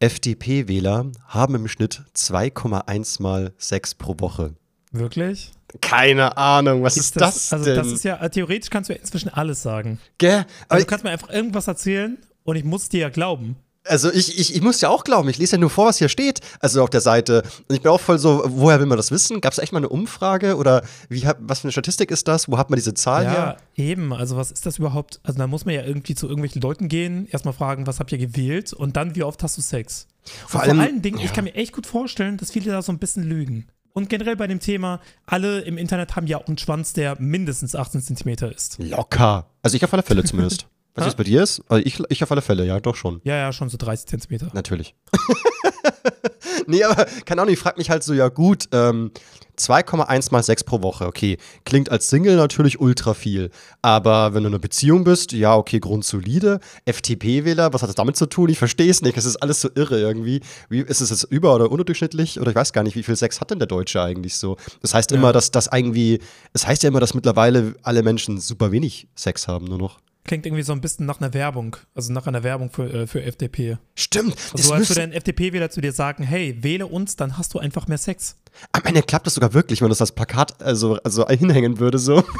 FDP-Wähler haben im Schnitt 2,1 mal Sex pro Woche. Wirklich? Keine Ahnung, was ist, das, das, also denn? das ist ja, äh, theoretisch kannst du ja inzwischen alles sagen. Gell? Aber Also du kannst mir einfach irgendwas erzählen und ich muss dir ja glauben. Also ich, ich, ich muss ja auch glauben, ich lese ja nur vor, was hier steht, also auf der Seite. Und ich bin auch voll so, woher will man das wissen? Gab es echt mal eine Umfrage oder wie, hat- was für eine Statistik ist das? Wo hat man diese Zahl Ja, her? eben. Also was ist das überhaupt? Also da muss man ja irgendwie zu irgendwelchen Leuten gehen, erstmal fragen, was habt ihr gewählt und dann, wie oft hast du Sex? Vor allem- vor allen Dingen, ich ja. kann mir echt gut vorstellen, dass viele da so ein bisschen lügen. Und generell bei dem Thema, alle im Internet haben ja einen Schwanz, der mindestens 18 Zentimeter ist. Locker. Also ich auf alle Fälle zumindest. Weißt du, wie es bei dir ist? Also ich, ich auf alle Fälle, ja, doch schon. Ja, ja, schon so 30 Zentimeter. Natürlich. nee, aber keine Ahnung, ich frage mich halt so, ja gut, ähm, 2,1 mal 6 pro Woche, okay. Klingt als Single natürlich ultra viel. Aber wenn du in einer Beziehung bist, ja, okay, grundsolide. FDP-Wähler, was hat das damit zu tun? Ich verstehe es nicht. Es ist alles so irre irgendwie. Wie, ist es jetzt über- oder unterdurchschnittlich? Oder ich weiß gar nicht, wie viel Sex hat denn der Deutsche eigentlich so? Das heißt Ja. immer, dass das irgendwie, es heißt ja immer, dass mittlerweile alle Menschen super wenig Sex haben, nur noch. Klingt irgendwie so ein bisschen nach einer Werbung. Also nach einer Werbung für, äh, für FDP. Stimmt. Das So als würde ein FDP-Wähler zu dir sagen, hey, wähle uns, dann hast du einfach mehr Sex. Am Ende klappt das sogar wirklich, wenn das als Plakat also, also hinhängen würde, so.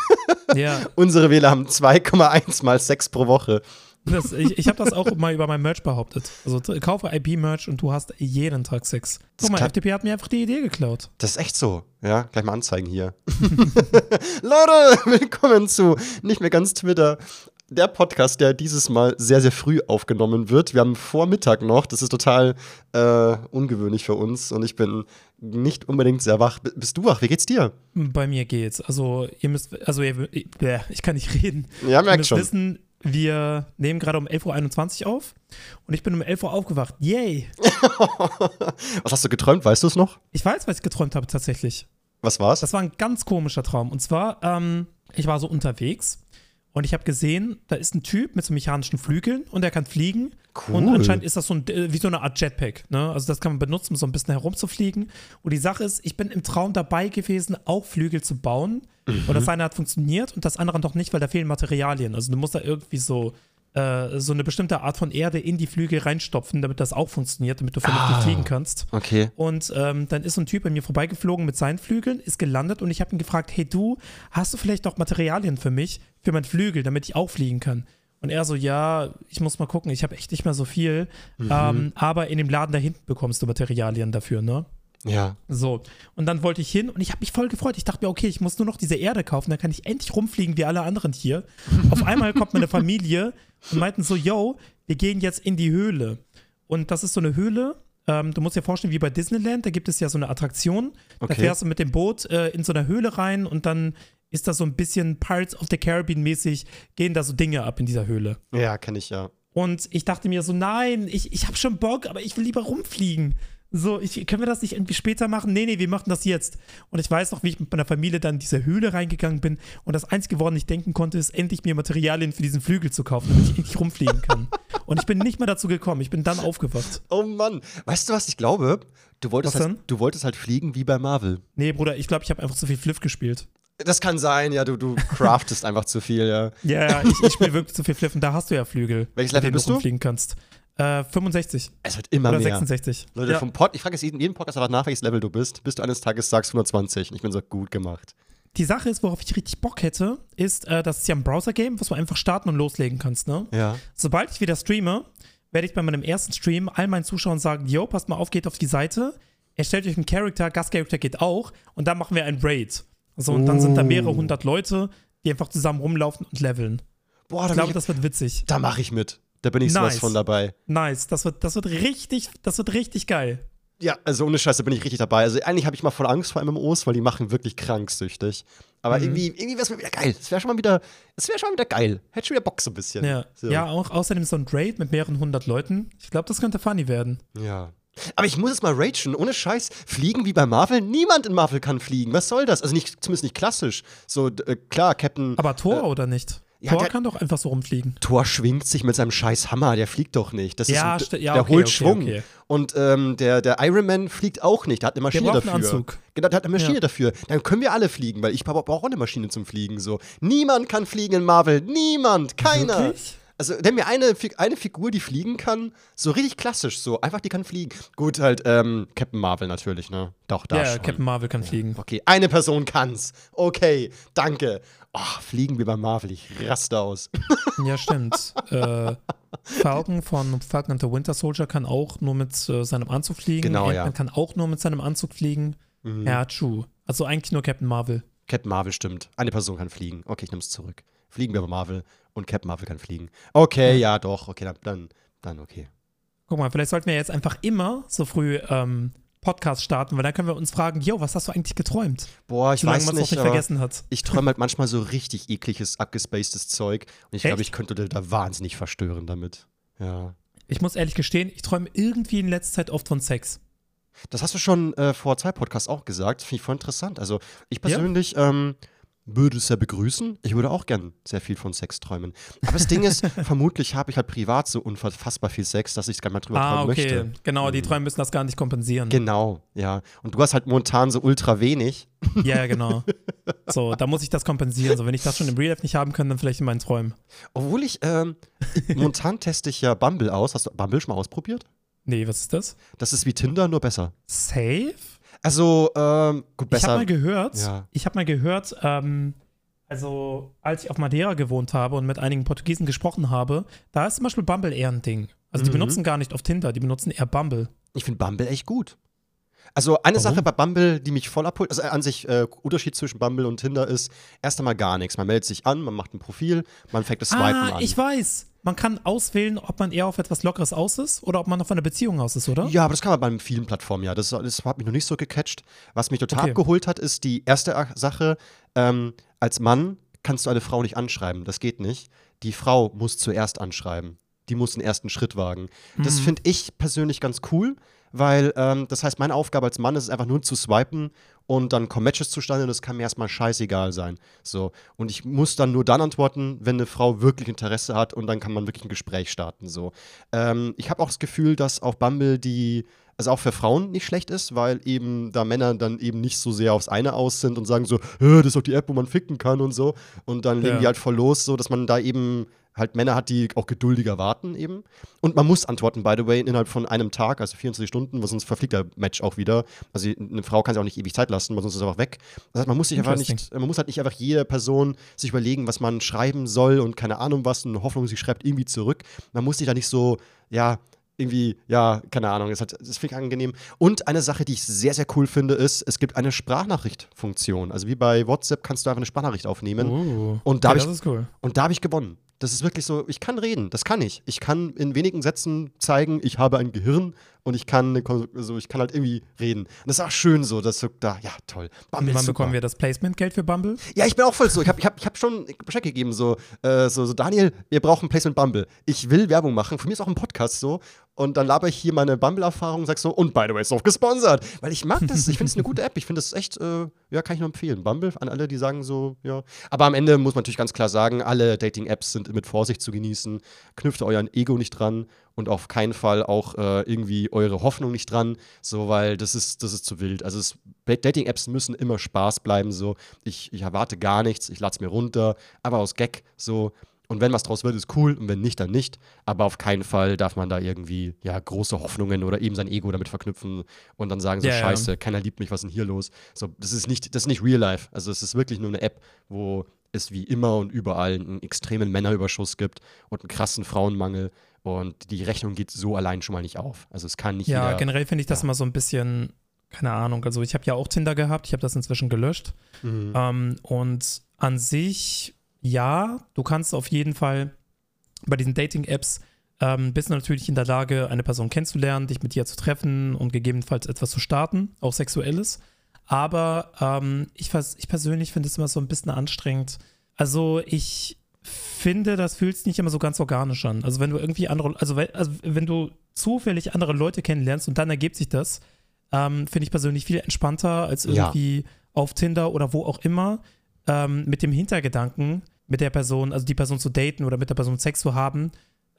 Ja, Unsere Wähler haben 2,1 mal Sex pro Woche. das, ich, ich habe das auch mal über mein Merch behauptet. Also kaufe IB-Merch und du hast jeden Tag Sex. Das Guck mal, FDP hat mir einfach die Idee geklaut. Das ist echt so. Ja, gleich mal anzeigen hier. Leute, willkommen zu nicht mehr ganz Twitter. Der Podcast, der dieses Mal sehr, sehr früh aufgenommen wird. Wir haben Vormittag noch. Das ist total äh, ungewöhnlich für uns. Und ich bin nicht unbedingt sehr wach. B bist du wach? Wie geht's dir? Bei mir geht's. Also, ihr müsst, also, ihr, ich, kann nicht reden. Ja, Ihr merkt müsst schon. wissen, wir nehmen gerade um 11.21 Uhr auf und ich bin um 11 Uhr aufgewacht. Yay! Was hast du geträumt? Weißt du es noch? Ich weiß, was ich geträumt habe tatsächlich. Was war's? Das war ein ganz komischer Traum. Und zwar, ähm, ich war so unterwegs und ich habe gesehen, da ist ein Typ mit so mechanischen Flügeln und der kann fliegen. Cool. Und anscheinend ist das so ein, äh, wie so eine Art Jetpack. Ne? Also das kann man benutzen, um so ein bisschen herumzufliegen. Und die Sache ist, ich bin im Traum dabei gewesen, auch Flügel zu bauen. Und das eine hat funktioniert und das andere noch nicht, weil da fehlen Materialien. Also du musst da irgendwie so, äh, so eine bestimmte Art von Erde in die Flügel reinstopfen, damit das auch funktioniert, damit du vernünftig Ah. fliegen kannst. Okay. Und ähm, dann ist so ein Typ bei mir vorbeigeflogen mit seinen Flügeln, ist gelandet und ich habe ihn gefragt, hey du, hast du vielleicht noch Materialien für mich, für meinen Flügel, damit ich auch fliegen kann? Und er so, ja, ich muss mal gucken, ich habe echt nicht mehr so viel, ähm, aber in dem Laden da hinten bekommst du Materialien dafür, ne? Ja. So, und dann wollte ich hin und ich habe mich voll gefreut. Ich dachte mir, okay, ich muss nur noch diese Erde kaufen, dann kann ich endlich rumfliegen wie alle anderen hier. Auf einmal kommt meine Familie und meinten so, yo, wir gehen jetzt in die Höhle. Und das ist so eine Höhle. Ähm, du musst dir vorstellen, wie bei Disneyland, da gibt es ja so eine Attraktion. Da Okay. fährst du mit dem Boot äh, in so eine Höhle rein und dann ist das so ein bisschen Pirates of the Caribbean mäßig, gehen da so Dinge ab in dieser Höhle. Ja, kenne ich ja. Und ich dachte mir so, nein, ich, ich habe schon Bock, aber ich will lieber rumfliegen. So, ich, können wir das nicht irgendwie später machen? Nee, nee, wir machen das jetzt. Und ich weiß noch, wie ich mit meiner Familie dann in diese Höhle reingegangen bin. Und das Einzige, woran ich denken konnte, ist, endlich mir Materialien für diesen Flügel zu kaufen, damit ich endlich rumfliegen kann. Und ich bin nicht mehr dazu gekommen. Ich bin dann aufgewacht. Oh Mann. Weißt du, was ich glaube? Du wolltest, halt, du wolltest halt fliegen wie bei Marvel. Nee, Bruder, ich glaube, ich habe einfach zu viel Fliff gespielt. Das kann sein, ja, du, du craftest einfach zu viel, ja. Ja, ich, ich spiele wirklich zu viel Fliff und da hast du ja Flügel. Welches mit Level denen bist du? rumfliegen kannst. Äh, 65 Es wird immer oder mehr. 66. Leute, ja. vom Pod, ich frage jetzt jeden, Podcast einfach nach, welches Level du bist, bis du eines Tages sagst 120. Und ich bin so gut gemacht. Die Sache ist, worauf ich richtig Bock hätte, ist, äh, das ist ja ein Browser-Game, was du einfach starten und loslegen kannst, ne? Ja. Sobald ich wieder streame, werde ich bei meinem ersten Stream all meinen Zuschauern sagen, yo, passt mal auf, geht auf die Seite, erstellt euch einen Charakter, Gastcharakter geht auch und dann machen wir ein Raid. So, und dann sind da mehrere Oh. hundert Leute, die einfach zusammen rumlaufen und leveln. Boah, Ich da, glaube, ich, das wird witzig. da mache ich mit. Da bin ich sowas Nice. von dabei. Nice, das wird, das wird richtig, das wird richtig geil. Ja, also ohne Scheiße bin ich richtig dabei. Also eigentlich habe ich mal voll Angst vor MMOs, weil die machen wirklich krank süchtig. Aber Mhm. irgendwie, irgendwie wäre es mir wieder geil. Es wäre schon mal wieder, es wäre schon mal wieder geil. Hätte schon wieder Bock so ein bisschen. Ja, So. ja auch außerdem so ein Raid mit mehreren hundert Leuten. Ich glaube, das könnte funny werden. Ja. Aber ich muss jetzt mal ragen, ohne Scheiß. Fliegen wie bei Marvel? Niemand in Marvel kann fliegen. Was soll das? Also nicht, zumindest nicht klassisch. So, äh, klar, Captain Aber Thor oder nicht? Ja, Thor der- kann doch einfach so rumfliegen. Thor schwingt sich mit seinem scheiß Hammer, der fliegt doch nicht. Das Ja, ist ein, ja, der okay, holt okay, Schwung. okay. Und ähm, der, der Iron Man fliegt auch nicht, der hat eine Maschine braucht einen dafür. Anzug. Genau, der hat eine Maschine Ja. dafür. Dann können wir alle fliegen, weil ich brauche auch eine Maschine zum Fliegen. So. Niemand kann fliegen in Marvel. Niemand. Keiner. Wirklich? Also, nenn mir eine, eine Figur, die fliegen kann, so richtig klassisch, so einfach, die kann fliegen. Gut, halt, ähm, Captain Marvel natürlich, ne? Doch, da Ja, schon. Captain Marvel kann fliegen. Okay, eine Person kann's. Okay, danke. Oh, fliegen wir bei Marvel, ich raste aus. Ja, stimmt. äh, Falcon von Falcon and the Winter Soldier kann auch nur mit äh, seinem Anzug fliegen. Genau, ja. kann auch nur mit seinem Anzug fliegen. Mhm. Ja, true. Also eigentlich nur Captain Marvel. Captain Marvel stimmt. Eine Person kann fliegen. Okay, ich nehm's zurück. Fliegen wir bei Marvel und Captain Marvel kann fliegen. Okay, ja, doch. Okay, dann, dann, dann okay. Guck mal, vielleicht sollten wir jetzt einfach immer so früh ähm, Podcast starten, weil dann können wir uns fragen, yo, was hast du eigentlich geträumt? Boah, ich Solange weiß nicht, nicht vergessen hat. ich träume halt manchmal so richtig ekliges, abgespacedes Zeug. Und ich glaube, ich könnte da wahnsinnig verstören damit. Ja. Ich muss ehrlich gestehen, ich träume irgendwie in letzter Zeit oft von Sex. Das hast du schon äh, vor zwei Podcasts auch gesagt. Finde ich voll interessant. Also, ich persönlich ähm, würde es ja begrüßen. Ich würde auch gern sehr viel von Sex träumen. Aber das Ding ist, vermutlich habe ich halt privat so unfassbar viel Sex, dass ich es gar nicht mal drüber Ah, träumen okay. möchte. Mhm. Genau, die Träume müssen das gar nicht kompensieren. Genau, ja. Und du hast halt momentan so ultra wenig. ja, ja, genau. So, da muss ich das kompensieren. So, wenn ich das schon im Real Life nicht haben kann, dann vielleicht in meinen Träumen. Obwohl ich, ähm, momentan teste ich ja Bumble aus. Hast du Bumble schon mal ausprobiert? Nee, was ist das? Das ist wie Tinder, nur besser. Safe? Also, ähm, gut, Ich habe besser. mal gehört, Ja. ich habe mal gehört, ähm, also als ich auf Madeira gewohnt habe und mit einigen Portugiesen gesprochen habe, da ist zum Beispiel Bumble eher ein Ding. Also die Mhm. benutzen gar nicht auf Tinder, die benutzen eher Bumble. Ich finde Bumble echt gut. Also eine Warum? Sache bei Bumble, die mich voll abholt, also an sich äh, Unterschied zwischen Bumble und Tinder ist erst einmal gar nichts. Man meldet sich an, man macht ein Profil, man fängt das Swipen ah, an. ich weiß. Man kann auswählen, ob man eher auf etwas Lockeres aus ist oder ob man auf einer Beziehung aus ist, oder? Ja, aber das kann man bei vielen Plattformen, ja. Das, das hat mich noch nicht so gecatcht. Was mich total Okay. abgeholt hat, ist die erste Sache, ähm, als Mann kannst du eine Frau nicht anschreiben. Das geht nicht. Die Frau muss zuerst anschreiben. Die muss den ersten Schritt wagen. Das Mhm. finde ich persönlich ganz cool, weil ähm, das heißt, meine Aufgabe als Mann ist es einfach nur zu swipen und dann kommen Matches zustande und das kann mir erstmal scheißegal sein. So. Und ich muss dann nur dann antworten, wenn eine Frau wirklich Interesse hat und dann kann man wirklich ein Gespräch starten. So. Ähm, ich habe auch das Gefühl, dass auf Bumble die, also auch für Frauen nicht schlecht ist, weil eben da Männer dann eben nicht so sehr aufs eine aus sind und sagen so, "Hä, das ist doch die App, wo man ficken kann und so. Und dann legen Ja. die halt voll los, so dass man da eben halt Männer hat, die auch geduldiger warten eben. Und man muss antworten, by the way, innerhalb von einem Tag, also 24 Stunden, weil sonst verfliegt der Match auch wieder. Also eine Frau kann sich auch nicht ewig Zeit lassen, weil sonst ist es einfach weg. Das heißt, man muss sich einfach nicht, man muss halt nicht einfach jede Person sich überlegen, was man schreiben soll und keine Ahnung was, und Hoffnung, sie schreibt irgendwie zurück. Man muss sich da nicht so, ja, irgendwie, ja, keine Ahnung, das, hat, das finde ich angenehm. Und eine Sache, die ich sehr, sehr cool finde, ist, es gibt eine Sprachnachricht-Funktion. Also wie bei WhatsApp kannst du einfach eine Sprachnachricht aufnehmen. Uh, Und da hab das ist cool. Und da habe ich gewonnen. Das ist wirklich so, ich kann reden, das kann ich. Ich kann in wenigen Sätzen zeigen, ich habe ein Gehirn und ich kann, also ich kann halt irgendwie reden. Und das ist auch schön so, dass so da, ja, toll. Bumble Wann bekommen wir das Placement-Geld für Bumble? Ja, ich bin auch voll so. Ich habe ich hab, ich hab schon Bescheid gegeben, so, äh, so, so, Daniel, wir brauchen Placement Bumble. Ich will Werbung machen. Von mir ist auch ein Podcast so. Und dann laber ich hier meine Bumble-Erfahrung und sag so, und by the way, ist auch gesponsert. Weil ich mag das. Ich finde es eine gute App. Ich finde es echt, äh, ja, kann ich nur empfehlen. Bumble an alle, die sagen so, ja. Aber am Ende muss man natürlich ganz klar sagen, alle Dating-Apps sind mit Vorsicht zu genießen. Knüpft euren Ego nicht dran und auf keinen Fall auch äh, irgendwie eure Hoffnung nicht dran, so, weil das ist, das ist zu wild. Also Dating-Apps müssen immer Spaß bleiben, so. Ich, ich erwarte gar nichts, ich lade es mir runter, aber aus Gag, so. Und wenn was draus wird, ist cool und wenn nicht, dann nicht. Aber auf keinen Fall darf man da irgendwie, ja, große Hoffnungen oder eben sein Ego damit verknüpfen und dann sagen so, ja. scheiße, keiner liebt mich, was ist denn hier los? So, das ist nicht, das ist nicht real life. Also es ist wirklich nur eine App, wo es wie immer und überall einen extremen Männerüberschuss gibt und einen krassen Frauenmangel. Und die Rechnung geht so allein schon mal nicht auf. Also es kann nicht Ja, jeder. generell finde ich das ja. immer so ein bisschen, keine Ahnung. Also ich habe ja auch Tinder gehabt, ich habe das inzwischen gelöscht. Mhm. Ähm, und an sich, ja, du kannst auf jeden Fall bei diesen Dating-Apps ähm, bist du natürlich in der Lage, eine Person kennenzulernen, dich mit ihr zu treffen und gegebenenfalls etwas zu starten, auch sexuelles. Aber ähm, ich, ich persönlich finde es immer so ein bisschen anstrengend. Also ich finde, das fühlt sich nicht immer so ganz organisch an. Also wenn du irgendwie andere, also, wenn- also wenn du zufällig andere Leute kennenlernst und dann ergibt sich das, ähm, finde ich persönlich viel entspannter als Ja. irgendwie auf Tinder oder wo auch immer ähm, mit dem Hintergedanken, mit der Person, also die Person zu daten oder mit der Person Sex zu haben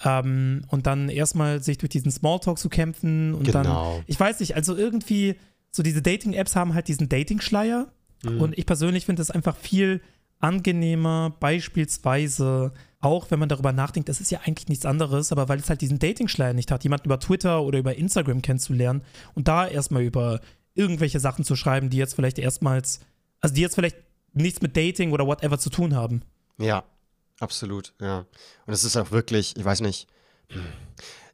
ähm, und dann erstmal sich durch diesen Smalltalk zu kämpfen und dann, Genau. ich weiß nicht, also irgendwie so diese Dating-Apps haben halt diesen Dating-Schleier Mhm. und ich persönlich finde es einfach viel angenehmer, beispielsweise auch wenn man darüber nachdenkt, das ist ja eigentlich nichts anderes, aber weil es halt diesen Dating-Schleier nicht hat, jemanden über Twitter oder über Instagram kennenzulernen und da erstmal über irgendwelche Sachen zu schreiben, die jetzt vielleicht erstmals, also die jetzt vielleicht nichts mit Dating oder whatever zu tun haben. Ja, absolut, ja. Und es ist auch wirklich, ich weiß nicht,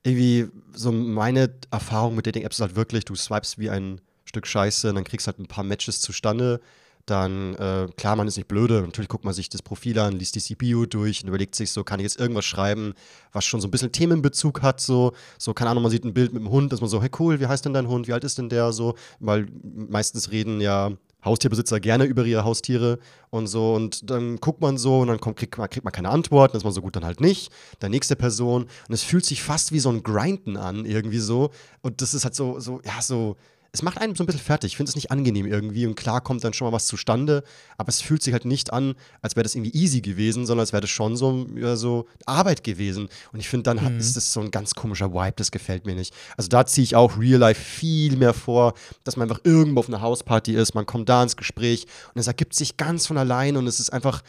irgendwie so meine Erfahrung mit Dating-Apps ist halt wirklich, du swipest wie ein Stück Scheiße und dann kriegst halt ein paar Matches zustande. Dann, äh, klar, man ist nicht blöde. Natürlich guckt man sich das Profil an, liest die CPU durch und überlegt sich so, kann ich jetzt irgendwas schreiben, was schon so ein bisschen Themenbezug hat, so. So, keine Ahnung, man sieht ein Bild mit dem Hund, dass man so, hey cool, wie heißt denn dein Hund, wie alt ist denn der, so. Weil meistens reden ja Haustierbesitzer gerne über ihre Haustiere und so. Und dann guckt man so und dann kommt, kriegt, man, kriegt man keine Antwort, dann ist man so gut, dann halt nicht. Dann nächste Person. Und es fühlt sich fast wie so ein Grinden an, irgendwie so. Und das ist halt so, so, ja, so es macht einen so ein bisschen fertig. Ich finde es nicht angenehm irgendwie. Und klar kommt dann schon mal was zustande, aber es fühlt sich halt nicht an, als wäre das irgendwie easy gewesen, sondern als wäre das schon so, ja, so Arbeit gewesen. Und ich finde, dann mhm. ist das so ein ganz komischer Vibe, das gefällt mir nicht. Also da ziehe ich auch Real Life viel mehr vor, dass man einfach irgendwo auf einer Hausparty ist, man kommt da ins Gespräch und es ergibt sich ganz von allein und es ist einfach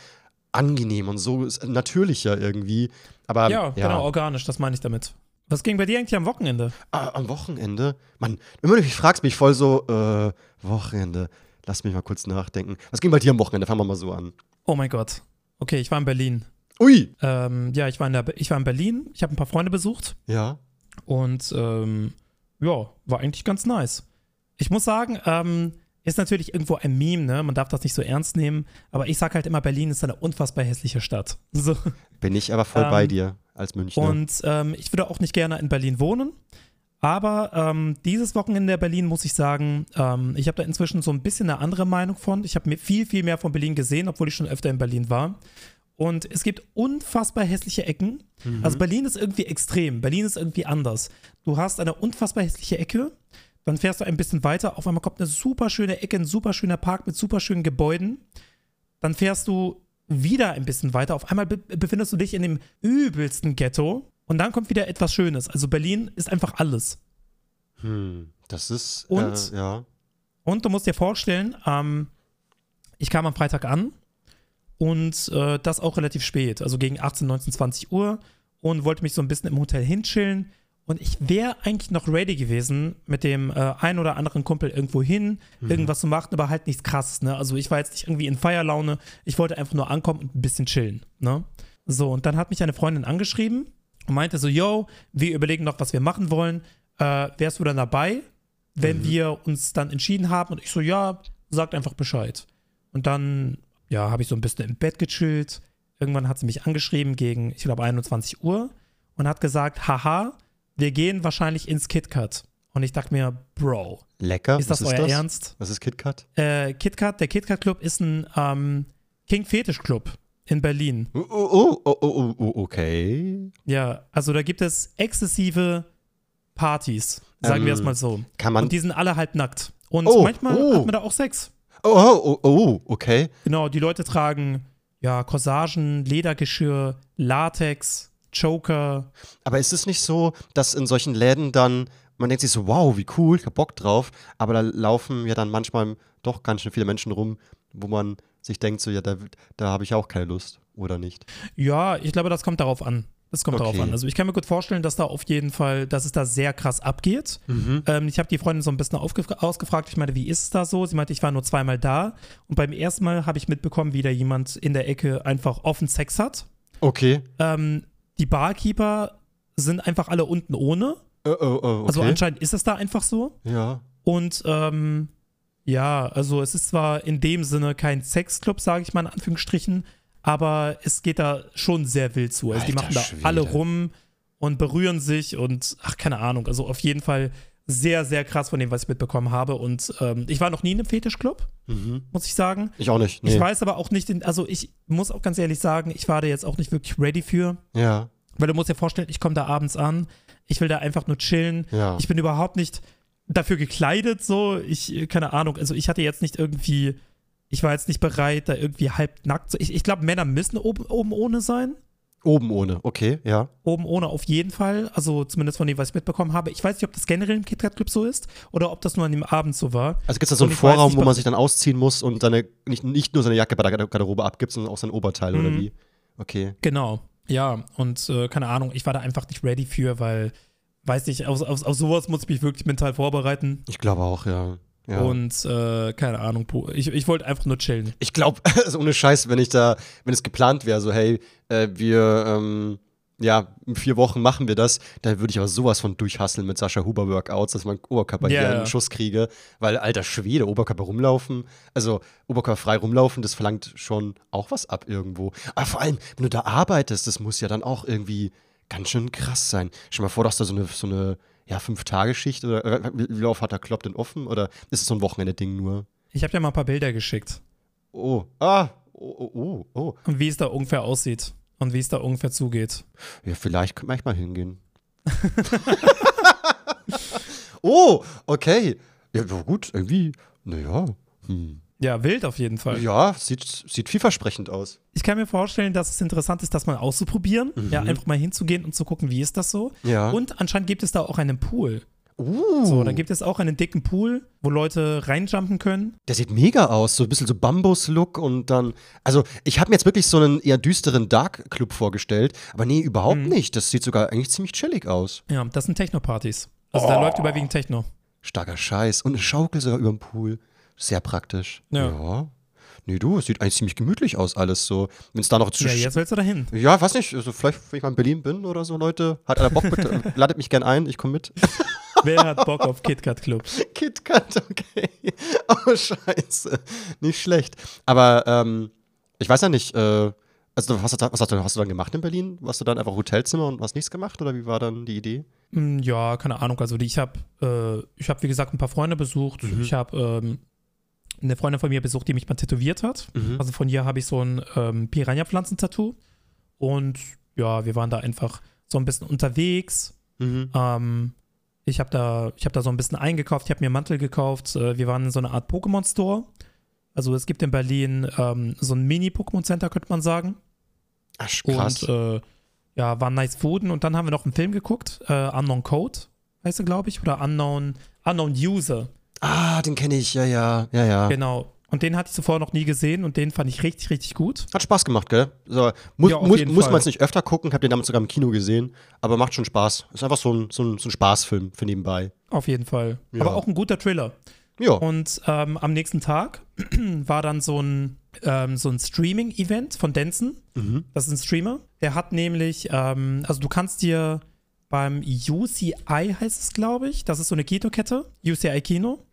angenehm und so natürlicher irgendwie. Aber, ja, ja, genau, organisch, das meine ich damit. Was ging bei dir eigentlich am Wochenende? Ah, am Wochenende? Mann, immer du mich fragst, mich voll so, äh, Wochenende. Lass mich mal kurz nachdenken. Was ging bei dir am Wochenende? Fangen wir mal so an. Oh mein Gott. Okay, ich war in Berlin. Ui! Ähm, ja, ich war, in der, ich war in Berlin. Ich habe ein paar Freunde besucht. Ja. Und ähm, ja, war eigentlich ganz nice. Ich muss sagen, ähm, ist natürlich irgendwo ein Meme, ne? Man darf das nicht so ernst nehmen. Aber ich sag halt immer, Berlin ist eine unfassbar hässliche Stadt. So. Bin ich aber voll bei ähm, dir als Münchner. Und ähm, ich würde auch nicht gerne in Berlin wohnen. Aber ähm, dieses Wochenende in Berlin muss ich sagen, ähm, ich habe da inzwischen so ein bisschen eine andere Meinung von. Ich habe mir viel, viel mehr von Berlin gesehen, obwohl ich schon öfter in Berlin war. Und es gibt unfassbar hässliche Ecken. Mhm. Also Berlin ist irgendwie extrem. Berlin ist irgendwie anders. Du hast eine unfassbar hässliche Ecke. Dann fährst du ein bisschen weiter. Auf einmal kommt eine super schöne Ecke, ein super schöner Park mit super schönen Gebäuden. Dann fährst du wieder ein bisschen weiter. Auf einmal be befindest du dich in dem übelsten Ghetto und dann kommt wieder etwas Schönes. Also Berlin ist einfach alles. Hm, das ist, und, äh, ja. Und du musst dir vorstellen, ähm, ich kam am Freitag an und äh, das auch relativ spät, also gegen 18, 19, 20 Uhr und wollte mich so ein bisschen im Hotel hinchillen. Und ich wäre eigentlich noch ready gewesen, mit dem äh, ein oder anderen Kumpel irgendwo hin, mhm. irgendwas zu machen, aber halt nichts krasses, ne? Also ich war jetzt nicht irgendwie in Feierlaune, ich wollte einfach nur ankommen und ein bisschen chillen, ne? So, und dann hat mich eine Freundin angeschrieben und meinte so, yo, wir überlegen noch, was wir machen wollen. Äh, wärst du dann dabei, wenn mhm. wir uns dann entschieden haben? Und ich so, ja, sagt einfach Bescheid. Und dann, ja, habe ich so ein bisschen im Bett gechillt. Irgendwann hat sie mich angeschrieben gegen, ich glaube, 21 Uhr und hat gesagt, haha, wir gehen wahrscheinlich ins KitKat. Und ich dachte mir, Bro. Lecker. Ist das Was euer das? Ernst? Was ist KitKat? Äh, KitKat, der KitKat Club ist ein ähm, King Fetisch Club in Berlin. Oh, oh, oh, oh, oh, okay. Ja, also da gibt es exzessive Partys, sagen ähm, wir es mal so. Kann man. Und die sind alle halt nackt. Und oh, manchmal oh. hat man da auch Sex. Oh, oh, oh, oh, okay. Genau, die Leute tragen ja Corsagen, Ledergeschirr, Latex, Joker. Aber ist es nicht so, dass in solchen Läden dann, man denkt sich so, wow, wie cool, ich hab Bock drauf, aber da laufen ja dann manchmal doch ganz schön viele Menschen rum, wo man sich denkt, so, ja, da, da habe ich auch keine Lust, oder nicht? Ja, ich glaube, das kommt darauf an. Das kommt okay. darauf an. Also ich kann mir gut vorstellen, dass da auf jeden Fall, dass es da sehr krass abgeht. Mhm. Ähm, ich habe die Freundin so ein bisschen ausgefragt. Ich meine, wie ist es da so? Sie meinte, ich war nur zweimal da. Und beim ersten Mal habe ich mitbekommen, wie da jemand in der Ecke einfach offen Sex hat. Okay. Ähm, die Barkeeper sind einfach alle unten ohne. Oh, oh, oh, okay. Also anscheinend ist es da einfach so. Ja. Und ähm, ja, also es ist zwar in dem Sinne kein Sexclub, sage ich mal in Anführungsstrichen, aber es geht da schon sehr wild zu. Also Alter, die machen da Schwede. alle rum und berühren sich und ach, keine Ahnung. Also auf jeden Fall sehr, sehr krass von dem, was ich mitbekommen habe. Und ähm, ich war noch nie in einem Fetischclub, mhm. muss ich sagen. Ich auch nicht. Nee. Ich weiß aber auch nicht, in, also ich muss auch ganz ehrlich sagen, ich war da jetzt auch nicht wirklich ready für. Ja. Weil du musst dir vorstellen, ich komme da abends an, ich will da einfach nur chillen. Ja. Ich bin überhaupt nicht dafür gekleidet, so. Ich, keine Ahnung, also ich hatte jetzt nicht irgendwie, ich war jetzt nicht bereit, da irgendwie halb nackt zu. Ich, ich glaube, Männer müssen oben, oben ohne sein. Oben ohne, okay, ja. Oben ohne auf jeden Fall, also zumindest von dem, was ich mitbekommen habe. Ich weiß nicht, ob das generell im KitKat Club so ist oder ob das nur an dem Abend so war. Also gibt es da so einen Vorraum, nicht, wo man sich dann ausziehen muss und seine, nicht, nicht nur seine Jacke bei der Garderobe abgibt, sondern auch sein Oberteil mhm. oder wie? Okay. Genau. Ja, und äh, keine Ahnung, ich war da einfach nicht ready für, weil, weiß nicht, auf, auf, auf sowas muss ich mich wirklich mental vorbereiten. Ich glaube auch, ja. Ja. Und äh, keine Ahnung, ich, ich wollte einfach nur chillen. Ich glaube, also ohne Scheiß, wenn ich da, wenn es geplant wäre, so, hey, äh, wir, ähm, ja, in vier Wochen machen wir das, dann würde ich aber sowas von durchhasseln mit Sascha Huber Workouts, dass meinen Oberkörper Ja, hier einen Schuss kriege. Weil, alter Schwede, Oberkörper rumlaufen, also oberkörperfrei rumlaufen, das verlangt schon auch was ab irgendwo. Aber vor allem, wenn du da arbeitest, das muss ja dann auch irgendwie ganz schön krass sein. Stell dir mal vor, dass da so eine, so eine ja, Fünf-Tage-Schicht oder wie oft hat der Klopp denn offen? Oder ist es so ein Wochenende-Ding nur? Ich habe dir mal ein paar Bilder geschickt Oh, ah, oh, oh, oh, oh. und wie es da ungefähr aussieht und wie es da ungefähr zugeht. Ja, vielleicht kann ich mal hingehen. oh, okay. Ja, ja, gut, irgendwie, naja. Hm. Ja, wild auf jeden Fall. Ja, sieht, sieht vielversprechend aus. Ich kann mir vorstellen, dass es interessant ist, das mal auszuprobieren. Ja, einfach mal hinzugehen und zu gucken, wie ist das so. Mhm. Ja. Und anscheinend gibt es da auch einen Pool. Uh, So, da gibt es auch einen dicken Pool, wo Leute reinjumpen können. der sieht mega aus, so ein bisschen so Bambus-Look und dann. Also, ich habe mir jetzt wirklich so einen eher düsteren Dark-Club vorgestellt, aber nee, überhaupt Mhm. nicht. Das sieht sogar eigentlich ziemlich chillig aus. Ja, das sind Techno-Partys. Also da Oh. läuft überwiegend Techno. Starker Scheiß. Und eine Schaukel sogar über dem Pool. Sehr praktisch. Ja. ja. Nee, du, es sieht eigentlich ziemlich gemütlich aus, alles so. Wenn es da noch zu Ja, jetzt willst du dahin. Ja, weiß nicht, also vielleicht, wenn ich mal in Berlin bin oder so, Leute, hat einer Bock, bitte, ladet mich gern ein, ich komme mit. Wer hat Bock auf KitKat Club? KitKat, okay. Oh, scheiße. Nicht schlecht. Aber, ähm, ich weiß ja nicht, äh, also was, hast du- was hast, du, hast du dann gemacht in Berlin? Warst du dann einfach Hotelzimmer und hast nichts gemacht oder wie war dann die Idee? Hm, Ja, keine Ahnung. Also die, ich habe, äh, ich habe wie gesagt ein paar Freunde besucht. Mhm. Ich habe ähm, eine Freundin von mir besucht, die mich mal tätowiert hat. Mhm. Also von ihr habe ich so ein ähm, Piranha-Pflanzen-Tattoo. Und ja, wir waren da einfach so ein bisschen unterwegs. Mhm. Ähm, ich habe da, ich hab da so ein bisschen eingekauft. Ich habe mir einen Mantel gekauft. Äh, wir waren in so einer Art Pokémon-Store. Also es gibt in Berlin ähm, so ein Mini-Pokémon-Center, könnte man sagen. Ach, krass. Und äh, ja, war nice Fooden. Und dann haben wir noch einen Film geguckt, äh, Unknown Code, heißt er, glaube ich, oder Unknown, Unknown User. Ah, den kenne ich, ja, ja, ja, ja. Genau. Und den hatte ich zuvor noch nie gesehen und den fand ich richtig, richtig gut. Hat Spaß gemacht, gell? So, muss Ja, muss, muss man es nicht öfter gucken, hab den damals sogar im Kino gesehen, aber macht schon Spaß. Ist einfach so ein, so ein, so ein Spaßfilm für nebenbei. Auf jeden Fall. Ja. Aber auch ein guter Thriller. Ja. Und ähm, am nächsten Tag war dann so ein, ähm, so ein Streaming-Event von Denson. Mhm. Das ist ein Streamer. Der hat nämlich, ähm, also du kannst dir beim UCI heißt es, glaube ich, das ist so eine Kinokette, UCI Kino.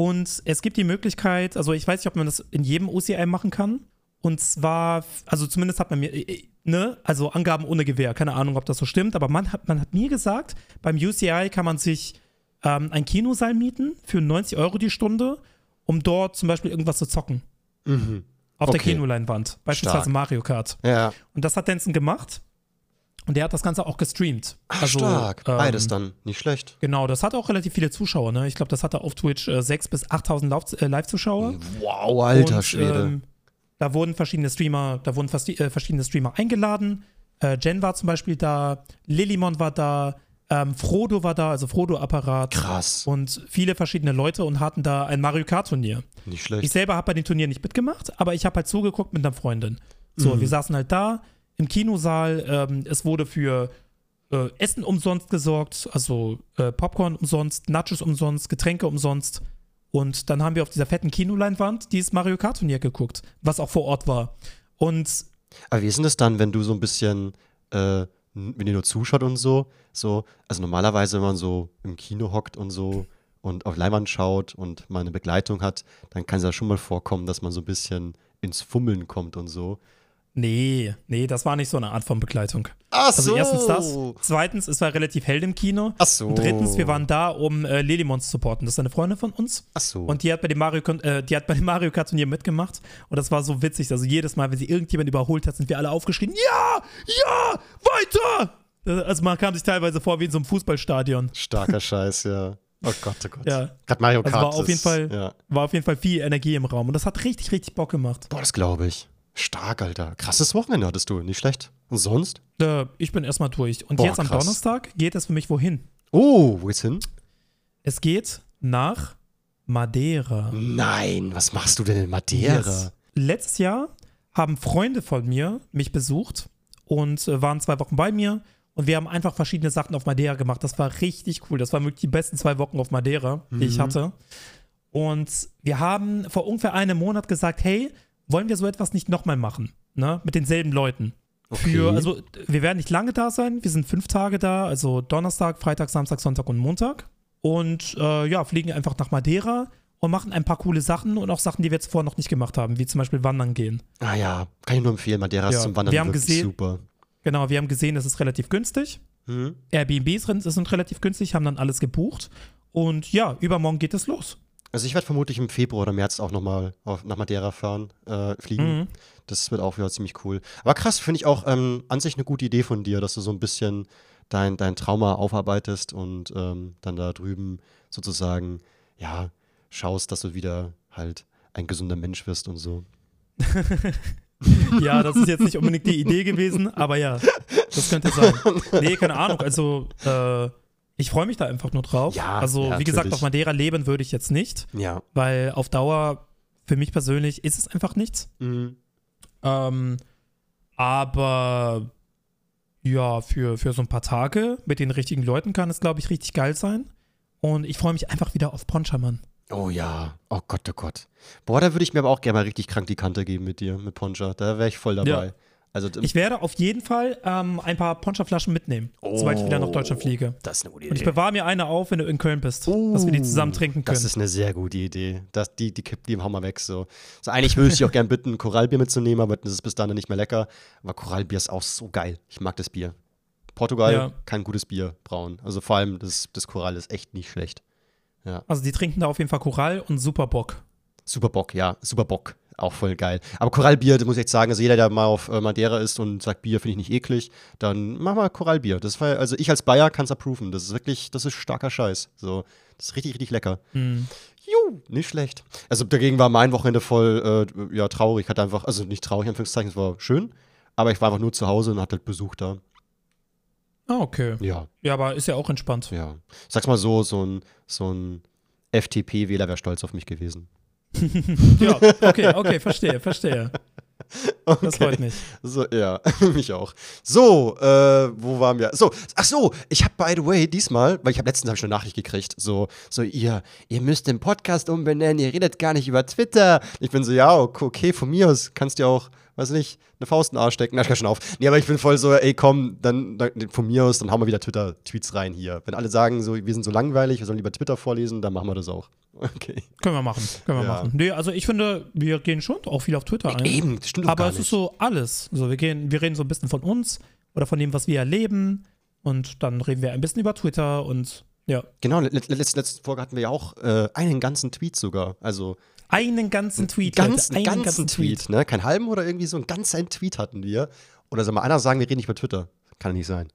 Und es gibt die Möglichkeit, also ich weiß nicht, ob man das in jedem UCI machen kann. Und zwar, also zumindest hat man mir, äh, ne, also Angaben ohne Gewehr, keine Ahnung, ob das so stimmt, aber man hat, man hat mir gesagt, beim UCI kann man sich ähm, einen Kinosaal mieten für 90 Euro die Stunde, um dort zum Beispiel irgendwas zu zocken. Mhm. Auf der Okay. Kinoleinwand. Beispielsweise Stark. Mario Kart. Ja. Und das hat Denson gemacht. Und der hat das Ganze auch gestreamt. Ach, Also, stark. ähm, Beides dann. Nicht schlecht. Genau, das hat auch relativ viele Zuschauer. Ne? Ich glaube, das hatte auf Twitch äh, 6.000 bis 8.000 Lauf- äh, Live-Zuschauer. Wow, alter Und, Schwede. Ähm, da wurden verschiedene Streamer, da wurden äh, verschiedene Streamer eingeladen. Äh, Jen war zum Beispiel da, Lillimon war da, ähm, Frodo war da, also Frodo-Apparat. Krass. Und viele verschiedene Leute und hatten da ein Mario Kart-Turnier. Nicht Ich schlecht. selber habe bei dem Turnier nicht mitgemacht, aber ich habe halt zugeguckt mit einer Freundin. So, Mhm. wir saßen halt da im Kinosaal. Ähm, es wurde für äh, Essen umsonst gesorgt, also äh, Popcorn umsonst, Nachos umsonst, Getränke umsonst. Und dann haben wir auf dieser fetten Kinoleinwand dieses Mario Kart Turnier geguckt, was auch vor Ort war. Und Aber wie ist denn das dann, wenn du so ein bisschen, äh, wenn ihr nur zuschaut und so, so, also normalerweise, wenn man so im Kino hockt und so und auf Leinwand schaut und mal eine Begleitung hat, dann kann es ja schon mal vorkommen, dass man so ein bisschen ins Fummeln kommt und so. Nee, nee, das war nicht so eine Art von Begleitung. Ach Also erstens das, zweitens, es war relativ hell im Kino. Ach so. Und drittens, wir waren da, um äh, Lillimons zu supporten. Das ist eine Freundin von uns. Ach so. Und die hat bei dem Mario, äh, die hat bei dem Mario Kart Turnier mitgemacht. Und das war so witzig. Also jedes Mal, wenn sie irgendjemand überholt hat, sind wir alle aufgeschrien: Ja, ja, weiter! Also man kam sich teilweise vor wie in so einem Fußballstadion. Starker Scheiß, ja. Oh Gott, oh Gott. Ja. Gerade Mario Also Kart. war auf jeden ist- Fall, Ja. war auf jeden Fall viel Energie im Raum. Und das hat richtig, richtig Bock gemacht. Boah, das glaube ich. Stark, Alter. Krasses Wochenende hattest du. Nicht schlecht. Und sonst? Äh, ich bin erstmal durch. Und Boah, jetzt am krass. Donnerstag geht es für mich wohin? Oh, wo geht's hin? Es geht nach Madeira. Nein, was machst du denn in Madeira? Yes. Letztes Jahr haben Freunde von mir mich besucht und äh, waren zwei Wochen bei mir. Und wir haben einfach verschiedene Sachen auf Madeira gemacht. Das war richtig cool. Das waren wirklich die besten zwei Wochen auf Madeira, die ich Mhm. hatte. Und wir haben vor ungefähr einem Monat gesagt, hey, wollen wir so etwas nicht nochmal machen? Ne? Mit denselben Leuten. Für, Okay. also wir werden nicht lange da sein. Wir sind fünf Tage da, also Donnerstag, Freitag, Samstag, Sonntag und Montag. Und äh, ja, fliegen einfach nach Madeira und machen ein paar coole Sachen und auch Sachen, die wir zuvor noch nicht gemacht haben, wie zum Beispiel wandern gehen. Ah ja, kann ich nur empfehlen. Madeira ist Ja, zum Wandern wir haben gesehen- super. Genau, wir haben gesehen, es ist relativ günstig. Mhm. Airbnbs sind relativ günstig, haben dann alles gebucht. Und ja, übermorgen geht es los. Also ich werde vermutlich im Februar oder März auch nochmal nach Madeira fahren, äh, fliegen. Mhm. Das wird auch wieder ziemlich cool. Aber krass, finde ich auch ähm, an sich eine gute Idee von dir, dass du so ein bisschen dein, dein Trauma aufarbeitest und ähm, dann da drüben sozusagen, ja, schaust, dass du wieder halt ein gesunder Mensch wirst und so. Ja, das ist jetzt nicht unbedingt die Idee gewesen, aber ja, das könnte sein. Nee, keine Ahnung. Also, äh, ich freue mich da einfach nur drauf. Ja, also, ja, wie gesagt, natürlich. auf Madeira leben würde ich jetzt nicht, Ja. weil auf Dauer, für mich persönlich, ist es einfach nichts. Mhm. Ähm, aber ja, für, für so ein paar Tage mit den richtigen Leuten kann es, glaube ich, richtig geil sein. Und ich freue mich einfach wieder auf Poncha, Mann. Oh ja. Oh Gott, oh Gott. Boah, da würde ich mir aber auch gerne mal richtig krank die Kante geben mit dir, mit Poncha. Da wäre ich voll dabei. Ja. Also, Ich werde auf jeden Fall ähm, ein paar Poncha-Flaschen mitnehmen, sobald ich wieder nach Deutschland fliege. das ist eine gute Und ich Idee. bewahre mir eine auf, wenn du in Köln bist, dass wir die zusammen trinken können. Das ist eine sehr gute Idee. Das, die, die kippt die hauen wir weg. So. so eigentlich würde ich dich auch gerne bitten, Korallbier mitzunehmen, aber das ist bis dahin nicht mehr lecker. Aber Korallbier ist auch so geil. Ich mag das Bier. Portugal Ja. kann gutes Bier brauen. Also vor allem das, das Korall ist echt nicht schlecht. also die trinken da auf jeden Fall Korall und super Bock. Super Bock, ja, super Bock. Auch voll geil. Aber Korallbier, das muss ich echt sagen, also jeder, der mal auf äh, Madeira ist und sagt, Bier finde ich nicht eklig, dann mach mal Korallbier. Das war, also ich als Bayer kann es approven. Das ist wirklich, das ist starker Scheiß. So, das ist richtig, richtig lecker. Hm. Juhu, nicht schlecht. Also dagegen war mein Wochenende voll äh, ja, traurig. Hatte einfach, also nicht traurig, Anführungszeichen, es war schön, aber ich war einfach nur zu Hause und hatte halt Besuch da. Ah, okay. Ja, Ja, aber ist ja auch entspannt. ja. Sag's mal so, so ein, so ein FTP-Wähler wäre stolz auf mich gewesen. Ja, okay, okay, verstehe, verstehe. Das freut mich. So, ja, mich auch. So, äh, wo waren wir? So, ach so, ich habe by the way diesmal, weil ich habe letztens hab ich schon eine Nachricht gekriegt, so, so ihr, ihr müsst den Podcast umbenennen, ihr redet gar nicht über Twitter. Ich bin so, ja, okay, okay von mir aus kannst du auch, weiß nicht, eine Faust in den Arsch stecken. Na, ich kann schon auf. Nee, aber ich bin voll so, ey, komm, dann, dann von mir aus, dann hauen wir wieder Twitter-Tweets rein hier. Wenn alle sagen, so, wir sind so langweilig, wir sollen lieber Twitter vorlesen, dann machen wir das auch. Okay. Können wir machen, können wir Ja. machen. Nee, also ich finde, wir gehen schon auch viel auf Twitter ein. Eben, das stimmt Aber es ist so alles. So, wir, gehen, wir reden so ein bisschen von uns oder von dem, was wir erleben. Und dann reden wir ein bisschen über Twitter und ja, Genau, letzte, letzte Folge hatten wir ja auch äh, einen ganzen Tweet sogar. Also einen ganzen Tweet. ganzen, Leute, einen ganzen, Tweet, ne? Kein halben oder irgendwie so einen ganzen Tweet hatten wir. Oder soll mal einer sagen, wir reden nicht über Twitter? Kann nicht sein.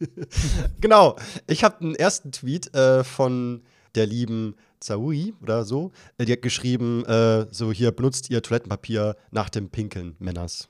genau, ich habe einen ersten Tweet äh, von der lieben Zaui oder so. Äh, die hat geschrieben, äh, so hier benutzt ihr Toilettenpapier nach dem Pinkeln, Männers.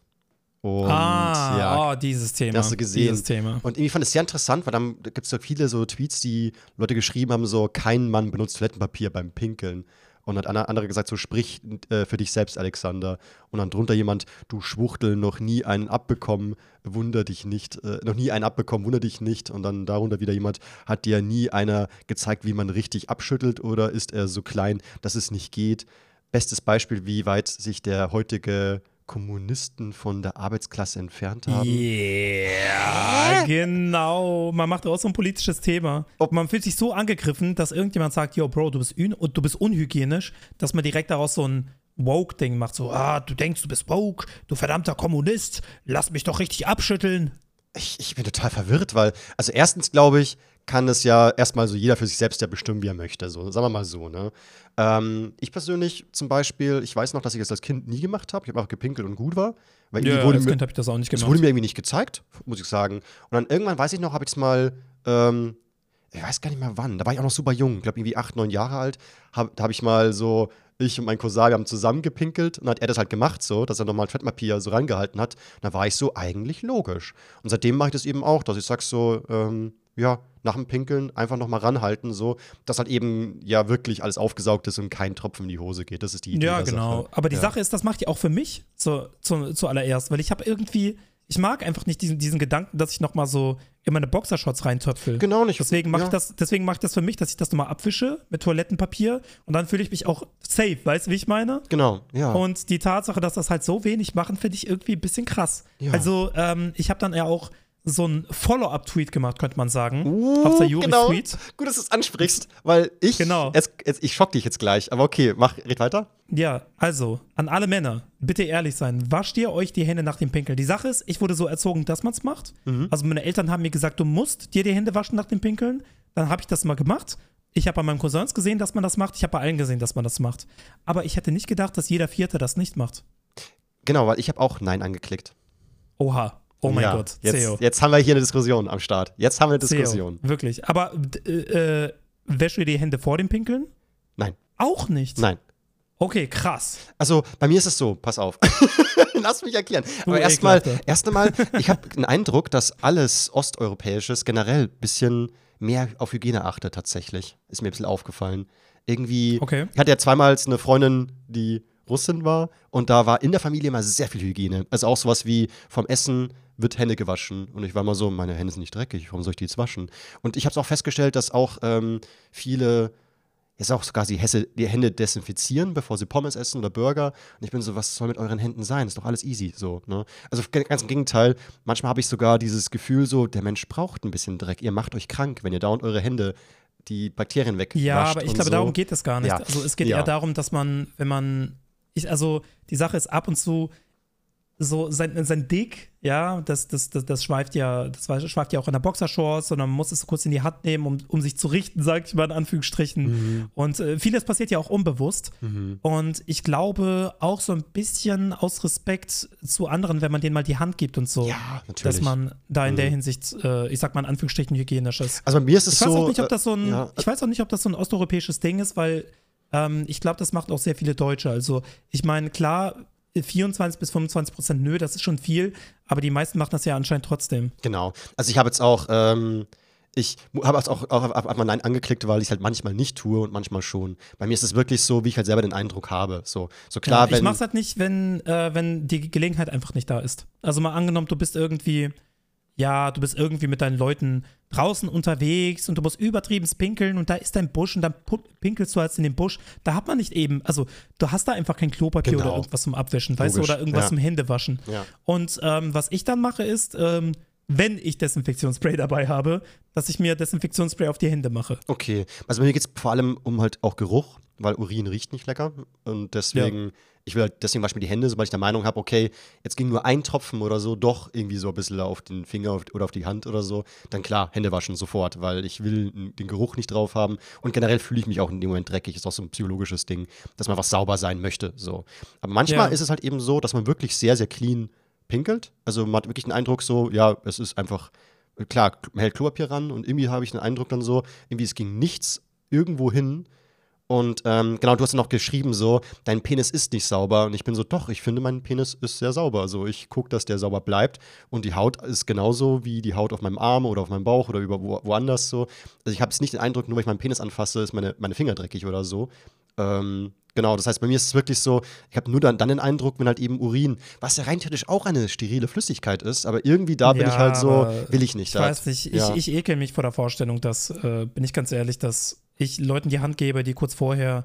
Und ah, ja, oh, dieses Thema. hast du gesehen. Thema. und irgendwie fand ich es sehr interessant, weil dann gibt es so viele so Tweets, die Leute geschrieben haben, so kein Mann benutzt Toilettenpapier beim Pinkeln. Und hat einer andere gesagt, so sprich äh, für dich selbst, Alexander. Und dann drunter jemand, du Schwuchtel, noch nie einen abbekommen, wunder dich nicht, äh, noch nie einen abbekommen, wunder dich nicht. Und dann darunter wieder jemand, hat dir nie einer gezeigt, wie man richtig abschüttelt oder ist er so klein, dass es nicht geht. Bestes Beispiel, wie weit sich der heutige Kommunisten von der Arbeitsklasse entfernt haben. Ja, genau. Man macht daraus so ein politisches Thema. Ob- man fühlt sich so angegriffen, dass irgendjemand sagt, yo, Bro, du bist, du bist unhygienisch, dass man direkt daraus so ein Woke-Ding macht. So, ah, du denkst, du bist woke, du verdammter Kommunist, lass mich doch richtig abschütteln. Ich, ich bin total verwirrt, weil, also erstens glaube ich, kann es ja erstmal so jeder für sich selbst ja bestimmen, wie er möchte. So, sagen wir mal so, ne? Ähm, ich persönlich zum Beispiel, ich weiß noch, dass ich das als Kind nie gemacht habe. Ich habe einfach gepinkelt und gut war. Weil Ja, wurde als mir, Kind habe ich das auch nicht gemacht. wurde mir irgendwie nicht gezeigt, muss ich sagen. Und dann irgendwann, weiß ich noch, habe ich es mal, ähm, ich weiß gar nicht mehr wann, da war ich auch noch super jung, ich glaube irgendwie acht, neun Jahre alt, hab, da habe ich mal so, ich und mein Cousin, wir haben zusammen gepinkelt und dann hat er das halt gemacht so, dass er nochmal Fettpapier so rangehalten hat. Und da war ich so, eigentlich logisch. Und seitdem mache ich das eben auch, dass ich sag so, ähm, ja, nach dem Pinkeln einfach nochmal ranhalten, so, dass halt eben ja wirklich alles aufgesaugt ist und kein Tropfen in die Hose geht. Das ist die Idee Ja, genau. Sache. Aber die ja. Sache ist, das macht ihr auch für mich zu, zu, zuallererst, weil ich habe irgendwie, ich mag einfach nicht diesen, diesen Gedanken, dass ich nochmal so in meine Boxershorts reintöpfel. Genau nicht. Deswegen mache Ja. ich das, deswegen mache ich das für mich, dass ich das nochmal abwische mit Toilettenpapier und dann fühle ich mich auch safe, weißt du, wie ich meine? Genau, ja. Und die Tatsache, dass das halt so wenig machen, finde ich irgendwie ein bisschen krass. Ja. Also, ähm, ich habe dann ja auch so einen Follow-up-Tweet gemacht, könnte man sagen. Uh, auf der Juris genau. Gut, dass du es ansprichst, weil ich. Genau. Es, es, ich schock dich jetzt gleich, aber okay, mach, red weiter. Ja, also, an alle Männer, bitte ehrlich sein. Wascht ihr euch die Hände nach dem Pinkeln? Die Sache ist, ich wurde so erzogen, dass man es macht. Mhm. Also, meine Eltern haben mir gesagt, du musst dir die Hände waschen nach dem Pinkeln. Dann habe ich das mal gemacht. Ich habe bei meinen Cousins gesehen, dass man das macht. Ich habe bei allen gesehen, dass man das macht. Aber ich hätte nicht gedacht, dass jeder Vierte das nicht macht. Genau, weil ich habe auch Nein angeklickt. Oha. Oh mein ja, Gott. Jetzt, Theo. jetzt haben wir hier eine Diskussion am Start. Jetzt haben wir eine Diskussion. Wirklich. Aber äh, du dir die Hände vor dem Pinkeln? Nein, Auch nicht. nein. Okay, krass. Also bei mir ist es so, pass auf. Lass mich erklären. Du Aber erstmal, erst einmal, ich habe den Eindruck, dass alles Osteuropäisches generell ein bisschen mehr auf Hygiene achtet tatsächlich. Ist mir ein bisschen aufgefallen. Irgendwie, Okay. ich hatte ja zweimal eine Freundin, die Russin war und da war in der Familie immer sehr viel Hygiene. Also auch sowas wie vom Essen wird Hände gewaschen. Und ich war mal so, meine Hände sind nicht dreckig, warum soll ich die jetzt waschen? Und ich habe es auch festgestellt, dass auch ähm, viele jetzt auch sogar die, Hesse, die Hände desinfizieren, bevor sie Pommes essen oder Burger. Und ich bin so, was soll mit euren Händen sein? Ist doch alles easy. So, ne? Also ganz im Gegenteil, manchmal habe ich sogar dieses Gefühl, so, der Mensch braucht ein bisschen Dreck. Ihr macht euch krank, wenn ihr dauernd eure Hände die Bakterien weg. Ja, aber ich glaube, so. darum geht es gar nicht. Ja. Also es geht Ja. eher darum, dass man, wenn man, ich, also die Sache ist ab und zu so sein, sein Dick, ja, das, das, das, das schweift ja, das schweift ja auch in der Boxershorts, sondern man muss es kurz in die Hand nehmen, um, um sich zu richten, sag ich mal in Anführungsstrichen. Mhm. Und äh, vieles passiert ja auch unbewusst. Und ich glaube auch so ein bisschen aus Respekt zu anderen, wenn man denen mal die Hand gibt und so. Ja, natürlich. Dass man da in der Hinsicht, äh, ich sag mal in Anführungsstrichen, hygienisch ist. Also bei mir ist es Ich weiß so. auch nicht, ob das so ein, äh, ja, ich weiß auch nicht, ob das so ein osteuropäisches Ding ist, weil ähm, ich glaube, das macht auch sehr viele Deutsche. Also ich meine, klar, 24 bis 25 Prozent, nö, das ist schon viel, aber die meisten machen das ja anscheinend trotzdem. Genau. Also ich habe jetzt auch, ähm, ich habe es auch, auch ab, ab mal Nein angeklickt, weil ich es halt manchmal nicht tue und manchmal schon. Bei mir ist es wirklich so, wie ich halt selber den Eindruck habe. So, so klar, ja, ich wenn. mach's halt nicht, wenn, äh, wenn die Gelegenheit einfach nicht da ist. Also mal angenommen, du bist irgendwie, ja, du bist irgendwie mit deinen Leuten draußen unterwegs und du musst übertrieben pinkeln und da ist dein Busch und dann pinkelst du halt in den Busch. Da hat man nicht eben, also du hast da einfach kein Klopapier Genau. oder irgendwas zum Abwischen, weißt du, Logisch, oder irgendwas ja. zum Händewaschen. Ja. Und ähm, was ich dann mache ist, ähm, wenn ich Desinfektionsspray dabei habe, dass ich mir Desinfektionsspray auf die Hände mache. Okay. Also bei mir geht es vor allem um halt auch Geruch, weil Urin riecht nicht lecker. Und deswegen, ich will halt, deswegen wasche ich mir die Hände, sobald ich der Meinung habe, okay, jetzt ging nur ein Tropfen oder so, doch irgendwie so ein bisschen auf den Finger oder auf die Hand oder so, dann klar, Hände waschen sofort, weil ich will den Geruch nicht drauf haben. Und generell fühle ich mich auch in dem Moment dreckig. Ist auch so ein psychologisches Ding, dass man was sauber sein möchte. So. Aber manchmal Ja. ist es halt eben so, dass man wirklich sehr, sehr clean pinkelt. Also man hat wirklich den Eindruck so, ja, es ist einfach klar, man hält Klopapier ran und irgendwie habe ich den Eindruck dann so, irgendwie es ging nichts irgendwo hin. Und ähm, genau, du hast noch geschrieben so, dein Penis ist nicht sauber. Und ich bin so, doch, ich finde, mein Penis ist sehr sauber. Also ich gucke, dass der sauber bleibt. Und die Haut ist genauso wie die Haut auf meinem Arm oder auf meinem Bauch oder über wo, woanders so. Also ich habe es nicht den Eindruck, nur weil ich meinen Penis anfasse, ist meine, meine Finger dreckig oder so. Ähm, genau, das heißt, bei mir ist es wirklich so, ich habe nur dann, dann den Eindruck, wenn halt eben Urin, was ja rein theoretisch auch eine sterile Flüssigkeit ist, aber irgendwie da bin Ja, ich halt so, will ich nicht. Ich halt. weiß nicht, ich, Ja. ich ekel mich vor der Vorstellung, dass, äh, bin ich ganz ehrlich, dass ich Leuten die Hand gebe, die kurz vorher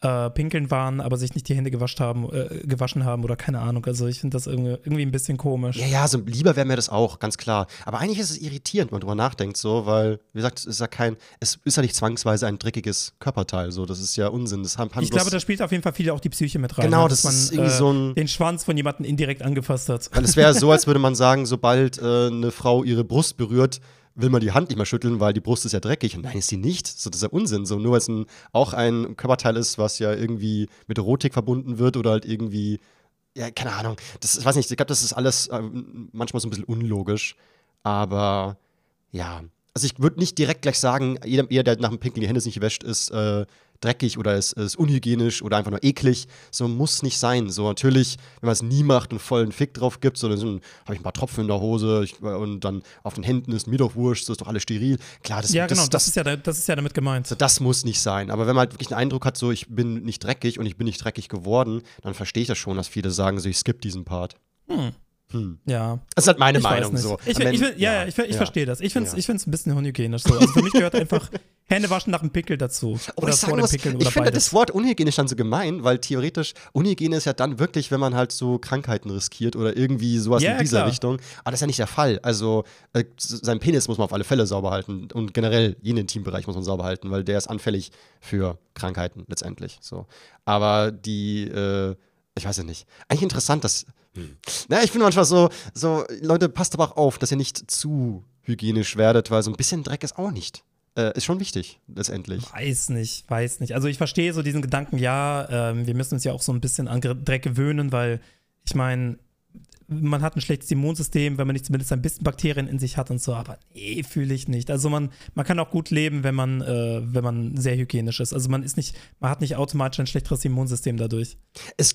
äh, pinkeln waren, aber sich nicht die Hände gewaschen haben, äh, gewaschen haben oder keine Ahnung. Also ich finde das irgendwie, irgendwie ein bisschen komisch. Ja, ja, so lieber wäre mir das auch, ganz klar. Aber eigentlich ist es irritierend, wenn man drüber nachdenkt, so, weil, wie gesagt, es ist ja kein, es ist ja nicht zwangsweise ein dreckiges Körperteil, so, das ist ja Unsinn. Das haben, haben Ich glaube, da spielt auf jeden Fall viel auch die Psyche mit rein. Genau, ne, das dass ist man irgendwie äh, so ein- den Schwanz von jemandem indirekt angefasst hat. Weil es wäre so, als würde man sagen, sobald äh, eine Frau ihre Brust berührt, will man die Hand nicht mehr schütteln, weil die Brust ist ja dreckig. Und nein, ist sie nicht. So, das ist ja Unsinn. So, nur weil es ein, auch ein Körperteil ist, was ja irgendwie mit Erotik verbunden wird oder halt irgendwie, ja, keine Ahnung. Das, ich weiß nicht, ich glaube, das ist alles ähm, manchmal so ein bisschen unlogisch. Aber ja. Also ich würde nicht direkt gleich sagen, jeder, jeder, der nach dem Pinkeln die Hände nicht wäscht, ist äh, dreckig oder ist, ist unhygienisch oder einfach nur eklig. So muss nicht sein. So natürlich, wenn man es nie macht und vollen Fick drauf gibt, so dann habe ich ein paar Tropfen in der Hose ich, und dann auf den Händen ist mir doch wurscht, so ist doch alles steril. Klar, das, Ja, genau, das, das, ist ja, da- das ist ja damit gemeint. so, das muss nicht sein. Aber wenn man halt wirklich den Eindruck hat, so ich bin nicht dreckig und ich bin nicht dreckig geworden, dann verstehe ich das schon, dass viele sagen, so ich skippe diesen Part. Hm. Hm. Ja. Das ist halt meine Ich Meinung so. Ich, ich, ja, ja, ich, ich ja. verstehe das. Ich finde es Ja. ich find's ein bisschen unhygienisch so. Also für mich gehört einfach Hände waschen nach dem Pickel dazu. Aber oder ich, vor dem muss, Pickeln ich oder finde beides. das Wort unhygienisch dann so gemein, weil theoretisch Unhygiene ist ja dann wirklich, wenn man halt so Krankheiten riskiert oder irgendwie sowas Ja, in dieser klar. Richtung. Aber das ist ja nicht der Fall. Also äh, s- seinen Penis muss man auf alle Fälle sauber halten und generell jeden Intimbereich muss man sauber halten, weil der ist anfällig für Krankheiten letztendlich. So. Aber die, äh, ich weiß ja nicht. Eigentlich interessant, dass. Hm. Na, ich finde manchmal so, so, Leute, passt aber auch auf, dass ihr nicht zu hygienisch werdet, weil so ein bisschen Dreck ist auch nicht. Äh, ist schon wichtig, letztendlich. Weiß nicht, weiß nicht. Also ich verstehe so diesen Gedanken, ja, ähm, wir müssen uns ja auch so ein bisschen an Dreck gewöhnen, weil ich meine, man hat ein schlechtes Immunsystem, wenn man nicht zumindest ein bisschen Bakterien in sich hat und so, aber nee, fühle ich nicht. Also man, man kann auch gut leben, wenn man, äh, wenn man sehr hygienisch ist. Also man ist nicht, man hat nicht automatisch ein schlechteres Immunsystem dadurch. es,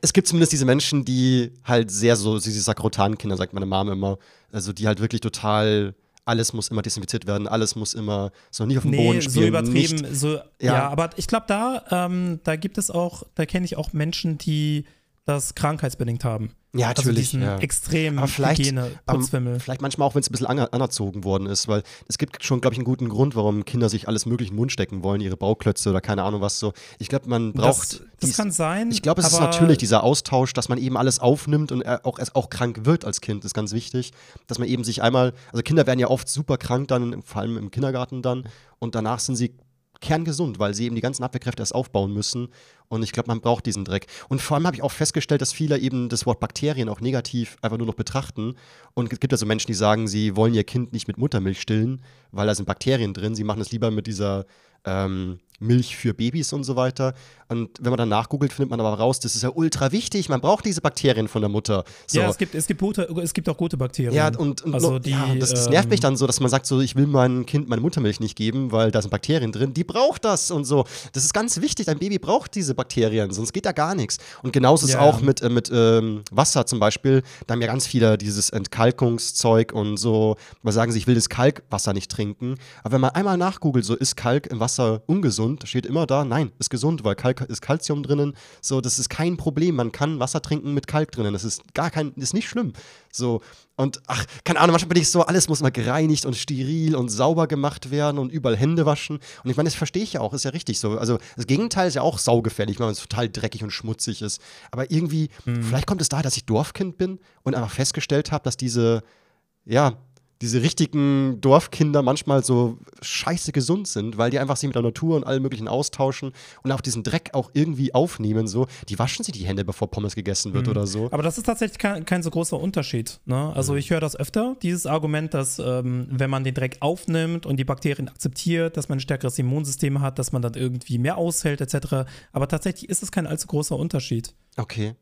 es gibt zumindest diese Menschen, die halt sehr so, diese Sakrotankinder, sagt meine Mom immer, also die halt wirklich total, alles muss immer desinfiziert werden, alles muss immer so nicht auf dem Boden Nee, spielen. so übertrieben, Nicht, so, ja. Ja. aber ich glaube, da, ähm, da gibt es auch, da kenne ich auch Menschen, die das krankheitsbedingt haben. Ja, Also natürlich. diesen ja. extremen Aber vielleicht, Hygiene. Ähm, vielleicht manchmal auch, wenn es ein bisschen aner anerzogen worden ist, weil es gibt schon, glaube ich, einen guten Grund, warum Kinder sich alles mögliche in den Mund stecken wollen, ihre Bauklötze oder keine Ahnung was so. Ich glaube, man braucht. das, das dies- kann sein. Ich glaube, es ist aber natürlich dieser Austausch, dass man eben alles aufnimmt und er auch, auch krank wird als Kind, ist ganz wichtig. Dass man eben sich einmal, also Kinder werden ja oft super krank dann, vor allem im Kindergarten dann, und danach sind sie kerngesund, weil sie eben die ganzen Abwehrkräfte erst aufbauen müssen. Und ich glaube, man braucht diesen Dreck. Und vor allem habe ich auch festgestellt, dass viele eben das Wort Bakterien auch negativ einfach nur noch betrachten. Und es gibt ja so Menschen, die sagen, sie wollen ihr Kind nicht mit Muttermilch stillen, weil da sind Bakterien drin. Sie machen es lieber mit dieser ähm, Milch für Babys und so weiter. Und wenn man dann nachgoogelt, findet man aber raus, das ist ja ultra wichtig. Man braucht diese Bakterien von der Mutter. So. Ja, es gibt, es, gibt gute, es gibt auch gute Bakterien. Ja, und, und also die, ja, das, das nervt ähm, mich dann so, dass man sagt, so, ich will meinem Kind meine Muttermilch nicht geben, weil da sind Bakterien drin. Die braucht das und so. Das ist ganz wichtig. Dein Baby braucht diese Bakterien, sonst geht da gar nichts. Und genauso ist es Ja. auch mit, äh, mit ähm, Wasser zum Beispiel. Da haben ja ganz viele dieses Entkalkungszeug und so. Man sagen sie, ich will das Kalkwasser nicht trinken. Aber wenn man einmal nachgoogelt, so ist Kalk im Wasser ungesund, steht immer da, nein, ist gesund, weil Kalk ist Kalzium drinnen. So, das ist kein Problem. Man kann Wasser trinken mit Kalk drinnen. Das ist gar kein, ist nicht schlimm. So, und ach, keine Ahnung, manchmal bin ich so, alles muss mal gereinigt und steril und sauber gemacht werden und überall Hände waschen. Und ich meine, das verstehe ich ja auch, ist ja richtig so. Also das Gegenteil ist ja auch saugefährlich, wenn es total dreckig und schmutzig ist. Aber irgendwie, vielleicht kommt es daher, dass ich Dorfkind bin und einfach festgestellt habe, dass diese, ja, diese richtigen Dorfkinder manchmal so scheiße gesund sind, weil die einfach sich mit der Natur und allem möglichen austauschen und auch diesen Dreck auch irgendwie aufnehmen. So, die waschen sich die Hände, bevor Pommes gegessen wird oder so. Aber das ist tatsächlich kein, kein so großer Unterschied. Ne? Also Mhm. ich höre das öfter, dieses Argument, dass ähm, wenn man den Dreck aufnimmt und die Bakterien akzeptiert, dass man ein stärkeres Immunsystem hat, dass man dann irgendwie mehr aushält etc. Aber tatsächlich ist es kein allzu großer Unterschied. Okay.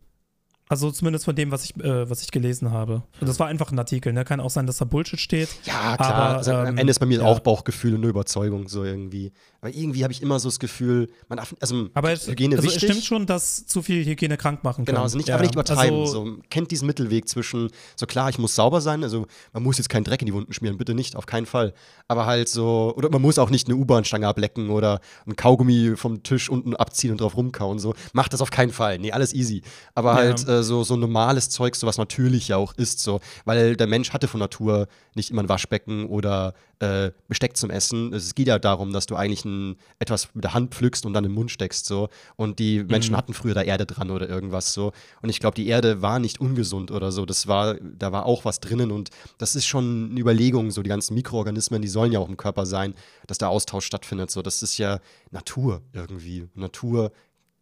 Also zumindest von dem, was ich, äh, was ich gelesen habe. Und das war einfach ein Artikel, ne? Kann auch sein, dass da Bullshit steht. Ja, klar. Aber, also, am ähm, Ende ist bei mir ja. auch Bauchgefühl und eine Überzeugung, so irgendwie. Aber irgendwie habe ich immer so das Gefühl, man also Aber es, Hygiene also es wichtig. stimmt schon, dass zu viel Hygiene krank machen kann. Genau, also nicht, ja. aber nicht übertreiben. Also, so, kennt diesen Mittelweg zwischen, so klar, ich muss sauber sein, also man muss jetzt keinen Dreck in die Wunden schmieren, bitte nicht, auf keinen Fall. Aber halt so, oder man muss auch nicht eine U-Bahn-Stange ablecken oder ein Kaugummi vom Tisch unten abziehen und drauf rumkauen. So, macht das auf keinen Fall. Nee, alles easy. Aber Ja. halt äh, so, so normales Zeug, so was natürlich ja auch ist, so, weil der Mensch hatte von Natur nicht immer ein Waschbecken oder äh, Besteck zum Essen. Es geht ja darum, dass du eigentlich ein, etwas mit der Hand pflückst und dann im Mund steckst so. Und die Menschen Mhm. hatten früher da Erde dran oder irgendwas so. Und ich glaube, die Erde war nicht ungesund oder so. Das war, da war auch was drinnen und das ist schon eine Überlegung. So die ganzen Mikroorganismen, die sollen ja auch im Körper sein, dass der Austausch stattfindet. So, das ist ja Natur irgendwie. Natur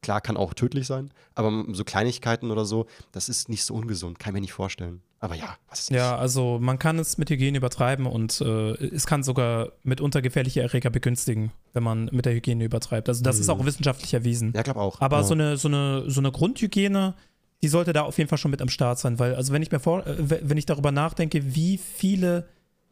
Klar, kann auch tödlich sein, aber so Kleinigkeiten oder so, das ist nicht so ungesund, kann ich mir nicht vorstellen. Aber ja, was ist Ja, also man kann es mit Hygiene übertreiben und äh, es kann sogar mitunter gefährliche Erreger begünstigen, wenn man mit der Hygiene übertreibt. Also das ist auch wissenschaftlich erwiesen. Ja, glaube auch. Aber ja. so, eine, so, eine, so eine Grundhygiene, die sollte da auf jeden Fall schon mit am Start sein, weil, also wenn ich mir vor, äh, wenn ich darüber nachdenke, wie viele,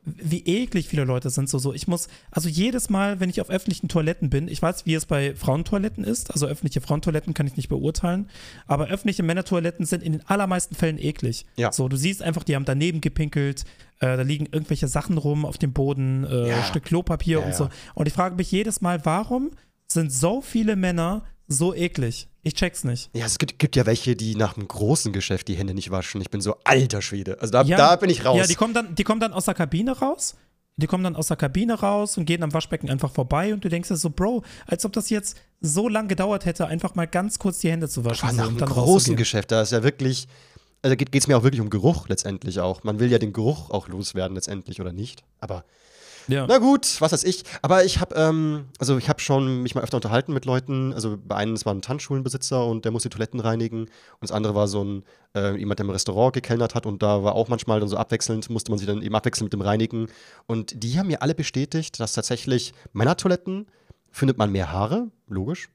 wie eklig viele Leute sind, so, so, ich muss, also jedes Mal, wenn ich auf öffentlichen Toiletten bin, ich weiß, wie es bei Frauentoiletten ist, also öffentliche Frauentoiletten kann ich nicht beurteilen, aber öffentliche Männertoiletten sind in den allermeisten Fällen eklig. Ja. So, du siehst einfach, die haben daneben gepinkelt, äh, da liegen irgendwelche Sachen rum auf dem Boden, äh, Ja. Stück Klopapier Ja, und so. Und ich frage mich jedes Mal, warum sind so viele Männer so eklig? Ich check's nicht. Ja, es gibt, gibt ja welche, die nach einem großen Geschäft die Hände nicht waschen. Ich bin so alter Schwede. Also da, Ja, da bin ich raus. Ja, die kommen, dann, die kommen dann aus der Kabine raus. Die kommen dann aus der Kabine raus und gehen am Waschbecken einfach vorbei und du denkst dir so, Bro, als ob das jetzt so lang gedauert hätte, einfach mal ganz kurz die Hände zu waschen. Aber nach einem dann großen. Geschäft, da ist ja wirklich, also geht es mir auch wirklich um Geruch letztendlich auch. Man will ja den Geruch auch loswerden letztendlich oder nicht. Aber Ja. na gut, was weiß ich. Aber ich habe, ähm, also ich habe schon mich mal öfter unterhalten mit Leuten. Also bei einem war ein Tanzschulenbesitzer und der musste die Toiletten reinigen. Und das andere war so ein äh, jemand, der im Restaurant gekellnert hat und da war auch manchmal dann so abwechselnd, musste man sich dann eben abwechseln mit dem Reinigen. Und die haben mir alle bestätigt, dass tatsächlich Männertoiletten findet man mehr Haare, logisch.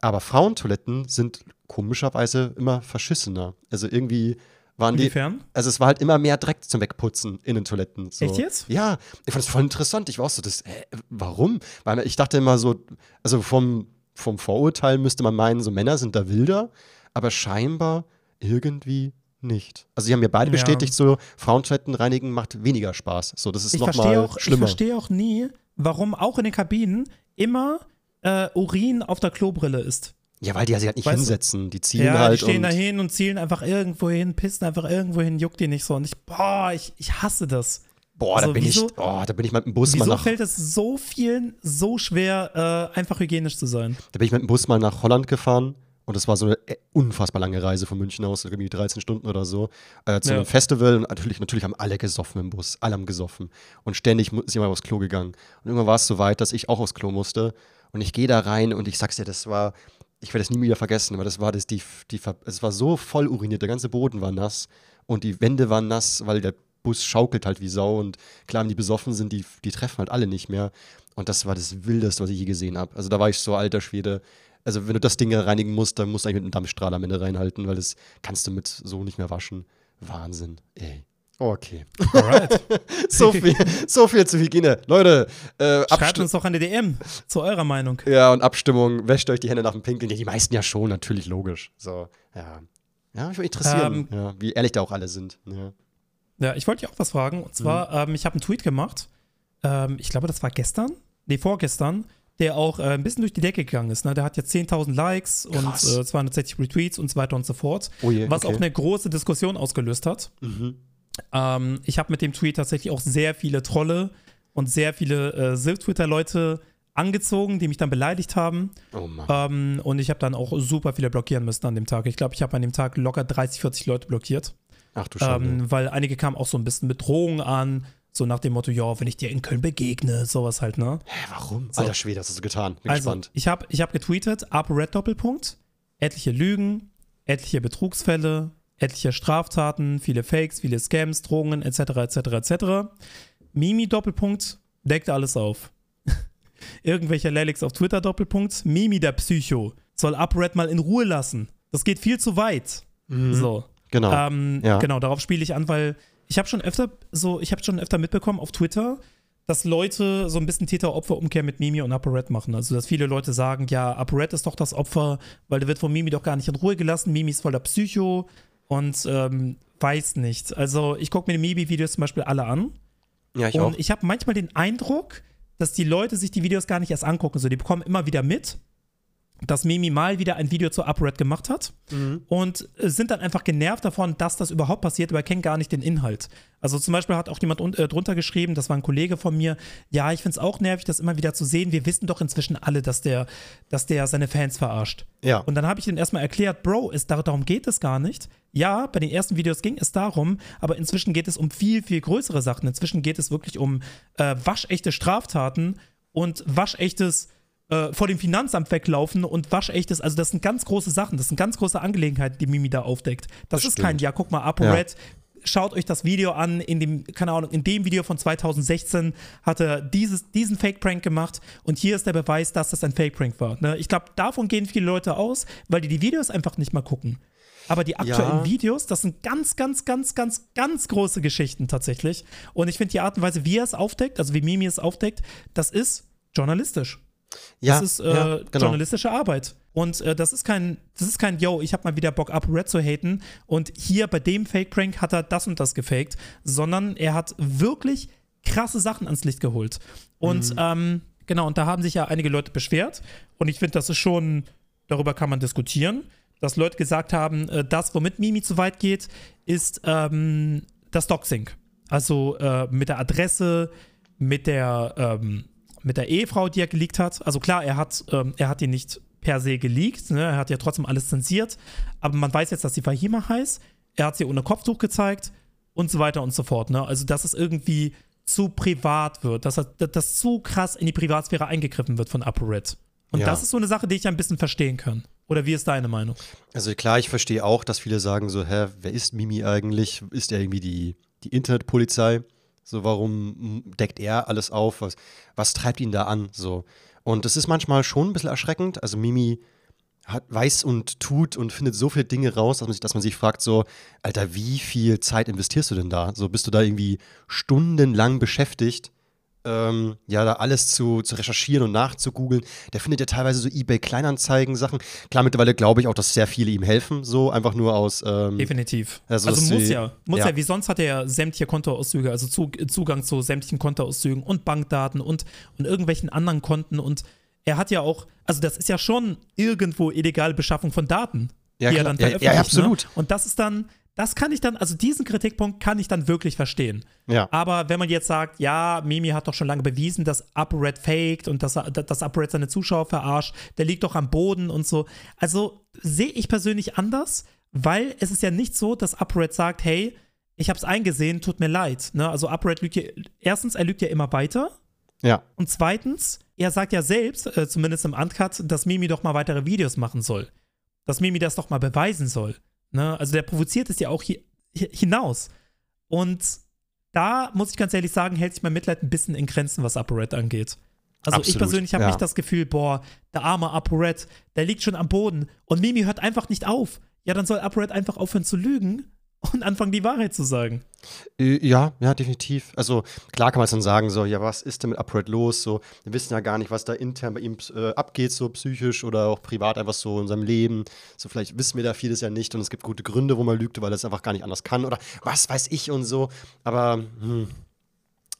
Aber Frauentoiletten sind komischerweise immer verschissener. Also irgendwie waren die. Inwiefern? Also es war halt immer mehr Dreck zum Wegputzen in den Toiletten. So. Echt jetzt? Ja, ich fand das voll interessant. Ich war auch so, das, äh, warum? Weil ich dachte immer so, also vom, vom Vorurteil müsste man meinen, so Männer sind da wilder, aber scheinbar irgendwie nicht. Also sie haben mir beide Ja. bestätigt, so Frauentoiletten reinigen macht weniger Spaß. So, das ist Ich verstehe nochmal auch, ich schlimmer. verstehe auch nie, warum auch in den Kabinen immer äh, Urin auf der Klobrille ist. Ja, weil die sich halt nicht Weißt hinsetzen. Die ziehen Ja, halt die stehen da hin und zielen einfach irgendwo hin, pissen einfach irgendwo hin, juckt die nicht so. Und ich, boah, ich, ich hasse das. boah, da Also bin wieso- ich, oh, da bin ich mit dem Bus mal Wieso nach, fällt es so vielen so schwer, äh, einfach hygienisch zu sein? da bin ich mit dem Bus mal nach Holland gefahren und das war so eine äh, unfassbar lange Reise von München aus, irgendwie 13 Stunden oder so, äh, zu Ja. einem Festival und natürlich, natürlich haben alle gesoffen im Bus, alle haben gesoffen und ständig ist jemand aufs Klo gegangen und irgendwann war es so weit, dass ich auch aufs Klo musste und ich gehe da rein und ich sag's dir, das war, ich werde es nie wieder vergessen, aber das war das, die, die, es war so voll uriniert, der ganze Boden war nass und die Wände waren nass, weil der Bus schaukelt halt wie Sau und klar, wenn die besoffen sind, die, die treffen halt alle nicht mehr. Und das war das Wildeste, was ich je gesehen habe. Also da war ich so alter Schwede. Also wenn du das Ding reinigen musst, dann musst du eigentlich mit einem Dampfstrahl am Ende reinhalten, weil das kannst du mit so nicht mehr waschen. Wahnsinn, ey. Okay. Alright. so, viel, so viel zu Hygiene. Leute, äh, Schreibt uns doch eine DM zu eurer Meinung. ja, und Abstimmung, wäscht euch die Hände nach dem Pinkeln. Ja, die meisten ja schon, natürlich, logisch. So, ja. Ja, mich würde interessieren, Ähm, ja, wie ehrlich da auch alle sind. Ja. Ja, ich wollte dich auch was fragen. Und zwar, Mhm. ähm, ich habe einen Tweet gemacht. Ähm, ich glaube, das war gestern. Nee, vorgestern. Der auch äh, ein bisschen durch die Decke gegangen ist. Ne? Der hat jetzt 10.000 Likes Krass. und äh, 260 Retweets und so weiter und so fort. Oh je, was okay. auch eine große Diskussion ausgelöst hat. Mhm. Ähm, ich habe mit dem Tweet tatsächlich auch sehr viele Trolle und sehr viele äh, Silk-Twitter-Leute angezogen, die mich dann beleidigt haben. Oh Mann. Ähm, und ich habe dann auch super viele blockieren müssen an dem Tag. Ich glaube, ich habe an dem Tag locker 30, 40 Leute blockiert. Ach du Schande. Ähm, weil einige kamen auch so ein bisschen mit Drohungen an, so nach dem Motto, ja, wenn ich dir in Köln begegne, sowas halt, ne? Hä, warum? so. Alter Schwede, hast du so getan. Bin also, gespannt. ich habe ich hab getweetet, ApoRed Doppelpunkt, etliche Lügen, etliche Betrugsfälle, etliche Straftaten, viele Fakes, viele Scams, Drohungen, etc., etc., etc. Mimi Doppelpunkt, deckt alles auf. Irgendwelcher Lelix auf Twitter Doppelpunkt, Mimi der Psycho, soll ApoRed mal in Ruhe lassen. Das geht viel zu weit. So. Genau. Ähm, Ja. Genau, darauf spiele ich an, weil ich habe schon öfter so, ich habe schon öfter mitbekommen auf Twitter, dass Leute so ein bisschen Täter-Opfer-Umkehr mit Mimi und ApoRed machen. Also, dass viele Leute sagen, ja, ApoRed ist doch das Opfer, weil der wird von Mimi doch gar nicht in Ruhe gelassen. Mimi ist voller Psycho und ähm, weiß nicht. Also, ich gucke mir die Mimi-Videos zum Beispiel alle an ja, ich und auch. ich habe manchmal den Eindruck, dass die Leute sich die Videos gar nicht erst angucken. So, die bekommen immer wieder mit, dass Mimi mal wieder ein Video zu UpRed gemacht hat und äh, sind dann einfach genervt davon, dass das überhaupt passiert, aber kennen gar nicht den Inhalt. Also zum Beispiel hat auch jemand äh, drunter geschrieben, das war ein Kollege von mir, ja, ich finde es auch nervig, das immer wieder zu sehen. Wir wissen doch inzwischen alle, dass der, dass der seine Fans verarscht. Ja. Und dann habe ich ihm erstmal erklärt, Bro, ist, dar- darum geht es gar nicht. Ja, bei den ersten Videos ging es darum, aber inzwischen geht es um viel, viel größere Sachen. Inzwischen geht es wirklich um äh, waschechte Straftaten und waschechtes äh, vor dem Finanzamt weglaufen und waschechtes, also das sind ganz große Sachen, das sind ganz große Angelegenheiten, die Mimi da aufdeckt. Das, Das ist kein, stimmt. ja, guck mal, ApoRed, schaut euch das Video an, in dem, keine Ahnung, in dem Video von 2016 hat er dieses, diesen Fake-Prank gemacht und hier ist der Beweis, dass das ein Fake-Prank war. Ne? Ich glaube, davon gehen viele Leute aus, weil die die Videos einfach nicht mal gucken. Aber die aktuellen Ja. Videos, das sind ganz, ganz, ganz, ganz, ganz große Geschichten tatsächlich. Und ich finde die Art und Weise, wie er es aufdeckt, also wie Mimi es aufdeckt, das ist journalistisch. Ja, Das ist äh, ja, genau. journalistische Arbeit. Und äh, das ist kein, das ist kein, yo, ich habe mal wieder Bock ab, Red zu haten und hier bei dem Fake-Prank hat er das und das gefaked, sondern er hat wirklich krasse Sachen ans Licht geholt. Und Mhm. ähm, genau, und da haben sich ja einige Leute beschwert und ich finde, das ist schon darüber kann man diskutieren, dass Leute gesagt haben, äh, das, womit Mimi zu weit geht, ist ähm, das Doxing. Also äh, mit der Adresse, mit der, ähm, mit der Ehefrau, die er geleakt hat. Also klar, er hat, ähm, er hat die nicht per se geleakt, ne? er hat ja trotzdem alles zensiert, aber man weiß jetzt, dass sie Fahima heißt. Er hat sie ohne Kopftuch gezeigt und so weiter und so fort. Ne? Also, dass es irgendwie zu privat wird, dass das zu krass in die Privatsphäre eingegriffen wird von ApoRed. Und ja. das ist so eine Sache, die ich ein bisschen verstehen kann. Oder wie ist deine Meinung? Also klar, ich verstehe auch, dass viele sagen so, hä, wer ist Mimi eigentlich? Ist er irgendwie die, die Internetpolizei? So, warum deckt er alles auf? Was, was treibt ihn da an? So. Und das ist manchmal schon ein bisschen erschreckend. Also Mimi hat, weiß und tut und findet so viele Dinge raus, dass man, sich, dass man sich fragt, so, Alter, wie viel Zeit investierst du denn da? So, bist du da irgendwie stundenlang beschäftigt, ähm, ja, da alles zu, zu recherchieren und nachzugoogeln. Der findet ja teilweise so eBay-Kleinanzeigen-Sachen. Klar, mittlerweile glaube ich auch, dass sehr viele ihm helfen, so einfach nur aus. Ähm, Definitiv. Also, also muss ja. Muss ja. ja. wie sonst hat er ja sämtliche Kontoauszüge, also Zugang zu sämtlichen Kontoauszügen und Bankdaten und, und irgendwelchen anderen Konten und er hat ja auch, also das ist ja schon irgendwo illegale Beschaffung von Daten, ja, die er dann veröffentlicht. Ja, ja absolut. Ne? Und das ist dann, das kann ich dann, also diesen Kritikpunkt kann ich dann wirklich verstehen. Ja. Aber wenn man jetzt sagt, ja, Mimi hat doch schon lange bewiesen, dass UpRed faked und dass, dass UpRed seine Zuschauer verarscht, der liegt doch am Boden und so. Also sehe ich persönlich anders, weil es ist ja nicht so, dass UpRed sagt, hey, ich habe es eingesehen, tut mir leid. Ne? Also UpRed lügt ja, erstens, er lügt ja immer weiter. Ja. Und zweitens, er sagt ja selbst, äh, zumindest im Uncut, dass Mimi doch mal weitere Videos machen soll. Dass Mimi das doch mal beweisen soll. Ne? Also der provoziert es ja auch hi hinaus. Und da muss ich ganz ehrlich sagen, hält sich mein Mitleid ein bisschen in Grenzen, was ApoRed angeht. Also Absolut, ich persönlich habe ja. nicht das Gefühl, boah, der arme ApoRed, der liegt schon am Boden und Mimi hört einfach nicht auf. Ja, dann soll ApoRed einfach aufhören zu lügen und anfangen, die Wahrheit zu sagen. Äh, ja, ja, definitiv. Also klar kann man dann sagen, so, ja, was ist denn mit Upright los? So, wir wissen ja gar nicht, was da intern bei ihm äh, abgeht, so psychisch oder auch privat einfach so in seinem Leben. So, vielleicht wissen wir da vieles ja nicht und es gibt gute Gründe, wo man lügt, weil er es einfach gar nicht anders kann oder was weiß ich und so. Aber, hm.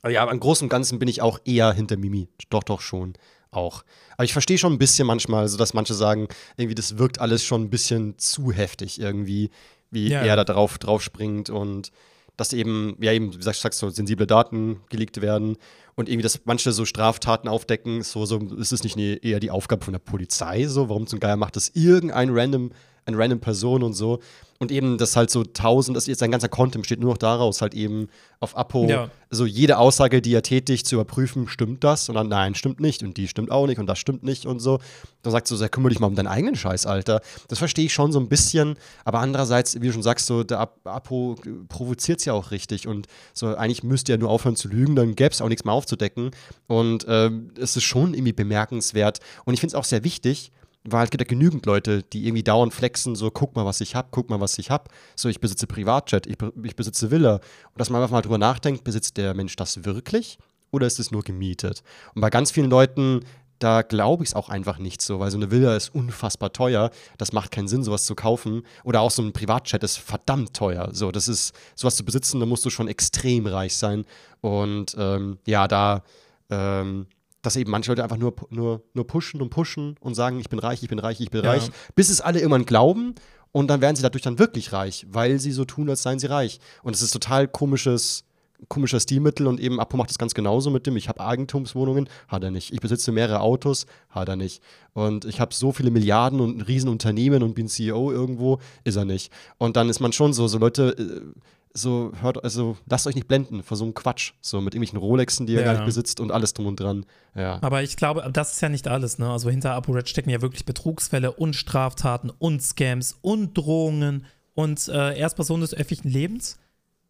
Aber ja, im Großen und Ganzen bin ich auch eher hinter Mimi. Doch, doch schon auch. Aber ich verstehe schon ein bisschen manchmal, so dass manche sagen, irgendwie, das wirkt alles schon ein bisschen zu heftig irgendwie wie ja, er da drauf, drauf springt und dass eben, ja eben, wie sagst du, so sensible Daten geleakt werden und irgendwie, dass manche so Straftaten aufdecken, so, so ist es nicht eine, eher die Aufgabe von der Polizei, so, warum zum Geier macht das irgendein random eine random Person und so. Und eben, das halt so tausend, das ist sein ganzer Content besteht nur noch daraus, halt eben auf Apo, ja. so jede Aussage, die er tätigt, zu überprüfen, stimmt das? Und dann, nein, stimmt nicht und die stimmt auch nicht und das stimmt nicht und so. Dann sagst du, so, kümmere dich mal um deinen eigenen Scheiß, Alter. Das verstehe ich schon so ein bisschen, aber andererseits, wie du schon sagst, so, der Apo provoziert es ja auch richtig und so, eigentlich müsste er nur aufhören zu lügen, dann gäbe es auch nichts mehr aufzudecken. Und ähm, es ist schon irgendwie bemerkenswert und ich finde es auch sehr wichtig, weil es gibt ja genügend Leute, die irgendwie dauernd flexen, so guck mal, was ich hab, guck mal, was ich hab. So, ich besitze Privatjet, ich, ich besitze Villa. Und dass man einfach mal drüber nachdenkt, besitzt der Mensch das wirklich oder ist es nur gemietet? Und bei ganz vielen Leuten, da glaube ich es auch einfach nicht so, weil so eine Villa ist unfassbar teuer. Das macht keinen Sinn, sowas zu kaufen. Oder auch so ein Privatjet ist verdammt teuer. So, das ist, sowas zu besitzen, da musst du schon extrem reich sein. Und ähm, ja, da ähm, dass eben manche Leute einfach nur, nur, nur pushen und pushen und sagen, ich bin reich, ich bin reich, ich bin ja. reich, bis es alle irgendwann glauben und dann werden sie dadurch dann wirklich reich, weil sie so tun, als seien sie reich. Und es ist total komisches, komischer Stilmittel und eben Apo macht das ganz genauso mit dem. Ich habe Eigentumswohnungen, hat er nicht. Ich besitze mehrere Autos, hat er nicht. Und ich habe so viele Milliarden und ein Riesenunternehmen und bin CEO irgendwo, ist er nicht. Und dann ist man schon so, so Leute äh, so hört, also lasst euch nicht blenden vor so einem Quatsch, so mit irgendwelchen Rolexen, die ihr ja. gar nicht besitzt und alles drum und dran. Ja. Aber ich glaube, das ist ja nicht alles, ne? Also hinter ApoRed stecken ja wirklich Betrugsfälle und Straftaten und Scams und Drohungen und äh, er ist Person des öffentlichen Lebens.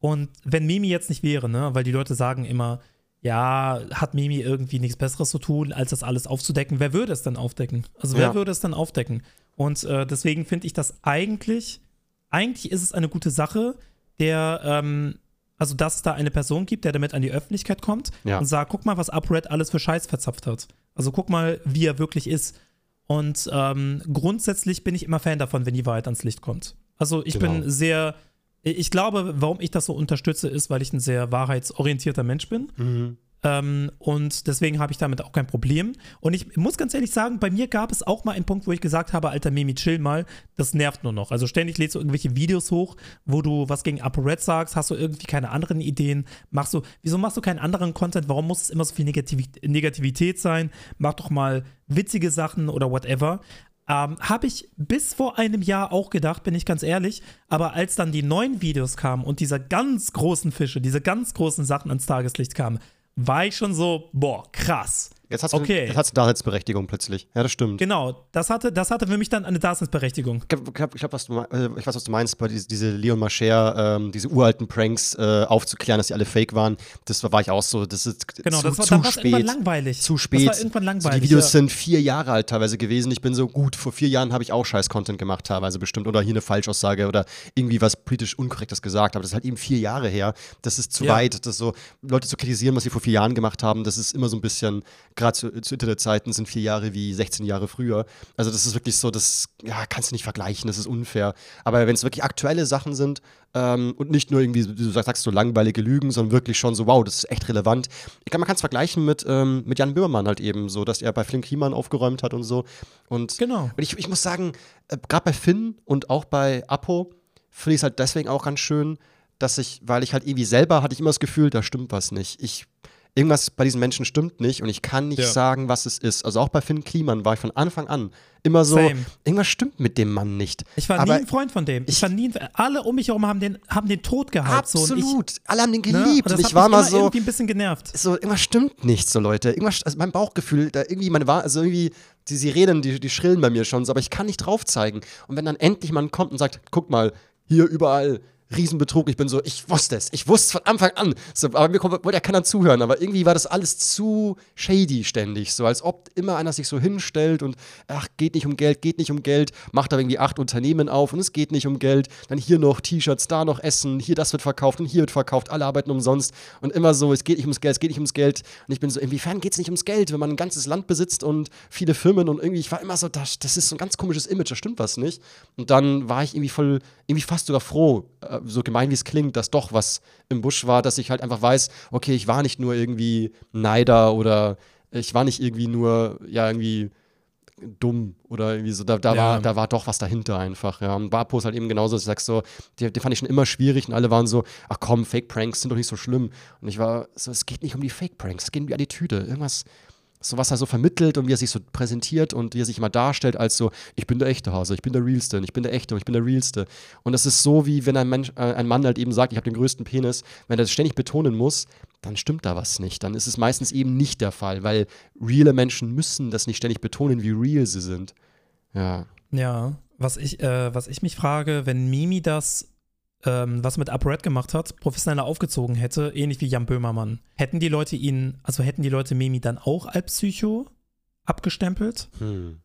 Und wenn Mimi jetzt nicht wäre, ne, weil die Leute sagen immer, ja, hat Mimi irgendwie nichts Besseres zu tun, als das alles aufzudecken, wer würde es dann aufdecken? Also wer ja. würde es dann aufdecken? Und äh, deswegen finde ich das eigentlich, eigentlich ist es eine gute Sache, der, ähm, also dass es da eine Person gibt, der damit an die Öffentlichkeit kommt ja. und sagt, guck mal, was UpRed alles für Scheiß verzapft hat. Also guck mal, wie er wirklich ist. Und ähm, grundsätzlich bin ich immer Fan davon, wenn die Wahrheit ans Licht kommt. Also ich genau. bin sehr, ich glaube, warum ich das so unterstütze, ist, weil ich ein sehr wahrheitsorientierter Mensch bin. Mhm. Ähm, und deswegen habe ich damit auch kein Problem. Und ich muss ganz ehrlich sagen, bei mir gab es auch mal einen Punkt, wo ich gesagt habe, alter Mimi, chill mal, das nervt nur noch. Also ständig lädst du irgendwelche Videos hoch, wo du was gegen ApoRed sagst, hast du irgendwie keine anderen Ideen, machst du, wieso machst du keinen anderen Content, warum muss es immer so viel Negativität sein? Mach doch mal witzige Sachen oder whatever. Ähm, Habe ich bis vor einem Jahr auch gedacht, bin ich ganz ehrlich. Aber als dann die neuen Videos kamen und diese ganz großen Fische, diese ganz großen Sachen ans Tageslicht kamen, war ich schon so, boah, krass. Jetzt hast du, Okay. jetzt du Daseinsberechtigung plötzlich. Ja, das stimmt. Genau, das hatte, das hatte für mich dann eine Daseinsberechtigung. Ich, glaub- ich, glaub- was du, äh, ich weiß, was du meinst, bei diese, diese Leon Mascher, ähm, diese uralten Pranks äh, aufzuklären, dass die alle fake waren. Das war, war ich auch so. Das ist Genau, zu, das war, zu dann war's irgendwann spät. langweilig. Zu spät. Das war irgendwann langweilig. So, die Videos ja. sind vier Jahre alt teilweise gewesen. Ich bin so gut, vor vier Jahren habe ich auch Scheiß-Content gemacht, teilweise bestimmt. Oder hier eine Falschaussage oder irgendwie was politisch Unkorrektes gesagt. Aber das ist halt eben vier Jahre her. Das ist zu Ja. weit. Das so, Leute zu kritisieren, was sie vor vier Jahren gemacht haben, das ist immer so ein bisschen, gerade zu, zu Internetzeiten sind vier Jahre wie 16 Jahre früher. Also das ist wirklich so, das ja, kannst du nicht vergleichen, das ist unfair. Aber wenn es wirklich aktuelle Sachen sind ähm, und nicht nur irgendwie, wie du sagst, so langweilige Lügen, sondern wirklich schon so, wow, das ist echt relevant. Ich glaube, man kann es vergleichen mit, ähm, mit Jan Böhmermann halt eben, so, dass er bei Flink Kliemann aufgeräumt hat und so. Und, Genau. und ich, ich muss sagen, äh, gerade bei Finn und auch bei Apo finde ich es halt deswegen auch ganz schön, dass ich, weil ich halt irgendwie selber hatte ich immer das Gefühl, da stimmt was nicht. Ich, irgendwas bei diesen Menschen stimmt nicht und ich kann nicht Ja. sagen, was es ist. Also auch bei Finn Kliman war ich von Anfang an immer so, Same. irgendwas stimmt mit dem Mann nicht. Ich war Aber nie ein Freund von dem. Ich, ich- war nie ein, alle um mich herum haben den, haben den Tod gehabt. So, und ich, Absolut. Alle haben den ne? geliebt. Und das und hat ich war mal so, irgendwie ein bisschen genervt. so, irgendwas stimmt nicht so, Leute. Irgendwas, also mein Bauchgefühl, da irgendwie, meine war, also irgendwie, die Sirenen, die, die schrillen bei mir schon so, aber ich kann nicht drauf zeigen. Und wenn dann endlich man kommt und sagt, guck mal, hier überall. Riesenbetrug, ich bin so, ich wusste es, ich wusste es von Anfang an. So, aber mir kommt, wollte ja keiner zuhören, aber irgendwie war das alles zu shady ständig, so als ob immer einer sich so hinstellt und ach, geht nicht um Geld, geht nicht um Geld, macht da irgendwie acht Unternehmen auf und es geht nicht um Geld, dann hier noch T-Shirts, da noch Essen, hier das wird verkauft und hier wird verkauft, alle arbeiten umsonst. Und immer so, es geht nicht ums Geld, es geht nicht ums Geld. Und ich bin so, inwiefern geht es nicht ums Geld, wenn man ein ganzes Land besitzt und viele Firmen und irgendwie, ich war immer so, das, das ist so ein ganz komisches Image, da stimmt was nicht. Und dann war ich irgendwie voll, irgendwie fast sogar froh, äh, so gemein wie es klingt, dass doch was im Busch war, dass ich halt einfach weiß, okay, ich war nicht nur irgendwie Neider oder ich war nicht irgendwie nur, ja, irgendwie dumm oder irgendwie so, da, da, Ja. war, da war doch was dahinter einfach, ja. Und Vapo ist halt eben genauso, dass ich sag so, die, die fand ich schon immer schwierig und alle waren so, ach komm, Fake-Pranks sind doch nicht so schlimm. Und ich war so, es geht nicht um die Fake-Pranks, es geht um die Attitüde, irgendwas, so was er so vermittelt und wie er sich so präsentiert und wie er sich immer darstellt als so, ich bin der echte Hase, ich bin der Realste, und ich bin der Echte und ich bin der Realste. Und das ist so, wie wenn ein, Mensch, äh, ein Mann halt eben sagt, ich habe den größten Penis, wenn er das ständig betonen muss, dann stimmt da was nicht. Dann ist es meistens eben nicht der Fall, weil reale Menschen müssen das nicht ständig betonen, wie real sie sind. Ja. Ja, was ich, äh, was ich mich frage, wenn Mimi das, ähm, was mit ApoRed gemacht hat, professioneller aufgezogen hätte, ähnlich wie Jan Böhmermann, hätten die Leute ihn, also hätten die Leute Mimi dann auch als Psycho abgestempelt? Hm.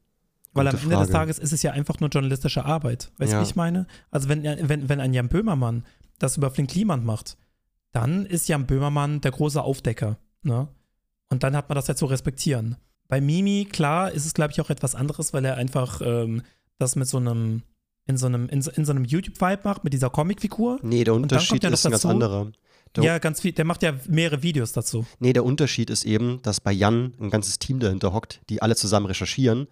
Weil am Ende des Frage. Tages ist es ja einfach nur journalistische Arbeit. Weißt du, Ja. wie ich meine? Also wenn, wenn, wenn ein Jan Böhmermann das über Flink Kliman macht, dann ist Jan Böhmermann der große Aufdecker. Ne? Und dann hat man das ja zu respektieren. Bei Mimi, klar, ist es, glaube ich, auch etwas anderes, weil er einfach ähm, das mit so einem, in so einem, in so, in so einem YouTube-Vibe macht, mit dieser Comicfigur. Nee, der Unterschied ist ein ganz anderer. Der, Ja, ganz viel. Der macht ja mehrere Videos dazu. Nee, der Unterschied ist eben, dass bei Jan ein ganzes Team dahinter hockt, die alle zusammen recherchieren.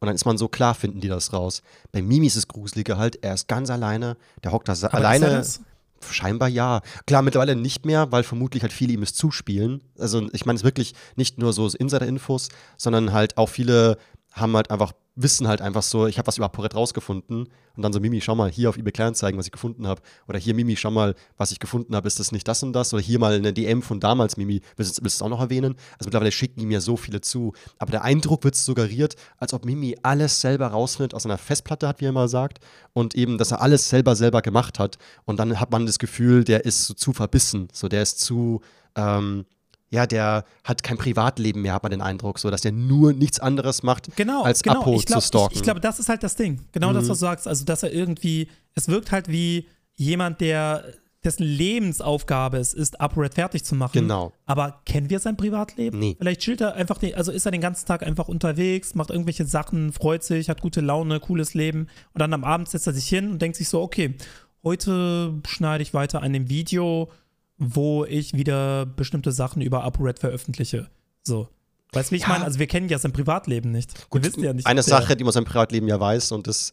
Und dann ist man so, klar finden die das raus. Bei Mimi ist es gruseliger halt, er ist ganz alleine, der hockt da Aber alleine. Scheinbar ja. Klar, mittlerweile nicht mehr, weil vermutlich halt viele ihm es zuspielen. Also ich meine es wirklich nicht nur so Insider-Infos, sondern halt auch viele haben halt einfach, wissen halt einfach so, ich habe was über ApoRed rausgefunden und dann so, Mimi, schau mal, hier auf eBay Kleinanzeigen, was ich gefunden habe. Oder hier, Mimi, schau mal, was ich gefunden habe, ist das nicht das und das? Oder hier mal eine DM von damals, Mimi, willst du es auch noch erwähnen? Also mittlerweile schicken die mir so viele zu. Aber der Eindruck wird suggeriert, als ob Mimi alles selber rausfindet, aus einer Festplatte hat, wie er immer sagt. Und eben, dass er alles selber, selber gemacht hat. Und dann hat man das Gefühl, der ist so zu verbissen. So, der ist zu, ähm, ja, der hat kein Privatleben mehr, hat man den Eindruck, so dass der nur nichts anderes macht, Genau, als genau. Apo ich glaub, zu stalken. Ich, ich glaube, das ist halt das Ding. Genau das, Mhm. was du sagst. Also, dass er irgendwie, es wirkt halt wie jemand, der dessen Lebensaufgabe es ist, ApoRed fertig zu machen. Genau. Aber kennen wir sein Privatleben? Nee. Vielleicht chillt er einfach, den, also ist er den ganzen Tag einfach unterwegs, macht irgendwelche Sachen, freut sich, hat gute Laune, cooles Leben. Und dann am Abend setzt er sich hin und denkt sich so, okay, heute schneide ich weiter an dem Video, wo ich wieder bestimmte Sachen über ApoRed veröffentliche. So. Weißt du, wie ich Ja. meine? Also wir kennen ja sein Privatleben nicht. Gut, wir wissen ja nicht. eine Sache, die man seinem Privatleben ja weiß, und das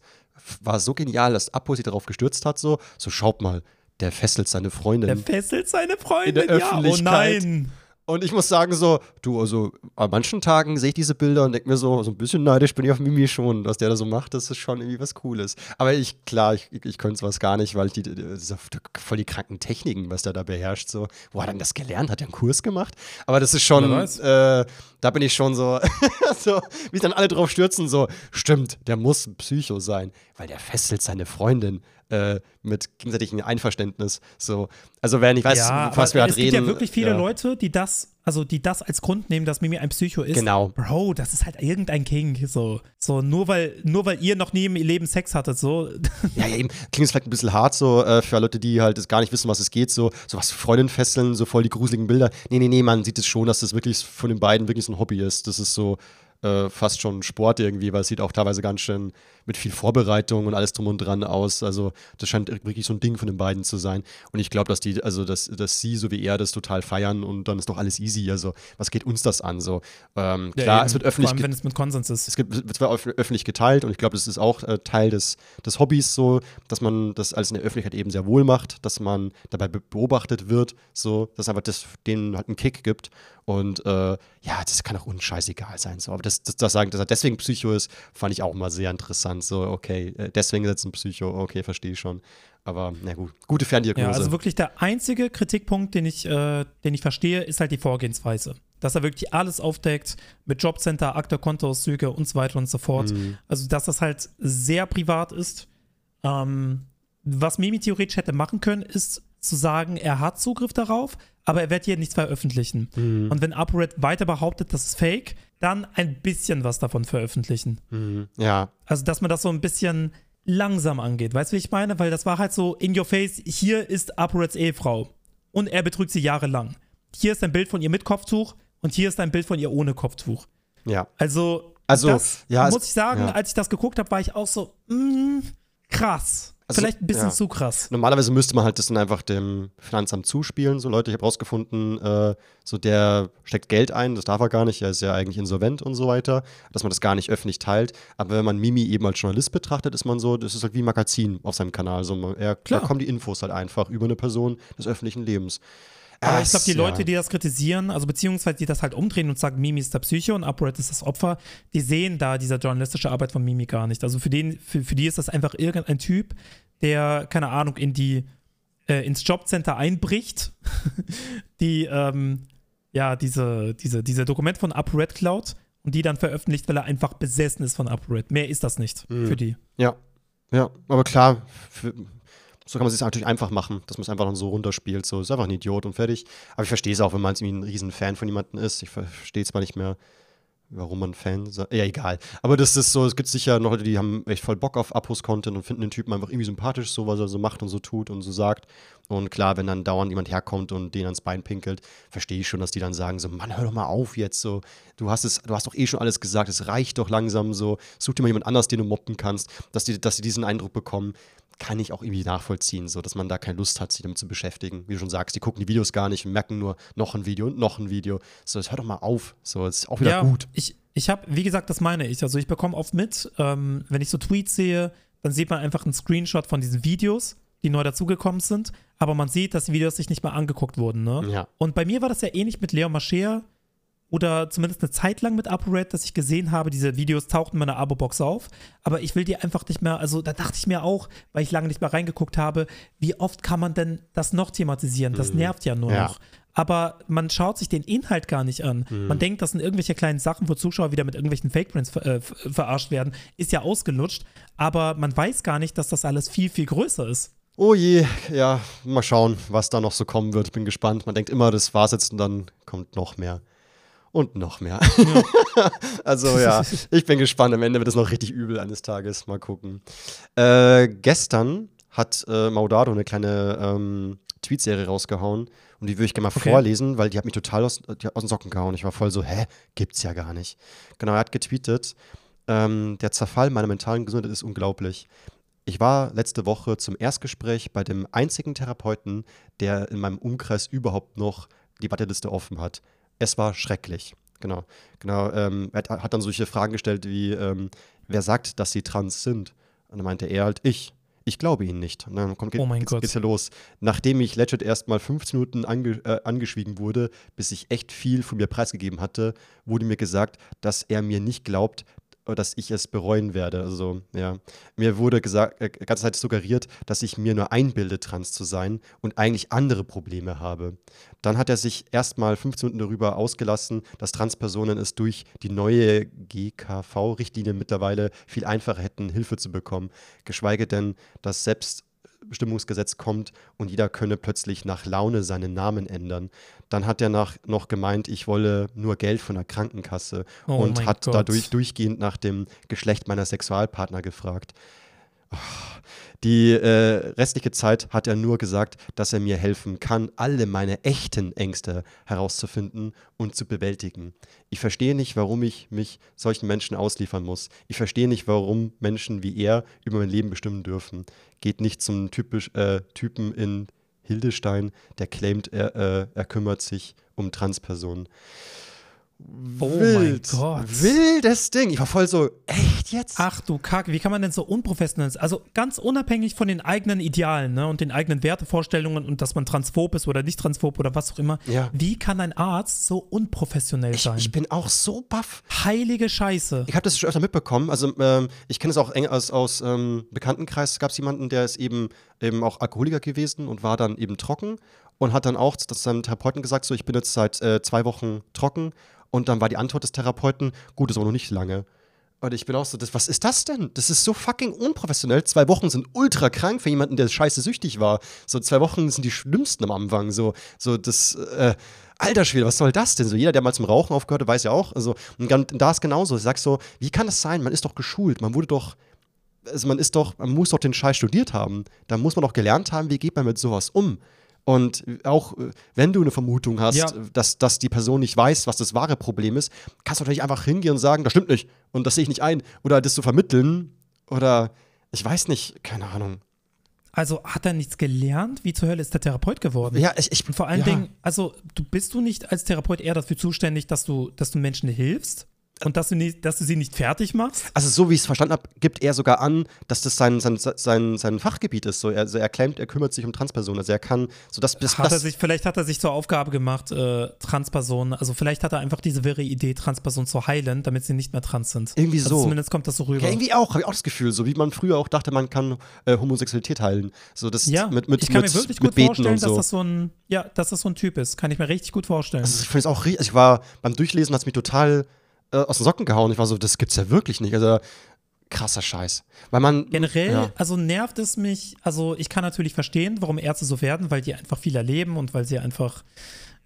war so genial, dass Apo sich darauf gestürzt hat, so, so schaut mal, der fesselt seine Freundin. Der fesselt seine Freundin. In der ja, oh Öffentlichkeit. nein. Und ich muss sagen, so, du, also an manchen Tagen sehe ich diese Bilder und denke mir so, so ein bisschen neidisch bin ich auf Mimi schon. Was der da so macht, das ist schon irgendwie was Cooles. Aber ich, klar, ich, ich könnte sowas gar nicht, weil ich die, die, ist voll die kranken Techniken, was der da beherrscht. So. Wo hat er denn das gelernt? Hat er einen Kurs gemacht? Aber das ist schon, äh, da bin ich schon so, so, wie dann alle drauf stürzen, so, stimmt, der muss ein Psycho sein, weil der fesselt seine Freundin äh, mit gegenseitigem Einverständnis. So. Also, wenn ich weiß, ja, was wir halt es reden. gibt ja wirklich viele ja. Leute, die das, also die das als Grund nehmen, dass Mimi ein Psycho ist. Genau. Bro, das ist halt irgendein King. So, so nur weil, nur weil ihr noch nie im Leben Sex hattet, so. Ja, ja, eben. Klingt es vielleicht ein bisschen hart so äh, für Leute, die halt gar nicht wissen, was es geht. So, so was Freundinnen fesseln, so voll die gruseligen Bilder. Nee, nee, nee, man sieht es schon, dass das wirklich von den beiden wirklich so ein Hobby ist. Das ist so äh, fast schon Sport irgendwie, weil es sieht auch teilweise ganz schön mit viel Vorbereitung und alles drum und dran aus. Also, das scheint wirklich so ein Ding von den beiden zu sein. Und ich glaube, dass die, also dass, dass sie so wie er das total feiern und dann ist doch alles easy. Also, was geht uns das an? So, ähm, klar, eben. es wird öffentlich Vor allem, wenn es mit Konsens ist. es wird zwar öff- öffentlich geteilt und ich glaube, das ist auch äh, Teil des, des Hobbys so, dass man das alles in der Öffentlichkeit eben sehr wohl macht, dass man dabei be beobachtet wird, so, dass einfach das denen halt einen Kick gibt und äh, ja, das kann auch unscheißegal sein, so, aber das, das, das sagen, dass er deswegen Psycho ist, fand ich auch mal sehr interessant, so, okay, äh, deswegen ist jetzt ein Psycho, okay, verstehe ich schon, aber na gut, gute Ferndiagnose. Ja, also wirklich der einzige Kritikpunkt, den ich, äh, den ich verstehe, ist halt die Vorgehensweise. Dass er wirklich alles aufdeckt mit Jobcenter, Akte, Kontoauszüge und so weiter und so fort. Mhm. Also, dass das halt sehr privat ist. Ähm, was Mimi theoretisch hätte machen können, ist zu sagen, er hat Zugriff darauf, aber er wird hier nichts veröffentlichen. Mhm. Und wenn ApoRed weiter behauptet, das ist fake, dann ein bisschen was davon veröffentlichen. Mhm. ja, Also, dass man das so ein bisschen langsam angeht. Weißt du, wie ich meine? Weil das war halt so in your face, hier ist ApoReds Ehefrau. Und er betrügt sie jahrelang. Hier ist ein Bild von ihr mit Kopftuch und hier ist ein Bild von ihr ohne Kopftuch. ja. Also, Also, das ja, es- muss ich sagen, ja. als ich das geguckt habe, war ich auch so, mm, krass. Also, Vielleicht ein bisschen ja. zu krass. Normalerweise müsste man halt das dann einfach dem Finanzamt zuspielen. So Leute, ich habe rausgefunden, äh, so der steckt Geld ein, das darf er gar nicht, er ist ja eigentlich insolvent und so weiter, dass man das gar nicht öffentlich teilt. Aber wenn man Mimi eben als Journalist betrachtet, ist man so, das ist halt wie ein Magazin auf seinem Kanal. So, man, er, Klar. Da kommen die Infos halt einfach über eine Person des öffentlichen Lebens. Aber Ah, ich glaube, die ja. Leute, die das kritisieren, also beziehungsweise die das halt umdrehen und sagen, Mimi ist der Psycho und UpRed ist das Opfer, die sehen da diese journalistische Arbeit von Mimi gar nicht. Also für, den, für, für die ist das einfach irgendein Typ, der, keine Ahnung, in die, äh, ins Jobcenter einbricht, die, ähm, ja, diese, diese, diese Dokumente von UpRed klaut und die dann veröffentlicht, weil er einfach besessen ist von UpRed. Mehr ist das nicht Mhm. für die. Ja, ja, aber klar, für, so kann man es natürlich einfach machen, dass man es einfach dann so runterspielt. So ist einfach ein Idiot und fertig. Aber ich verstehe es auch, wenn man irgendwie ein riesen Fan von jemandem ist. Ich verstehe zwar nicht mehr, warum man Fan. Ja, egal. Aber das ist so, es gibt sicher noch Leute, die haben echt voll Bock auf Abos-Content und finden den Typen einfach irgendwie sympathisch, so was er so macht und so tut und so sagt. Und klar, wenn dann dauernd jemand herkommt und den ans Bein pinkelt, verstehe ich schon, dass die dann sagen: so, Mann, hör doch mal auf jetzt so. Du hast es, du hast doch eh schon alles gesagt, es reicht doch langsam so. Such dir mal jemand anders, den du mobben kannst, dass die, dass die diesen Eindruck bekommen. Kann ich auch irgendwie nachvollziehen, so dass man da keine Lust hat, sich damit zu beschäftigen. Wie du schon sagst, die gucken die Videos gar nicht und merken nur noch ein Video und noch ein Video. So, jetzt hör doch mal auf. So, es ist auch wieder ja, gut. Ich, ich habe, wie gesagt, das meine ich. Also ich bekomme oft mit, ähm, wenn ich so Tweets sehe, dann sieht man einfach einen Screenshot von diesen Videos, die neu dazugekommen sind, aber man sieht, dass die Videos sich nicht mal angeguckt wurden. Ne? Ja. Und bei mir war das ja ähnlich mit Leon Mascher oder zumindest eine Zeit lang mit ApoRed, dass ich gesehen habe, diese Videos tauchten in meiner Abo-Box auf, aber ich will die einfach nicht mehr, also da dachte ich mir auch, weil ich lange nicht mehr reingeguckt habe, wie oft kann man denn das noch thematisieren? Das nervt ja nur Ja. noch. Aber man schaut sich den Inhalt gar nicht an. Man denkt, das sind irgendwelche kleinen Sachen, wo Zuschauer wieder mit irgendwelchen Fake-Prints ver äh, ver- verarscht werden. Ist ja ausgelutscht, aber man weiß gar nicht, dass das alles viel, viel größer ist. Oh je, ja, mal schauen, was da noch so kommen wird. Bin gespannt. Man denkt immer, das war's jetzt und dann kommt noch mehr. Und noch mehr. also ja, ich bin gespannt. Am Ende wird es noch richtig übel eines Tages. Mal gucken. Äh, gestern hat äh, Maudado eine kleine ähm, Tweetserie rausgehauen und die würde ich gerne mal Okay. vorlesen, weil die hat mich total aus, aus den Socken gehauen. Ich war voll so, hä, gibt's ja gar nicht. Genau, er hat getweetet, ähm, der Zerfall meiner mentalen Gesundheit ist unglaublich. Ich war letzte Woche zum Erstgespräch bei dem einzigen Therapeuten, der in meinem Umkreis überhaupt noch die Warteliste offen hat. Es war schrecklich. Genau, genau. Ähm, er hat dann solche Fragen gestellt wie, ähm, wer sagt, dass sie trans sind? Und dann meinte er halt, ich. Ich glaube ihnen nicht. Und dann kommt, Oh mein geht's, Gott. geht's ja los. Nachdem ich legit erst mal 15 Minuten ange, äh, angeschwiegen wurde, bis ich echt viel von mir preisgegeben hatte, wurde mir gesagt, dass er mir nicht glaubt, dass ich es bereuen werde. Also, ja. Mir wurde gesagt, äh, ganze Zeit suggeriert, dass ich mir nur einbilde, trans zu sein und eigentlich andere Probleme habe. Dann hat er sich erstmal 15 Minuten darüber ausgelassen, dass Transpersonen es durch die neue GKV-Richtlinie mittlerweile viel einfacher hätten, Hilfe zu bekommen. Geschweige denn, dass Selbstbestimmungsgesetz kommt und jeder könne plötzlich nach Laune seinen Namen ändern. Dann hat er nach, noch gemeint, ich wolle nur Geld von der Krankenkasse Oh und hat Gott. dadurch durchgehend nach dem Geschlecht meiner Sexualpartner gefragt. Die äh, restliche Zeit hat er nur gesagt, dass er mir helfen kann, alle meine echten Ängste herauszufinden und zu bewältigen. Ich verstehe nicht, warum ich mich solchen Menschen ausliefern muss. Ich verstehe nicht, warum Menschen wie er über mein Leben bestimmen dürfen. Geht nicht zum typisch, äh, Typen in Hildestein, der claimt, er, äh, er kümmert sich um Transpersonen. Oh mein Gott. Wildes Ding. Ich war voll so, echt jetzt? Ach du Kacke, wie kann man denn so unprofessionell sein? Also ganz unabhängig von den eigenen Idealen ne, und den eigenen Wertevorstellungen und dass man transphob ist oder nicht transphob oder was auch immer. Ja. Wie kann ein Arzt so unprofessionell Ich, sein? ich bin auch so baff. Heilige Scheiße. Ich habe das schon öfter mitbekommen. Also ähm, ich kenne es auch eng aus, aus ähm, Bekanntenkreis. Gab es jemanden, der ist eben, eben auch Alkoholiker gewesen und war dann eben trocken und hat dann auch zu seinem Therapeuten gesagt, so ich bin jetzt seit äh, zwei Wochen trocken. Und dann war die Antwort des Therapeuten, gut, das war noch nicht lange. Und ich bin auch so, das, was ist das denn? Das ist so fucking unprofessionell. Zwei Wochen sind ultra krank für jemanden, der scheiße süchtig war. So zwei Wochen sind die schlimmsten am Anfang. So, so das, äh, alter Schwede, was soll das denn? So jeder, der mal zum Rauchen aufgehört hat, weiß ja auch. Also, und da ist genauso. Ich sag so, wie kann das sein? Man ist doch geschult. Man wurde doch, also man ist doch, man muss doch den Scheiß studiert haben. Da muss man doch gelernt haben, wie geht man mit sowas um. Und auch äh, wenn du eine Vermutung hast, Ja. dass, dass die Person nicht weiß, was das wahre Problem ist, kannst du natürlich einfach hingehen und sagen, das stimmt nicht und das sehe ich nicht ein. Oder das zu vermitteln. Oder ich weiß nicht, keine Ahnung. Also hat er nichts gelernt? Wie zur Hölle ist der Therapeut geworden? Ja, ich, ich Und vor allen ja. Dingen, also du bist du nicht als Therapeut eher dafür zuständig, dass du, dass du Menschen hilfst und dass du, nicht, dass du sie nicht fertig machst? Also, so wie ich es verstanden habe, gibt er sogar an, dass das sein, sein, sein, sein Fachgebiet ist. So, er, also er claimt, er kümmert sich um Transpersonen. Also, er kann, so das, das, Hat er sich, vielleicht hat er sich zur Aufgabe gemacht, äh, Transpersonen, also vielleicht hat er einfach diese wirre Idee, Transpersonen zu heilen, damit sie nicht mehr trans sind. Irgendwie also so. Zumindest kommt das so rüber. Ja, irgendwie auch, habe ich auch das Gefühl, so wie man früher auch dachte, man kann äh, Homosexualität heilen. So das ja, mit, mit, ich kann mit, mir wirklich gut vorstellen, so. dass das so ein, ja, dass das so ein Typ ist. Kann ich mir richtig gut vorstellen. Also ich finde es auch richtig. Ich war beim Durchlesen, hat es mich total äh, aus den Socken gehauen. Ich war so, das gibt's ja wirklich nicht. Also krasser Scheiß. Weil man. Generell, Ja. also nervt es mich, also ich kann natürlich verstehen, warum Ärzte so werden, weil die einfach viel erleben und weil sie einfach,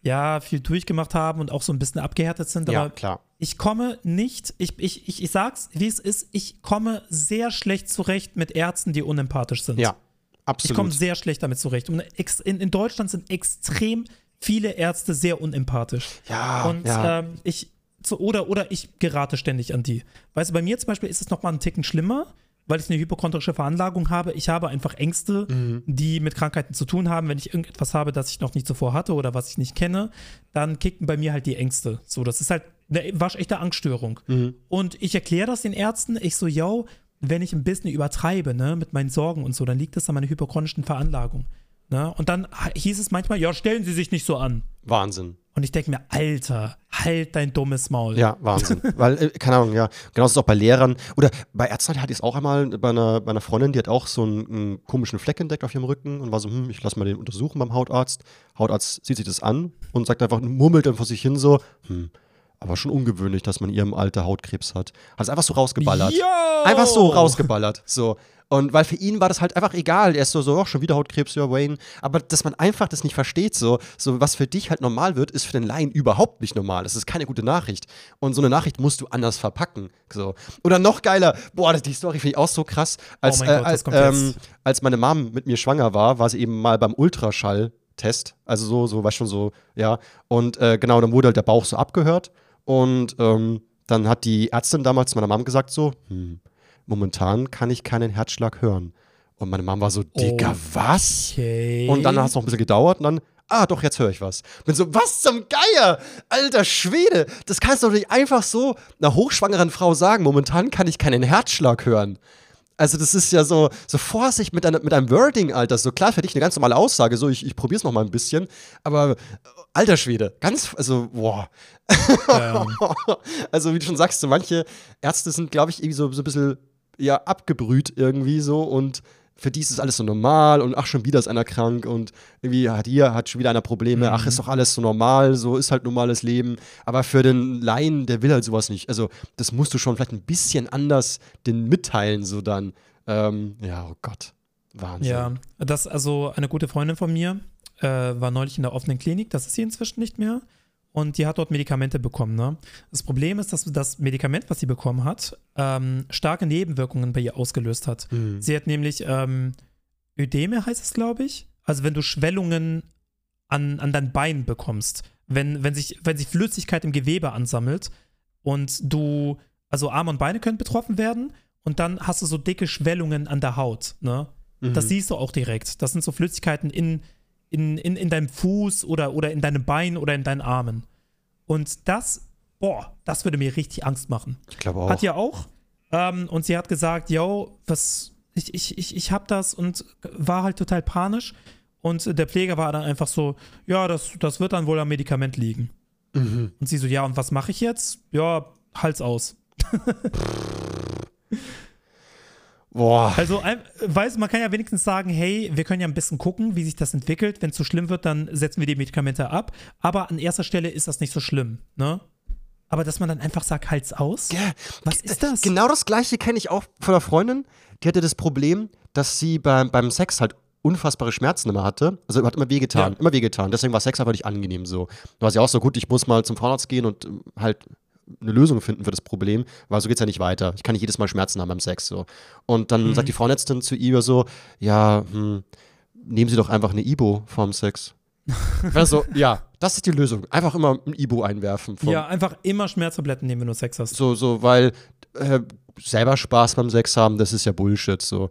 ja, viel durchgemacht haben und auch so ein bisschen abgehärtet sind. Ja, Aber klar. ich komme nicht, ich, ich, ich, ich sag's, wie es ist, ich komme sehr schlecht zurecht mit Ärzten, die unempathisch sind. Ja, Ich komme absolut. sehr schlecht damit zurecht. Und in, in Deutschland sind extrem viele Ärzte sehr unempathisch. Ja, Und ja. ähm, ich, so, oder, oder ich gerate ständig an die. Weißt du, bei mir zum Beispiel ist es nochmal einen Ticken schlimmer, weil ich eine hypochondrische Veranlagung habe. Ich habe einfach Ängste, Mhm. die mit Krankheiten zu tun haben. Wenn ich irgendetwas habe, das ich noch nicht zuvor hatte oder was ich nicht kenne, dann kicken bei mir halt die Ängste. So, das ist halt eine waschechte Angststörung. Mhm. Und ich erkläre das den Ärzten. Ich so, yo, wenn ich ein bisschen übertreibe, ne, mit meinen Sorgen und so, dann liegt das an meiner hypochondrischen Veranlagung. Ne? Und dann hieß es manchmal, ja, stellen Sie sich nicht so an. Wahnsinn. Und ich denke mir, Alter, halt dein dummes Maul. Ja, Wahnsinn. Weil, äh, keine Ahnung, ja. Genauso ist es auch bei Lehrern. Oder bei Ärzten hatte ich es auch einmal bei einer, bei einer Freundin, die hat auch so einen, einen komischen Fleck entdeckt auf ihrem Rücken und war so, hm, ich lass mal den untersuchen beim Hautarzt. Hautarzt sieht sich das an und sagt einfach, murmelt dann vor sich hin so, hm, aber schon ungewöhnlich, dass man in ihrem Alter Hautkrebs hat. Hat es einfach so rausgeballert. Yo! Einfach so rausgeballert. So. Und weil für ihn war das halt einfach egal. Er ist so, so, ach, schon wieder Hautkrebs, ja, Wayne. Aber dass man einfach das nicht versteht, so, so, was für dich halt normal wird, ist für den Laien überhaupt nicht normal. Das ist keine gute Nachricht. Und so eine Nachricht musst du anders verpacken. So. Oder noch geiler, boah, die Story finde ich auch so krass. Als, mein äh, Gott, als, kommt ähm, jetzt? als meine Mom mit mir schwanger war, war sie eben mal beim Ultraschalltest. Also so, so, weißt schon, so, ja. Und äh, genau, dann wurde halt der Bauch so abgehört. Und ähm, dann hat die Ärztin damals zu meiner Mom gesagt: so, hm, momentan kann ich keinen Herzschlag hören. Und meine Mom war so, Digga, was? Okay. Und dann hat es noch ein bisschen gedauert und dann, ah, doch, jetzt höre ich was. Bin so, was zum Geier? Alter Schwede, das kannst du doch nicht einfach so einer hochschwangeren Frau sagen. Momentan kann ich keinen Herzschlag hören. Also, das ist ja so, so Vorsicht mit, einer, mit einem Wording, Alter. So klar, für dich eine ganz normale Aussage, so ich, ich probier's noch mal ein bisschen. Aber, alter Schwede, ganz, also, boah. Ja. also, wie du schon sagst, so manche Ärzte sind, glaube ich, irgendwie so, so ein bisschen, ja, abgebrüht irgendwie so und für die ist es alles so normal und ach, schon wieder ist einer krank und irgendwie hat hier, hat schon wieder einer Probleme, ach, ist doch alles so normal, so ist halt normales Leben. Aber für den Laien, der will halt sowas nicht. Also, das musst du schon vielleicht ein bisschen anders den mitteilen, so dann. Ähm, ja, oh Gott. Wahnsinn. Ja, das, also eine gute Freundin von mir äh, war neulich in der offenen Klinik, das ist sie inzwischen nicht mehr. Und die hat dort Medikamente bekommen. Ne? Das Problem ist, dass das Medikament, was sie bekommen hat, ähm, starke Nebenwirkungen bei ihr ausgelöst hat. Mhm. Sie hat nämlich ähm, Ödeme, heißt es, glaube ich. Also wenn du Schwellungen an, an dein Bein bekommst, wenn, wenn, sich, wenn sich Flüssigkeit im Gewebe ansammelt und du, also Arme und Beine können betroffen werden und dann hast du so dicke Schwellungen an der Haut. Ne? Das Mhm. siehst du auch direkt. Das sind so Flüssigkeiten in, in, in, in deinem Fuß oder, oder in deinem Bein oder in deinen Armen. Und das, boah, das würde mir richtig Angst machen. Ich glaube auch. Hat ja auch. Ähm, und sie hat gesagt, yo, was, ich, ich, ich, ich hab das und war halt total panisch. Und der Pfleger war dann einfach so, ja, das, das wird dann wohl am Medikament liegen. Mhm. Und sie so, ja, und was mache ich jetzt? Ja, Hals aus. Boah. Also, weiß, man kann ja wenigstens sagen, hey, wir können ja ein bisschen gucken, wie sich das entwickelt. Wenn es zu schlimm wird, dann setzen wir die Medikamente ab. Aber an erster Stelle ist das nicht so schlimm, ne? Aber dass man dann einfach sagt, Hals aus? Ja, Was ist das? Genau das gleiche kenne ich auch von einer Freundin. Die hatte das Problem, dass sie beim, beim Sex halt unfassbare Schmerzen immer hatte. Also hat immer wehgetan, Ja. immer wehgetan. Deswegen war Sex einfach nicht angenehm so. Da war sie auch so, gut, ich muss mal zum Frauenarzt gehen und ähm, halt eine Lösung finden für das Problem, weil so geht's ja nicht weiter. Ich kann nicht jedes Mal Schmerzen haben beim Sex so. Und dann Mhm. sagt die Frauenärztin zu ihr so, ja, hm, nehmen Sie doch einfach eine Ibo vorm Sex. Ich war so, ja, das ist die Lösung. Einfach immer ein Ibo einwerfen. Ja, einfach immer Schmerztabletten nehmen, wenn du Sex hast. so, so, weil äh, selber Spaß beim Sex haben, das ist ja Bullshit. So.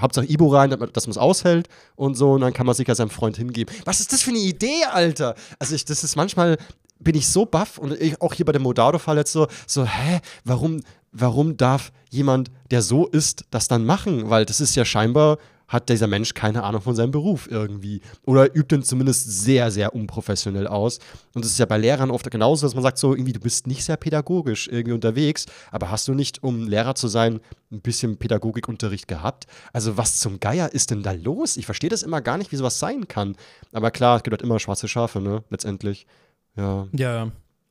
Hauptsache Ibo rein, dass man dass man es aushält und so, und dann kann man sich ja seinem Freund hingeben. Was ist das für eine Idee, Alter? Also ich, das ist manchmal, bin ich so baff und ich, auch hier bei dem Modado-Fall jetzt so, so, hä, warum, warum darf jemand, der so ist, das dann machen? Weil das ist ja scheinbar, hat dieser Mensch keine Ahnung von seinem Beruf irgendwie. Oder übt ihn zumindest sehr, sehr unprofessionell aus. Und das ist ja bei Lehrern oft genauso, dass man sagt so, irgendwie, du bist nicht sehr pädagogisch irgendwie unterwegs, aber hast du nicht, um Lehrer zu sein, ein bisschen Pädagogikunterricht gehabt? Also was zum Geier ist denn da los? Ich verstehe das immer gar nicht, wie sowas sein kann. Aber klar, es gibt halt immer schwarze Schafe, ne, letztendlich. Ja. Ja.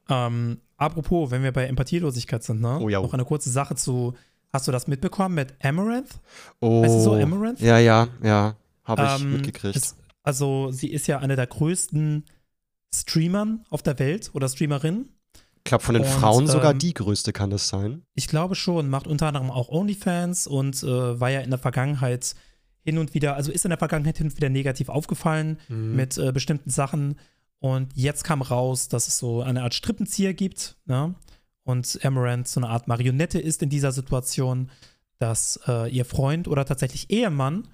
Ähm, apropos, wenn wir bei Empathielosigkeit sind, ne? Oh ja. Noch eine kurze Sache zu. Hast du das mitbekommen mit Amaranth? Oh. Weißt du so, Amaranth? Ja, ja, ja. Habe ich Ähm, mitgekriegt. es- also, sie ist ja eine der größten Streamern auf der Welt oder Streamerin. ich glaube, von den und, Frauen sogar ähm, die größte kann das sein. Ich glaube schon, macht unter anderem auch OnlyFans und äh, war ja in der Vergangenheit hin und wieder, also ist in der Vergangenheit hin und wieder negativ aufgefallen Mhm. mit äh, bestimmten Sachen. Und jetzt kam raus, dass es so eine Art Strippenzieher gibt, ne? Und Amaranth so eine Art Marionette ist in dieser Situation, dass äh, ihr Freund oder tatsächlich Ehemann,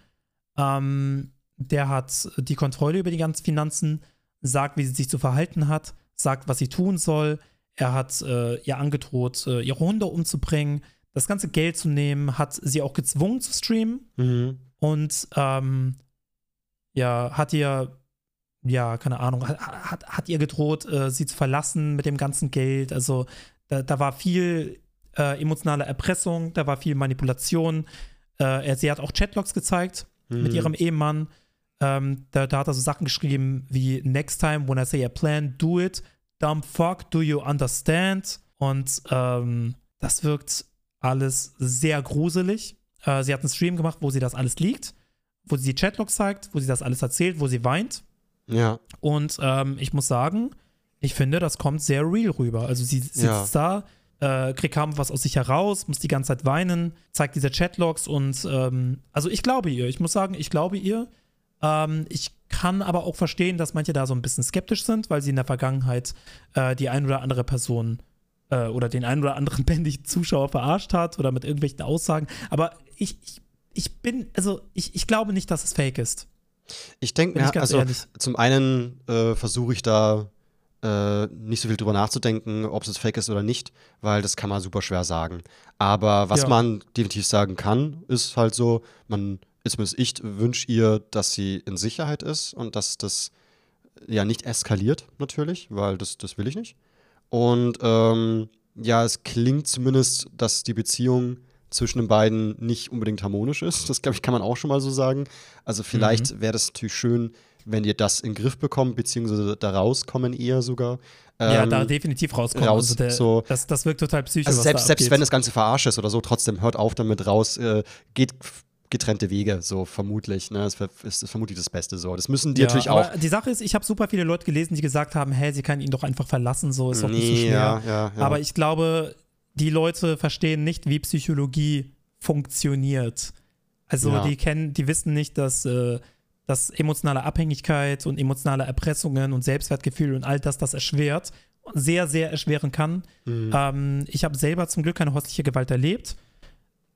ähm, der hat die Kontrolle über die ganzen Finanzen, sagt, wie sie sich zu verhalten hat, sagt, was sie tun soll. Er hat äh, ihr angedroht, äh, ihre Hunde umzubringen, das ganze Geld zu nehmen, hat sie auch gezwungen zu streamen Mhm. und ähm, ja, hat ihr, ja, keine Ahnung, hat, hat, hat ihr gedroht, äh, sie zu verlassen mit dem ganzen Geld. Also da, da war viel äh, emotionale Erpressung, da war viel Manipulation. Äh, sie hat auch Chatlogs gezeigt mit Mhm. ihrem Ehemann. Ähm, da, da hat er so Sachen geschrieben wie Next time when I say a plan, do it. Dumb fuck, do you understand? Und ähm, das wirkt alles sehr gruselig. Äh, sie hat einen Stream gemacht, wo sie das alles liegt, wo sie die Chatlogs zeigt, wo sie das alles erzählt, wo sie weint. Ja. Und ähm, ich muss sagen, ich finde, das kommt sehr real rüber. Also sie sitzt Ja. da, äh, kriegt kaum was aus sich heraus, muss die ganze Zeit weinen, zeigt diese Chatlogs und ähm, also ich glaube ihr. Ich muss sagen, ich glaube ihr. Ähm, ich kann aber auch verstehen, dass manche da so ein bisschen skeptisch sind, weil sie in der Vergangenheit äh, die ein oder andere Person äh, oder den einen oder anderen bändigen Zuschauer verarscht hat oder mit irgendwelchen Aussagen. Aber ich, ich, ich bin, also ich, ich glaube nicht, dass es fake ist. Ich denke, ganz also ehrlich. zum einen äh, versuche ich da äh, nicht so viel drüber nachzudenken, ob es fake ist oder nicht, weil das kann man super schwer sagen. Aber was Ja. man definitiv sagen kann, ist halt so, man mir ich wünsche ihr, dass sie in Sicherheit ist und dass das ja nicht eskaliert, natürlich, weil das, das will ich nicht. Und ähm, ja, es klingt zumindest, dass die Beziehung zwischen den beiden nicht unbedingt harmonisch ist. Das, glaube ich, kann man auch schon mal so sagen. Also vielleicht wäre das natürlich schön, wenn ihr das in den Griff bekommt, beziehungsweise da rauskommen eher sogar. ja, Ähm, da definitiv rauskommen. raus, also der, so- das, das wirkt total psychisch. also selbst, selbst wenn das Ganze verarscht ist oder so, trotzdem hört auf damit raus, äh, geht getrennte Wege, so vermutlich. Ne? Das ist, ist vermutlich das Beste so. Das müssen die ja, natürlich auch. Die Sache ist, ich habe super viele Leute gelesen, die gesagt haben, hey, sie kann ihn doch einfach verlassen, so ist doch nicht so Nee, schwer. ja, ja, ja. Aber ich glaube, die Leute verstehen nicht, wie Psychologie funktioniert. Also Ja. die kennen, die wissen nicht, dass, äh, dass emotionale Abhängigkeit und emotionale Erpressungen und Selbstwertgefühl und all das das erschwert, sehr, sehr erschweren kann. Mhm. Ähm, ich habe selber zum Glück keine häusliche Gewalt erlebt,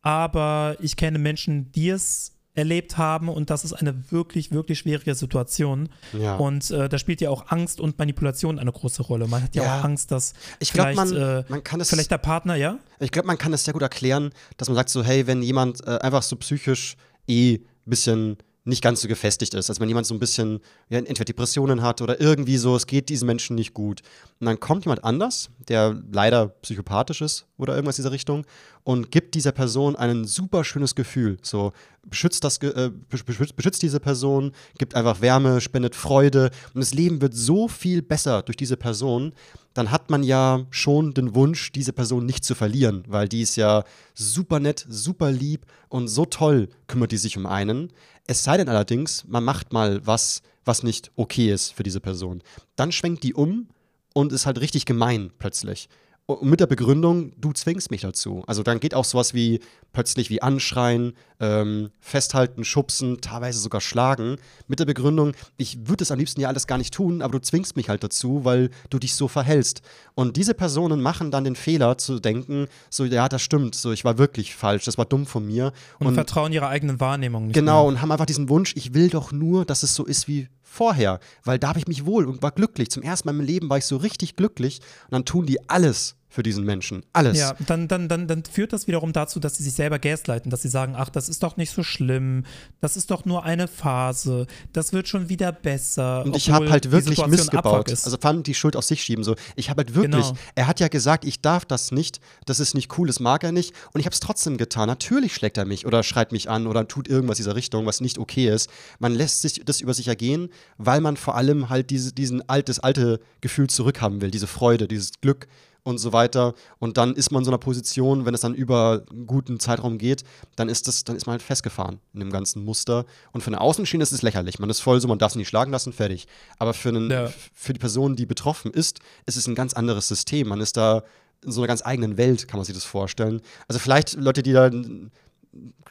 aber ich kenne Menschen, die es erlebt haben und das ist eine wirklich, wirklich schwierige Situation. ja. Und äh, da spielt ja auch Angst und Manipulation eine große Rolle. Man hat ja, Ja. auch Angst, dass ich glaube, vielleicht, man, äh, man kann es. vielleicht der Partner, ja? Ich glaube, man kann es sehr gut erklären, dass man sagt so, hey, wenn jemand äh, einfach so psychisch eh ein bisschen nicht ganz so gefestigt ist, als wenn jemand so ein bisschen ja, entweder Depressionen hat oder irgendwie so, es geht diesen Menschen nicht gut. Und dann kommt jemand anders, der leider psychopathisch ist oder irgendwas in dieser Richtung und gibt dieser Person ein super schönes Gefühl. So beschützt, das, äh, besch- beschützt, beschützt diese Person, gibt einfach Wärme, spendet Freude und das Leben wird so viel besser durch diese Person, dann hat man ja schon den Wunsch, diese Person nicht zu verlieren, weil die ist ja super nett, super lieb und so toll kümmert die sich um einen. Es sei denn allerdings, man macht mal was, was nicht okay ist für diese Person. Dann schwenkt die um und ist halt richtig gemein plötzlich. Und mit der Begründung, du zwingst mich dazu. Also dann geht auch sowas wie plötzlich wie anschreien, ähm, festhalten, schubsen, teilweise sogar schlagen. Mit der Begründung, ich würde es am liebsten ja alles gar nicht tun, aber du zwingst mich halt dazu, weil du dich so verhältst. Und diese Personen machen dann den Fehler zu denken, so ja, das stimmt, so ich war wirklich falsch, das war dumm von mir. Und, vertrauen ihrer eigenen Wahrnehmung nicht Genau, mehr. und haben einfach diesen Wunsch, ich will doch nur, dass es so ist wie vorher, weil da habe ich mich wohl und war glücklich. Zum ersten Mal meinem Leben war ich so richtig glücklich und dann tun die alles für diesen Menschen. Alles. Ja, dann, dann, dann, dann führt das wiederum dazu, dass sie sich selber gaslighten, dass sie sagen, ach, das ist doch nicht so schlimm, das ist doch nur eine Phase, das wird schon wieder besser. Und ich habe halt wirklich Situation Mist gebaut. Abfuck ist. Also fand die Schuld auf sich schieben. So, ich habe halt wirklich, Genau. er hat ja gesagt, ich darf das nicht, das ist nicht cool, das mag er nicht. Und ich habe es trotzdem getan. Natürlich schlägt er mich oder schreit mich an oder tut irgendwas in dieser Richtung, was nicht okay ist. Man lässt sich das über sich ergehen, weil man vor allem halt diese, diesen alt, das alte Gefühl zurückhaben will, diese Freude, dieses Glück und so weiter. Und dann ist man in so einer Position, wenn es dann über einen guten Zeitraum geht, dann ist das, dann ist man halt festgefahren in dem ganzen Muster. Und für eine Außenschiene ist es lächerlich. Man ist voll so, man darf es nicht schlagen lassen, fertig. Aber für, einen, Ja. für die Person, die betroffen ist, ist es ein ganz anderes System. Man ist da in so einer ganz eigenen Welt, kann man sich das vorstellen. Also vielleicht Leute, die da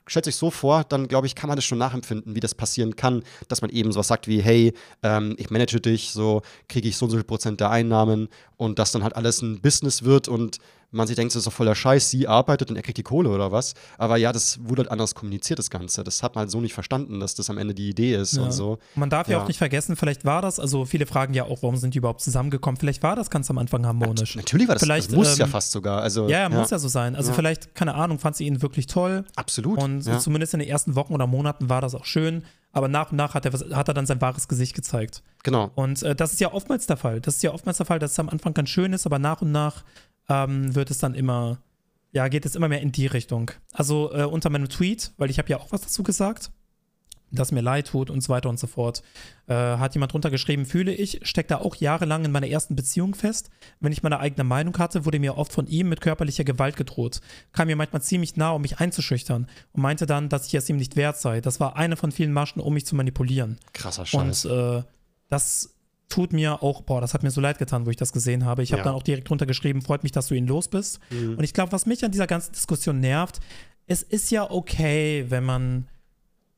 stellt sich so vor, dann glaube ich, kann man das schon nachempfinden, wie das passieren kann, dass man eben sowas sagt wie, hey, ähm, ich manage dich, so kriege ich so und so viel Prozent der Einnahmen und dass dann halt alles ein Business wird und man sich denkt, das ist doch voller Scheiß, sie arbeitet und er kriegt die Kohle oder was. Aber ja, das wurde halt anders kommuniziert, das Ganze. Das hat man halt so nicht verstanden, dass das am Ende die Idee ist Ja. und so. Man darf ja. Ja. auch nicht vergessen, vielleicht war das, also viele fragen ja auch, warum sind die überhaupt zusammengekommen? Vielleicht war das ganz am Anfang harmonisch. Natürlich war das, Vielleicht, das muss ja ähm, fast sogar. Also, Ja, ja, muss ja so sein. Also Ja. vielleicht, keine Ahnung, fand sie ihn wirklich toll. Absolut. Und ja. zumindest in den ersten Wochen oder Monaten war das auch schön. Aber nach und nach hat er, hat er dann sein wahres Gesicht gezeigt. Genau. Und äh, das ist ja oftmals der Fall. Das ist ja oftmals der Fall, dass es am Anfang ganz schön ist, aber nach und nach ähm, wird es dann immer, ja, geht es immer mehr in die Richtung. Also äh, unter meinem Tweet, weil ich habe ja auch was dazu gesagt, dass mir leid tut und so weiter und so fort, äh, hat jemand drunter geschrieben, fühle ich, steckt da auch jahrelang in meiner ersten Beziehung fest. Wenn ich meine eigene Meinung hatte, wurde mir oft von ihm mit körperlicher Gewalt gedroht. Kam mir manchmal ziemlich nah, um mich einzuschüchtern und meinte dann, dass ich es ihm nicht wert sei. Das war eine von vielen Maschen, um mich zu manipulieren. Krasser Scheiß. Und äh, das tut mir auch, boah, das hat mir so leid getan, wo ich das gesehen habe. Ich habe Ja. dann auch direkt drunter geschrieben, freut mich, dass du ihn los bist. Mhm. Und ich glaube, was mich an dieser ganzen Diskussion nervt, es ist ja okay, wenn man,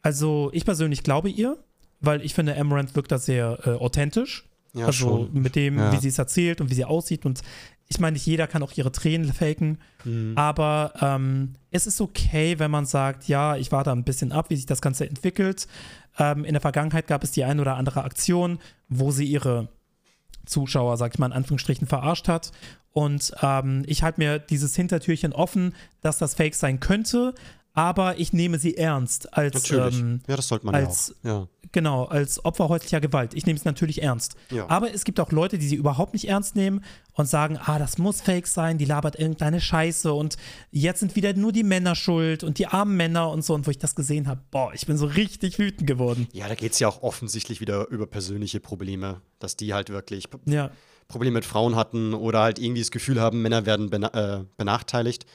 also ich persönlich glaube ihr, weil ich finde, Amaranth wirkt da sehr äh, authentisch. ja, also schon. mit dem, Ja. wie sie es erzählt und wie sie aussieht. Und ich meine, nicht jeder kann auch ihre Tränen faken, Mhm. aber ähm, es ist okay, wenn man sagt, ja, ich warte ein bisschen ab, wie sich das Ganze entwickelt. Ähm, in der Vergangenheit gab es die ein oder andere Aktion, wo sie ihre Zuschauer, sag ich mal in Anführungsstrichen, verarscht hat. Und ähm, ich halte mir dieses Hintertürchen offen, dass das Fake sein könnte, aber ich nehme sie ernst als ähm, ja, das sollte man als- ja auch. Genau, als Opfer häuslicher Gewalt. Ich nehme es natürlich ernst. Ja. Aber es gibt auch Leute, die sie überhaupt nicht ernst nehmen und sagen, ah, das muss fake sein, die labert irgendeine Scheiße und jetzt sind wieder nur die Männer schuld und die armen Männer und so. Und wo ich das gesehen habe, boah, ich bin so richtig wütend geworden. Ja, ja da geht es ja auch offensichtlich wieder über persönliche Probleme, dass die halt wirklich Ja, Probleme mit Frauen hatten oder halt irgendwie das Gefühl haben, Männer werden bena äh, benachteiligt.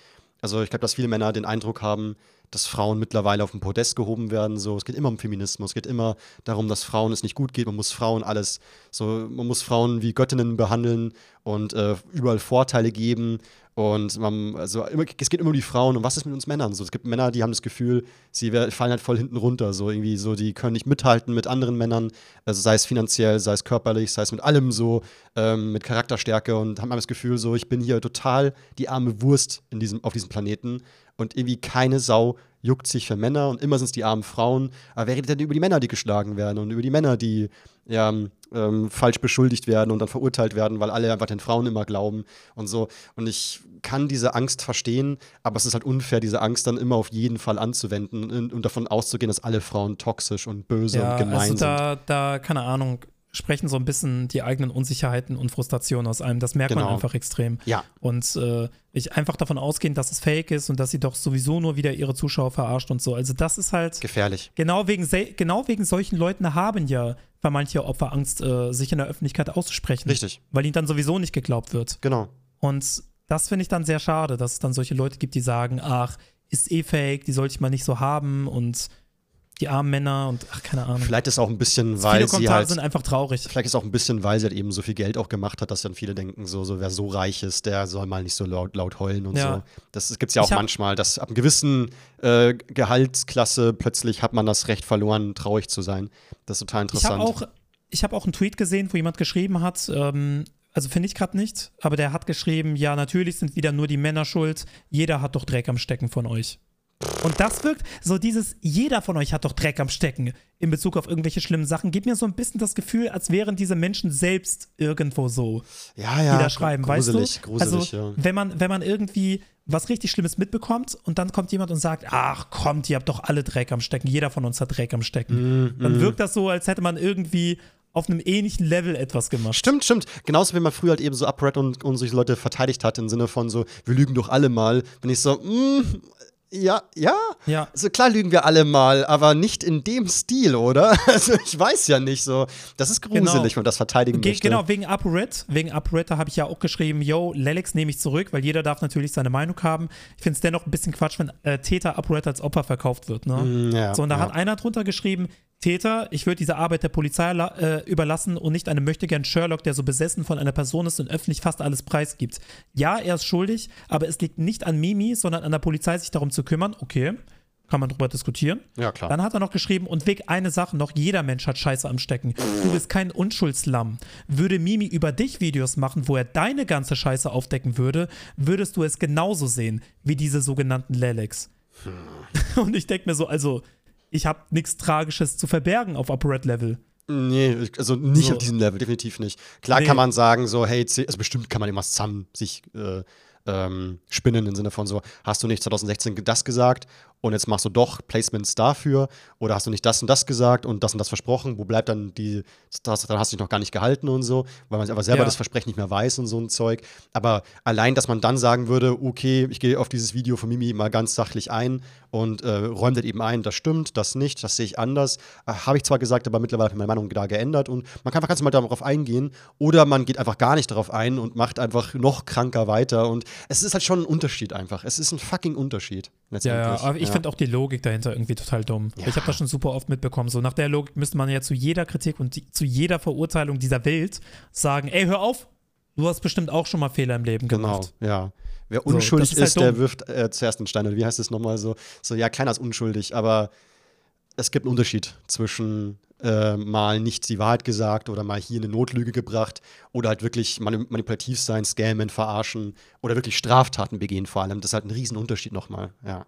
Also ich glaube, dass viele Männer den Eindruck haben, dass Frauen mittlerweile auf den Podest gehoben werden. So, es geht immer um Feminismus, es geht immer darum, dass Frauen es nicht gut geht. Man muss Frauen alles, so, man muss Frauen wie Göttinnen behandeln und äh, überall Vorteile geben. Und man, also immer, es geht immer um die Frauen. Und was ist mit uns Männern? So, es gibt Männer, die haben das Gefühl, sie fallen halt voll hinten runter. So irgendwie so, die können nicht mithalten mit anderen Männern, also sei es finanziell, sei es körperlich, sei es mit allem so, ähm, mit Charakterstärke und haben das Gefühl, so, ich bin hier total die arme Wurst in diesem, auf diesem Planeten und irgendwie keine Sau juckt sich für Männer und immer sind es die armen Frauen. Aber wer redet denn über die Männer, die geschlagen werden und über die Männer, die ja, ähm, falsch beschuldigt werden und dann verurteilt werden, weil alle einfach den Frauen immer glauben und so. Und ich kann diese Angst verstehen, aber es ist halt unfair, diese Angst dann immer auf jeden Fall anzuwenden und, und davon auszugehen, dass alle Frauen toxisch und böse ja und gemein also sind. da, da, keine Ahnung, sprechen so ein bisschen die eigenen Unsicherheiten und Frustrationen aus einem. Das merkt man Genau. einfach extrem. Ja, Und äh, ich einfach davon ausgehen, dass es fake ist und dass sie doch sowieso nur wieder ihre Zuschauer verarscht und so. Also das ist halt gefährlich. genau wegen, genau wegen solchen Leuten haben ja für manche Opfer Angst, äh, sich in der Öffentlichkeit auszusprechen. Richtig, Weil ihnen dann sowieso nicht geglaubt wird. genau. Und das finde ich dann sehr schade, dass es dann solche Leute gibt, die sagen, ach, ist eh fake, die sollte ich mal nicht so haben und die armen Männer und ach, keine Ahnung. Vielleicht ist auch ein bisschen, Viele weil sie Kommentare halt sind einfach traurig. Vielleicht ist auch ein bisschen, weil sie halt eben so viel Geld auch gemacht hat, dass dann viele denken, so, so wer so reich ist, der soll mal nicht so laut, laut heulen und Ja. so. Das gibt es ja auch Ich hab- manchmal, dass ab einem gewissen äh, Gehaltsklasse plötzlich hat man das Recht verloren, traurig zu sein. Das ist total Ich interessant. habe auch, ich hab auch einen Tweet gesehen, wo jemand geschrieben hat, ähm, also finde ich gerade nicht, aber der hat geschrieben, ja, natürlich sind wieder nur die Männer schuld, jeder hat doch Dreck am Stecken von euch. Und das wirkt so dieses, jeder von euch hat doch Dreck am Stecken in Bezug auf irgendwelche schlimmen Sachen, gibt mir so ein bisschen das Gefühl, als wären diese Menschen selbst irgendwo so, ja, die ja, da schreiben, gruselig, weißt du? gruselig, also, ja. wenn man, wenn man irgendwie was richtig Schlimmes mitbekommt und dann kommt jemand und sagt, ach kommt, ihr habt doch alle Dreck am Stecken, jeder von uns hat Dreck am Stecken. Mhm, dann wirkt das so, als hätte man irgendwie auf einem ähnlichen Level etwas gemacht. Stimmt, stimmt. Genauso wie man früher halt eben so Upright und, und solche Leute verteidigt hat, im Sinne von so, wir lügen doch alle mal. Bin ich so, mm, ja, ja. Ja. Also klar lügen wir alle mal, aber nicht in dem Stil, oder? Also ich weiß ja nicht so. Das ist gruselig, Genau. wenn man das verteidigen Ge möchte. genau, wegen UpRed. Wegen UpRed, da habe ich ja auch geschrieben, yo, Lelex nehme ich zurück, weil jeder darf natürlich seine Meinung haben. Ich finde es dennoch ein bisschen Quatsch, wenn äh, Täter UpRed als Opfer verkauft wird. Ne? Mm, ja, so, und da ja. hat einer drunter geschrieben, Täter, ich würde diese Arbeit der Polizei äh, überlassen und nicht einem möchtegern Sherlock, der so besessen von einer Person ist und öffentlich fast alles preisgibt. Ja, er ist schuldig, aber es liegt nicht an Mimi, sondern an der Polizei, sich darum zu kümmern. Okay, kann man drüber diskutieren. Ja, klar. Dann hat er noch geschrieben, und weg eine Sache noch, jeder Mensch hat Scheiße am Stecken. Du bist kein Unschuldslamm. Würde Mimi über dich Videos machen, wo er deine ganze Scheiße aufdecken würde, würdest du es genauso sehen wie diese sogenannten Lelex. Hm. Und ich denke mir so, also, ich habe nichts Tragisches zu verbergen auf Upper Red Level. Nee, also nicht So. auf diesem Level, definitiv nicht. Klar Nee. kann man sagen, so, hey, also bestimmt kann man immer zusammen sich äh, ähm, spinnen im Sinne von so, hast du nicht 2016 das gesagt und jetzt machst du doch Placements dafür oder hast du nicht das und das gesagt und das und das versprochen, wo bleibt dann die, das, dann hast du dich noch gar nicht gehalten und so, weil man aber selber Ja. das Versprechen nicht mehr weiß und so ein Zeug. Aber allein, dass man dann sagen würde, okay, ich gehe auf dieses Video von Mimi mal ganz sachlich ein und äh, räumt das eben ein, das stimmt, das nicht, das sehe ich anders. Äh, Habe ich zwar gesagt, aber mittlerweile habe ich meine Meinung da geändert und man kann einfach ganz mal darauf eingehen oder man geht einfach gar nicht darauf ein und macht einfach noch kranker weiter und es ist halt schon ein Unterschied einfach. Es ist ein fucking Unterschied. Ja, ja, aber ich finde auch die Logik dahinter irgendwie total dumm. Ja. Ich habe das schon super oft mitbekommen. So nach der Logik müsste man ja zu jeder Kritik und die, zu jeder Verurteilung dieser Welt sagen, ey, hör auf, du hast bestimmt auch schon mal Fehler im Leben Genau, gemacht. ja. Wer So, unschuldig das ist halt ist, der dumm. wirft äh, zuerst den Stein. Oder wie heißt es nochmal so? So, ja, keiner ist unschuldig, aber es gibt einen Unterschied zwischen äh, mal nicht die Wahrheit gesagt oder mal hier eine Notlüge gebracht oder halt wirklich manip manipulativ sein, scammen, verarschen oder wirklich Straftaten begehen vor allem. Das ist halt ein Riesenunterschied nochmal, ja.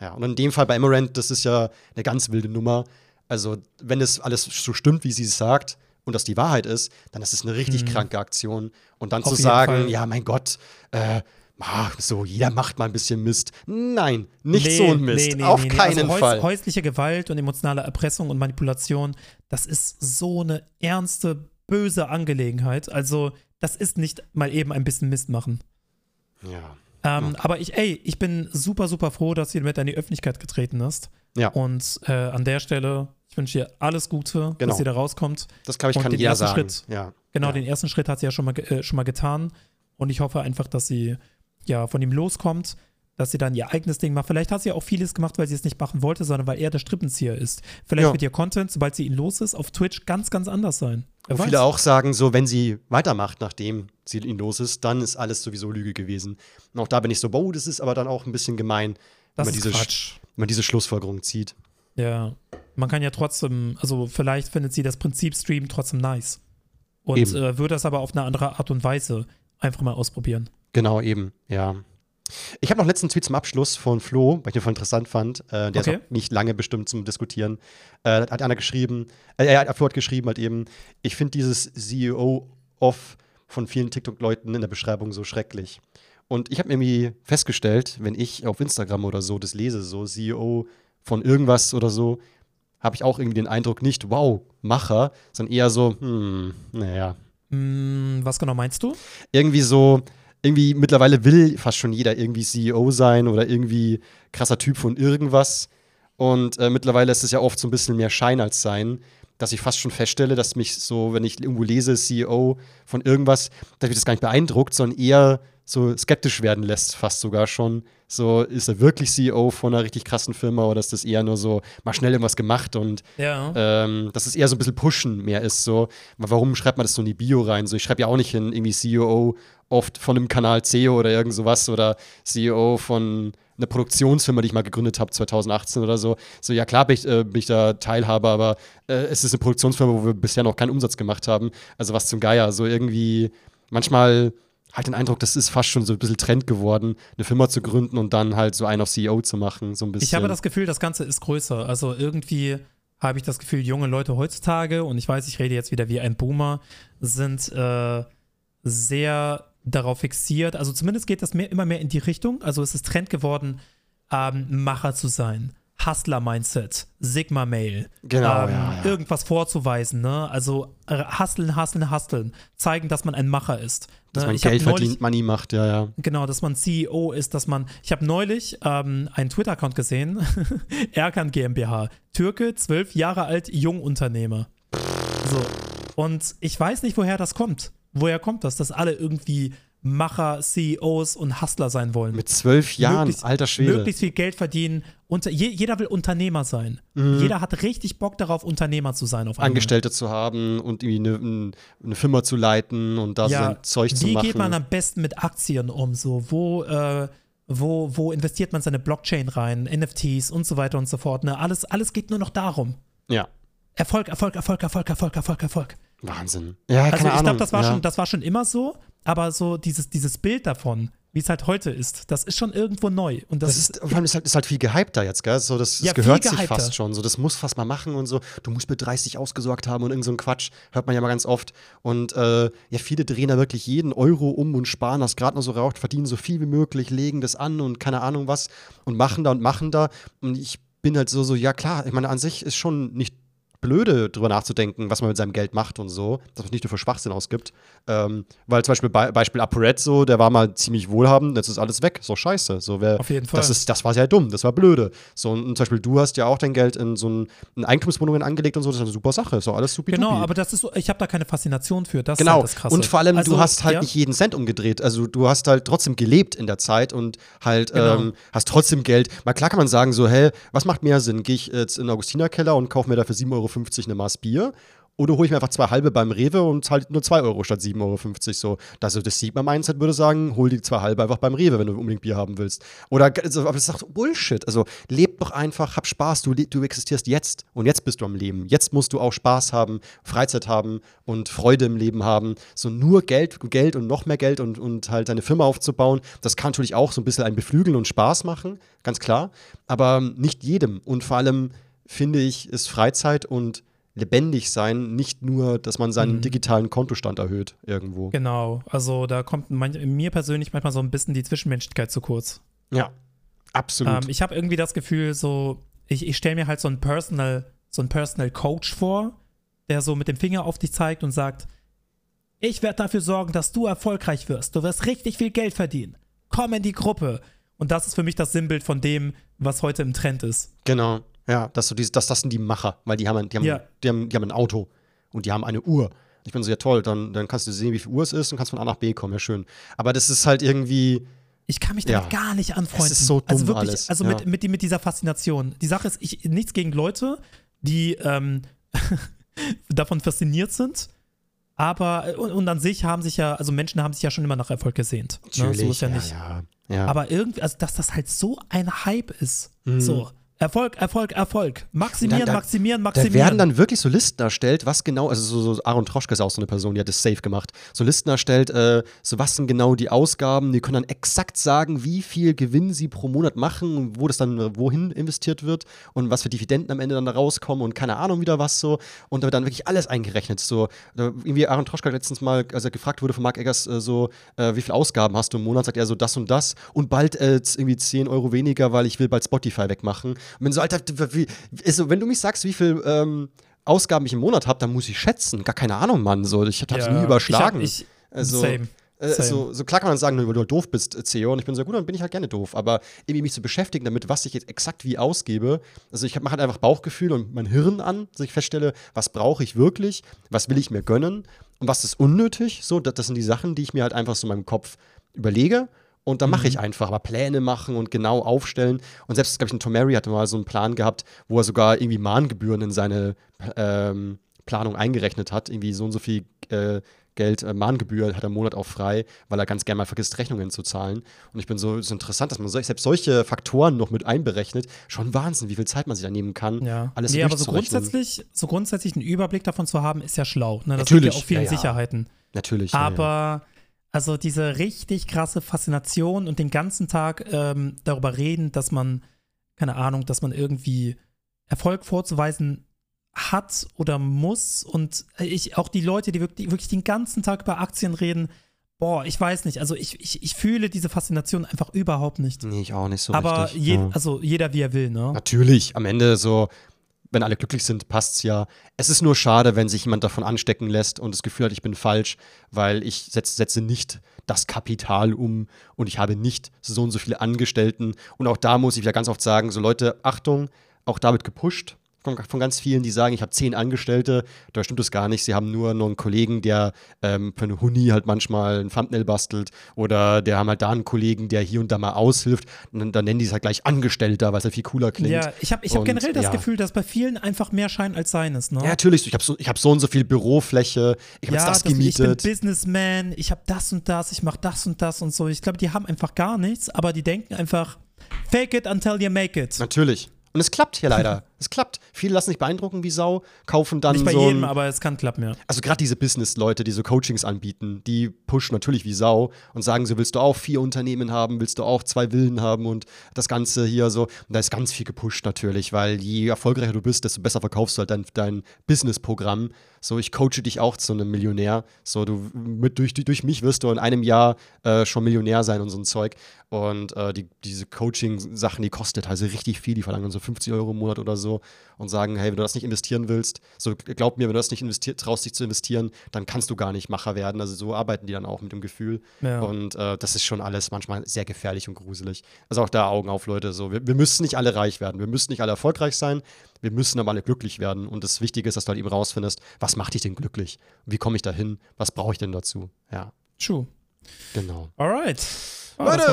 Ja, und in dem Fall bei Emerald, das ist ja eine ganz wilde Nummer. Also, wenn es alles so stimmt, wie sie es sagt, und das die Wahrheit ist, dann ist es eine richtig Mhm. kranke Aktion. Und dann Auf zu sagen, Fall. ja, mein Gott, äh, ah, so, jeder macht mal ein bisschen Mist. Nein, nicht Nee, so ein Mist. nee, nee, Auf keinen also Fall. Häusliche Gewalt und emotionale Erpressung und Manipulation, das ist so eine ernste, böse Angelegenheit. Also, das ist nicht mal eben ein bisschen Mist machen. ja. Ähm, Aber ich, ey, ich bin super, super froh, dass sie mit in die Öffentlichkeit getreten ist. Ja. Und äh, an der Stelle, ich wünsche ihr alles Gute, Genau. dass sie da rauskommt. Das glaube ich, kann jeder sagen. Schritt- Ja. Genau, ja. den ersten Schritt hat sie ja schon mal, äh, schon mal getan. Und ich hoffe einfach, dass sie ja von ihm loskommt, dass sie dann ihr eigenes Ding macht. Vielleicht hat sie ja auch vieles gemacht, weil sie es nicht machen wollte, sondern weil er der Strippenzieher ist. Vielleicht Ja. wird ihr Content, sobald sie ihn los ist, auf Twitch ganz, ganz anders sein. Wer weiß. viele auch sagen, so, wenn sie weitermacht, nachdem sie ihn los ist, dann ist alles sowieso Lüge gewesen. Und auch da bin ich so, wow, das ist aber dann auch ein bisschen gemein, wenn das man ist diese, Quatsch. wenn man diese Schlussfolgerung zieht. Ja, man kann ja trotzdem, also vielleicht findet sie das Prinzip Stream trotzdem nice. Und äh, würde das aber auf eine andere Art und Weise einfach mal ausprobieren. Genau, eben, ja. Ich habe noch letzten Tweet zum Abschluss von Flo, weil ich den voll interessant fand. Äh, der Okay. ist auch nicht lange bestimmt zum Diskutieren. Äh, hat einer geschrieben, äh, er hat Flo hat geschrieben halt eben, ich finde dieses CEO-Off von vielen TikTok-Leuten in der Beschreibung so schrecklich. Und ich habe irgendwie festgestellt, wenn ich auf Instagram oder so das lese, so CEO von irgendwas oder so, habe ich auch irgendwie den Eindruck nicht, wow, Macher, sondern eher so, hm, naja, Hm, was genau meinst du? irgendwie so, irgendwie mittlerweile will fast schon jeder irgendwie CEO sein oder irgendwie krasser Typ von irgendwas. Und äh, mittlerweile ist es ja oft so ein bisschen mehr Schein als Sein, dass ich fast schon feststelle, dass mich so, wenn ich irgendwo lese, CEO von irgendwas, dass mich das gar nicht beeindruckt, sondern eher so skeptisch werden lässt, fast sogar schon. So, ist er wirklich CEO von einer richtig krassen Firma oder ist das eher nur so mal schnell irgendwas gemacht und Ja. ähm, dass es eher so ein bisschen pushen mehr ist. So, warum schreibt man das so in die Bio rein? So, ich schreibe ja auch nicht hin, irgendwie CEO oft von einem Kanal CEO oder irgend sowas oder CEO von einer Produktionsfirma, die ich mal gegründet habe 2018 oder so. So, ja klar bin ich, äh, bin ich da Teilhaber, aber äh, es ist eine Produktionsfirma, wo wir bisher noch keinen Umsatz gemacht haben. Also was zum Geier. So irgendwie, manchmal halt den Eindruck, das ist fast schon so ein bisschen Trend geworden, eine Firma zu gründen und dann halt so einen auf CEO zu machen. So ein bisschen. Ich habe das Gefühl, das Ganze ist größer. Also irgendwie habe ich das Gefühl, junge Leute heutzutage, und ich weiß, ich rede jetzt wieder wie ein Boomer, sind äh, sehr darauf fixiert. Also zumindest geht das mehr, immer mehr in die Richtung. Also es ist Trend geworden, ähm, Macher zu sein. Hustler-Mindset, Sigma-Mail, Genau, ähm, ja, ja. irgendwas vorzuweisen, ne? Also äh, hustlen, hustlen, hustlen, zeigen, dass man ein Macher ist. dass ne? man Ich Geld neulich- verdient, Money macht, ja, ja. Genau, dass man CEO ist, dass man. Ich habe neulich ähm, einen Twitter-Account gesehen, Erkan GmbH, Türke, zwölf Jahre alt, Jungunternehmer. So. Und ich weiß nicht, woher das kommt. Woher kommt das, dass alle irgendwie Macher, CEOs und Hustler sein wollen? Mit zwölf Jahren, Möglichst- alter Schwede. Möglichst viel Geld verdienen. Unter, je, jeder will Unternehmer sein. Mhm. Jeder hat richtig Bock darauf, Unternehmer zu sein. Angestellte zu haben und irgendwie eine, ein- eine Firma zu leiten und da ja, sein Zeug zu wie machen. geht man am besten mit Aktien um? So, wo, äh, wo, wo investiert man seine Blockchain rein, NFTs und so weiter und so fort? Ne? Alles, alles geht nur noch darum. ja, Erfolg, Erfolg, Erfolg, Erfolg, Erfolg, Erfolg, Erfolg. Wahnsinn. Ja, Also ich glaube, das, war ja. schon- das war schon immer so, aber so dieses, dieses Bild davon, wie es halt heute ist, das ist schon irgendwo neu. Und das, Das ist, vor allem ist halt, ist halt viel gehypter jetzt, gell? So, das, das Ja, gehört sich fast schon. So, das muss fast mal machen und so. Du musst mit 30 ausgesorgt haben und irgend so ein Quatsch. Hört man ja mal ganz oft. Und äh, ja, viele drehen da wirklich jeden Euro um und sparen das gerade noch so raucht, verdienen so viel wie möglich, legen das an und keine Ahnung was und machen da und machen da. Und ich bin halt so, so, ja klar, ich meine, an sich ist schon nicht blöde, drüber nachzudenken, was man mit seinem Geld macht und so, dass man es nicht nur für Schwachsinn ausgibt. Ähm, weil zum Beispiel Be Beispiel so, der war mal ziemlich wohlhabend, jetzt ist alles weg. So scheiße. So, wer, Auf jeden Fall. Das, ist, das war sehr dumm, das war blöde. So, und zum Beispiel, du hast ja auch dein Geld in so ein, in Eigentumswohnungen angelegt und so, das ist eine super Sache. So alles super. genau, aber das ist so, ich habe da keine Faszination für. Das ist Genau, halt das Krasse. und vor allem, Also, du hast halt ja, nicht jeden Cent umgedreht. Also du hast halt trotzdem gelebt in der Zeit und halt Genau. ähm, hast trotzdem Geld. Mal klar kann man sagen, so, hey, was macht mehr Sinn? Gehe ich jetzt in den Augustinerkeller und kaufe mir da für 7,50 Euro eine Maß Bier? Oder hole ich mir einfach zwei halbe beim Rewe und zahle nur 2 Euro statt 7,50 Euro. So, also das Sigma-Mindset würde sagen, hol die zwei halbe einfach beim Rewe, wenn du unbedingt Bier haben willst. Oder, also, aber das doch Bullshit. Also leb doch einfach, hab Spaß, du, du existierst jetzt und jetzt bist du am Leben. Jetzt musst du auch Spaß haben, Freizeit haben und Freude im Leben haben. So nur Geld, Geld und noch mehr Geld und, und halt deine Firma aufzubauen, das kann natürlich auch so ein bisschen ein Beflügeln und Spaß machen, ganz klar. Aber nicht jedem. Und vor allem finde ich, ist Freizeit und lebendig sein, nicht nur, dass man seinen mhm. digitalen Kontostand erhöht irgendwo. Genau, also da kommt mein, mir persönlich manchmal so ein bisschen die Zwischenmenschlichkeit zu kurz. Ja, absolut. Ähm, ich habe irgendwie das Gefühl, so, ich, ich stelle mir halt so einen Personal, so einen Personal Coach vor, der so mit dem Finger auf dich zeigt und sagt, ich werde dafür sorgen, dass du erfolgreich wirst. Du wirst richtig viel Geld verdienen. Komm in die Gruppe. Und das ist für mich das Sinnbild von dem, was heute im Trend ist. Genau. Ja, dass so dieses, das, das sind die Macher, weil die haben, die haben, ja. die haben, die haben ein Auto und die haben eine Uhr. Ich bin so, ja toll, dann, dann kannst du sehen, wie viel Uhr es ist und kannst von A nach B kommen, ja schön. Aber das ist halt irgendwie. Ich kann mich damit ja. gar nicht anfreunden. Das ist so dumm also wirklich, alles. Also ja. mit, mit, mit dieser Faszination. Die Sache ist, ich, nichts gegen Leute, die ähm, davon fasziniert sind. Aber, und, und, an sich haben sich ja, also Menschen haben sich ja schon immer nach Erfolg gesehnt. Natürlich, ne? So ist ja, nicht. Ja, Aber irgendwie, also dass das halt so ein Hype ist. Mhm. So. Erfolg, Erfolg, Erfolg. Maximieren, da, maximieren, maximieren. Da werden dann wirklich so Listen erstellt, was genau, also so, so Aaron Troschke ist auch so eine Person, die hat das safe gemacht. So Listen erstellt, äh, so was sind genau die Ausgaben, die können dann exakt sagen, wie viel Gewinn sie pro Monat machen, wo das dann äh, wohin investiert wird und was für Dividenden am Ende dann da rauskommen und keine Ahnung wieder was so. Und da wird dann wirklich alles eingerechnet. So, irgendwie Aaron Troschke hat letztens mal, als er gefragt wurde von Mark Eggers, äh, so, äh, wie viele Ausgaben hast du im Monat, sagt er so das und das und bald äh, irgendwie 10 Euro weniger, weil ich will bald Spotify wegmachen. Und wenn so, Alter, wie, also, wenn du mich sagst, wie viel ähm, Ausgaben ich im Monat habe, dann muss ich schätzen. Gar keine Ahnung, Mann. So, ich habe es ja, nie überschlagen. Ich hab, ich, also, same. Äh, so, so, klar kann man sagen, weil du halt doof bist, CEO, und ich bin so gut, dann bin ich halt gerne doof. Aber irgendwie mich zu beschäftigen damit, was ich jetzt exakt wie ausgebe, also ich mache halt einfach Bauchgefühl und mein Hirn an, dass ich feststelle, was brauche ich wirklich, was will ich mir gönnen und was ist unnötig. So, das, das sind die Sachen, die ich mir halt einfach so in meinem Kopf überlege und dann mache ich mhm. einfach, aber Pläne machen und genau aufstellen. Und selbst, glaube ich, ein Tomary hatte mal so einen Plan gehabt, wo er sogar irgendwie Mahngebühren in seine ähm, Planung eingerechnet hat. Irgendwie so und so viel äh, Geld, äh, Mahngebühr hat er im Monat auch frei, weil er ganz gerne mal vergisst, Rechnungen zu zahlen. Und ich bin so, so interessant, dass man so, selbst solche Faktoren noch mit einberechnet. Schon Wahnsinn, wie viel Zeit man sich da nehmen kann. Ja. Alles nee, aber so grundsätzlich, so grundsätzlich einen Überblick davon zu haben, ist ja schlau. Ne? Das Natürlich. ja auch vielen ja, ja. Sicherheiten. Natürlich. Aber also diese richtig krasse Faszination und den ganzen Tag ähm, darüber reden, dass man, keine Ahnung, dass man irgendwie Erfolg vorzuweisen hat oder muss. Und ich, auch die Leute, die wirklich, wirklich den ganzen Tag über Aktien reden, boah, ich weiß nicht. Also ich, ich, ich fühle diese Faszination einfach überhaupt nicht. Nee, ich auch nicht so Aber richtig. Je, ja. also jeder wie er will, ne? Natürlich, am Ende so wenn alle glücklich sind, passt's ja. Es ist nur schade, wenn sich jemand davon anstecken lässt und das Gefühl hat, ich bin falsch, weil ich setz, setze nicht das Kapital um und ich habe nicht so und so viele Angestellten. Und auch da muss ich wieder ganz oft sagen, so Leute, Achtung, auch da wird gepusht von, ganz vielen, die sagen, ich habe zehn Angestellte. Da stimmt es gar nicht. Sie haben nur noch einen Kollegen, der ähm, für eine Huni halt manchmal ein Thumbnail bastelt. Oder der haben halt da einen Kollegen, der hier und da mal aushilft. Und dann nennen die es halt gleich Angestellter, weil es halt viel cooler klingt. Ja, ich habe ich hab generell das ja. Gefühl, dass bei vielen einfach mehr Schein als Sein ist. Ne? Ja, natürlich. Ich habe so, hab so und so viel Bürofläche. Ich habe ja, das gemietet. Ich bin Businessman. Ich habe das und das. Ich mache das und das und so. Ich glaube, die haben einfach gar nichts, aber die denken einfach, fake it until you make it. Natürlich. Und es klappt hier leider. es klappt. Viele lassen sich beeindrucken wie Sau, kaufen dann Nicht bei so jedem, aber es kann klappen, ja. Also gerade diese Business-Leute, die so Coachings anbieten, die pushen natürlich wie Sau und sagen so, willst du auch vier Unternehmen haben, willst du auch zwei Villen haben und das Ganze hier so. Und da ist ganz viel gepusht natürlich, weil je erfolgreicher du bist, desto besser verkaufst du halt dein, dein Business-Programm. So, ich coache dich auch zu einem Millionär. So, du mit, durch, durch mich wirst du in einem Jahr äh, schon Millionär sein und so ein Zeug. Und äh, die, diese Coaching-Sachen, die kostet also richtig viel, die verlangen so 50 Euro im Monat oder so und sagen, hey, wenn du das nicht investieren willst, so glaub mir, wenn du das nicht traust, dich zu investieren, dann kannst du gar nicht Macher werden. Also so arbeiten die dann auch mit dem Gefühl. Ja. Und äh, das ist schon alles manchmal sehr gefährlich und gruselig. Also auch da Augen auf, Leute. So, wir, wir müssen nicht alle reich werden, wir müssen nicht alle erfolgreich sein, wir müssen aber alle glücklich werden. Und das Wichtige ist, dass du halt eben rausfindest, was macht dich denn glücklich? Wie komme ich da hin? Was brauche ich denn dazu? Ja. True. Genau. Alright. Oh, das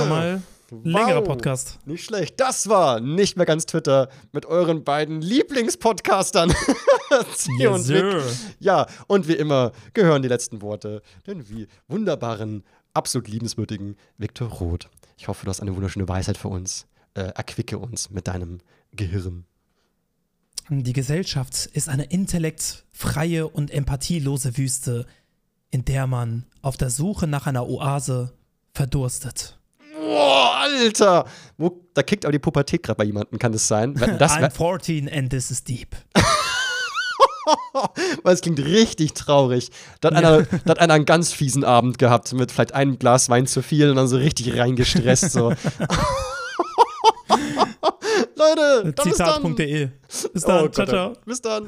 Längerer Podcast. Nicht schlecht. Das war nicht mehr ganz Twitter mit euren beiden Lieblingspodcastern. C Yes, und. Vic. Ja, und wie immer gehören die letzten Worte den wie wunderbaren, absolut liebenswürdigen Viktor Roth. Ich hoffe, du hast eine wunderschöne Weisheit für uns. Äh, erquicke uns mit deinem Gehirn. Die Gesellschaft ist eine intellektfreie und empathielose Wüste, in der man auf der Suche nach einer Oase verdurstet. Boah, Alter! Wo, da kickt aber die Pubertät gerade bei jemandem, kann das sein? Das, I'm 14 and this is deep. weil es klingt richtig traurig. Da hat, einer, da hat einer einen ganz fiesen Abend gehabt mit vielleicht einem Glas Wein zu viel und dann so richtig reingestresst. So. Leute, dann bis dann. Zitat.de. Bis Oh dann. Gott, ciao, ciao. Bis dann.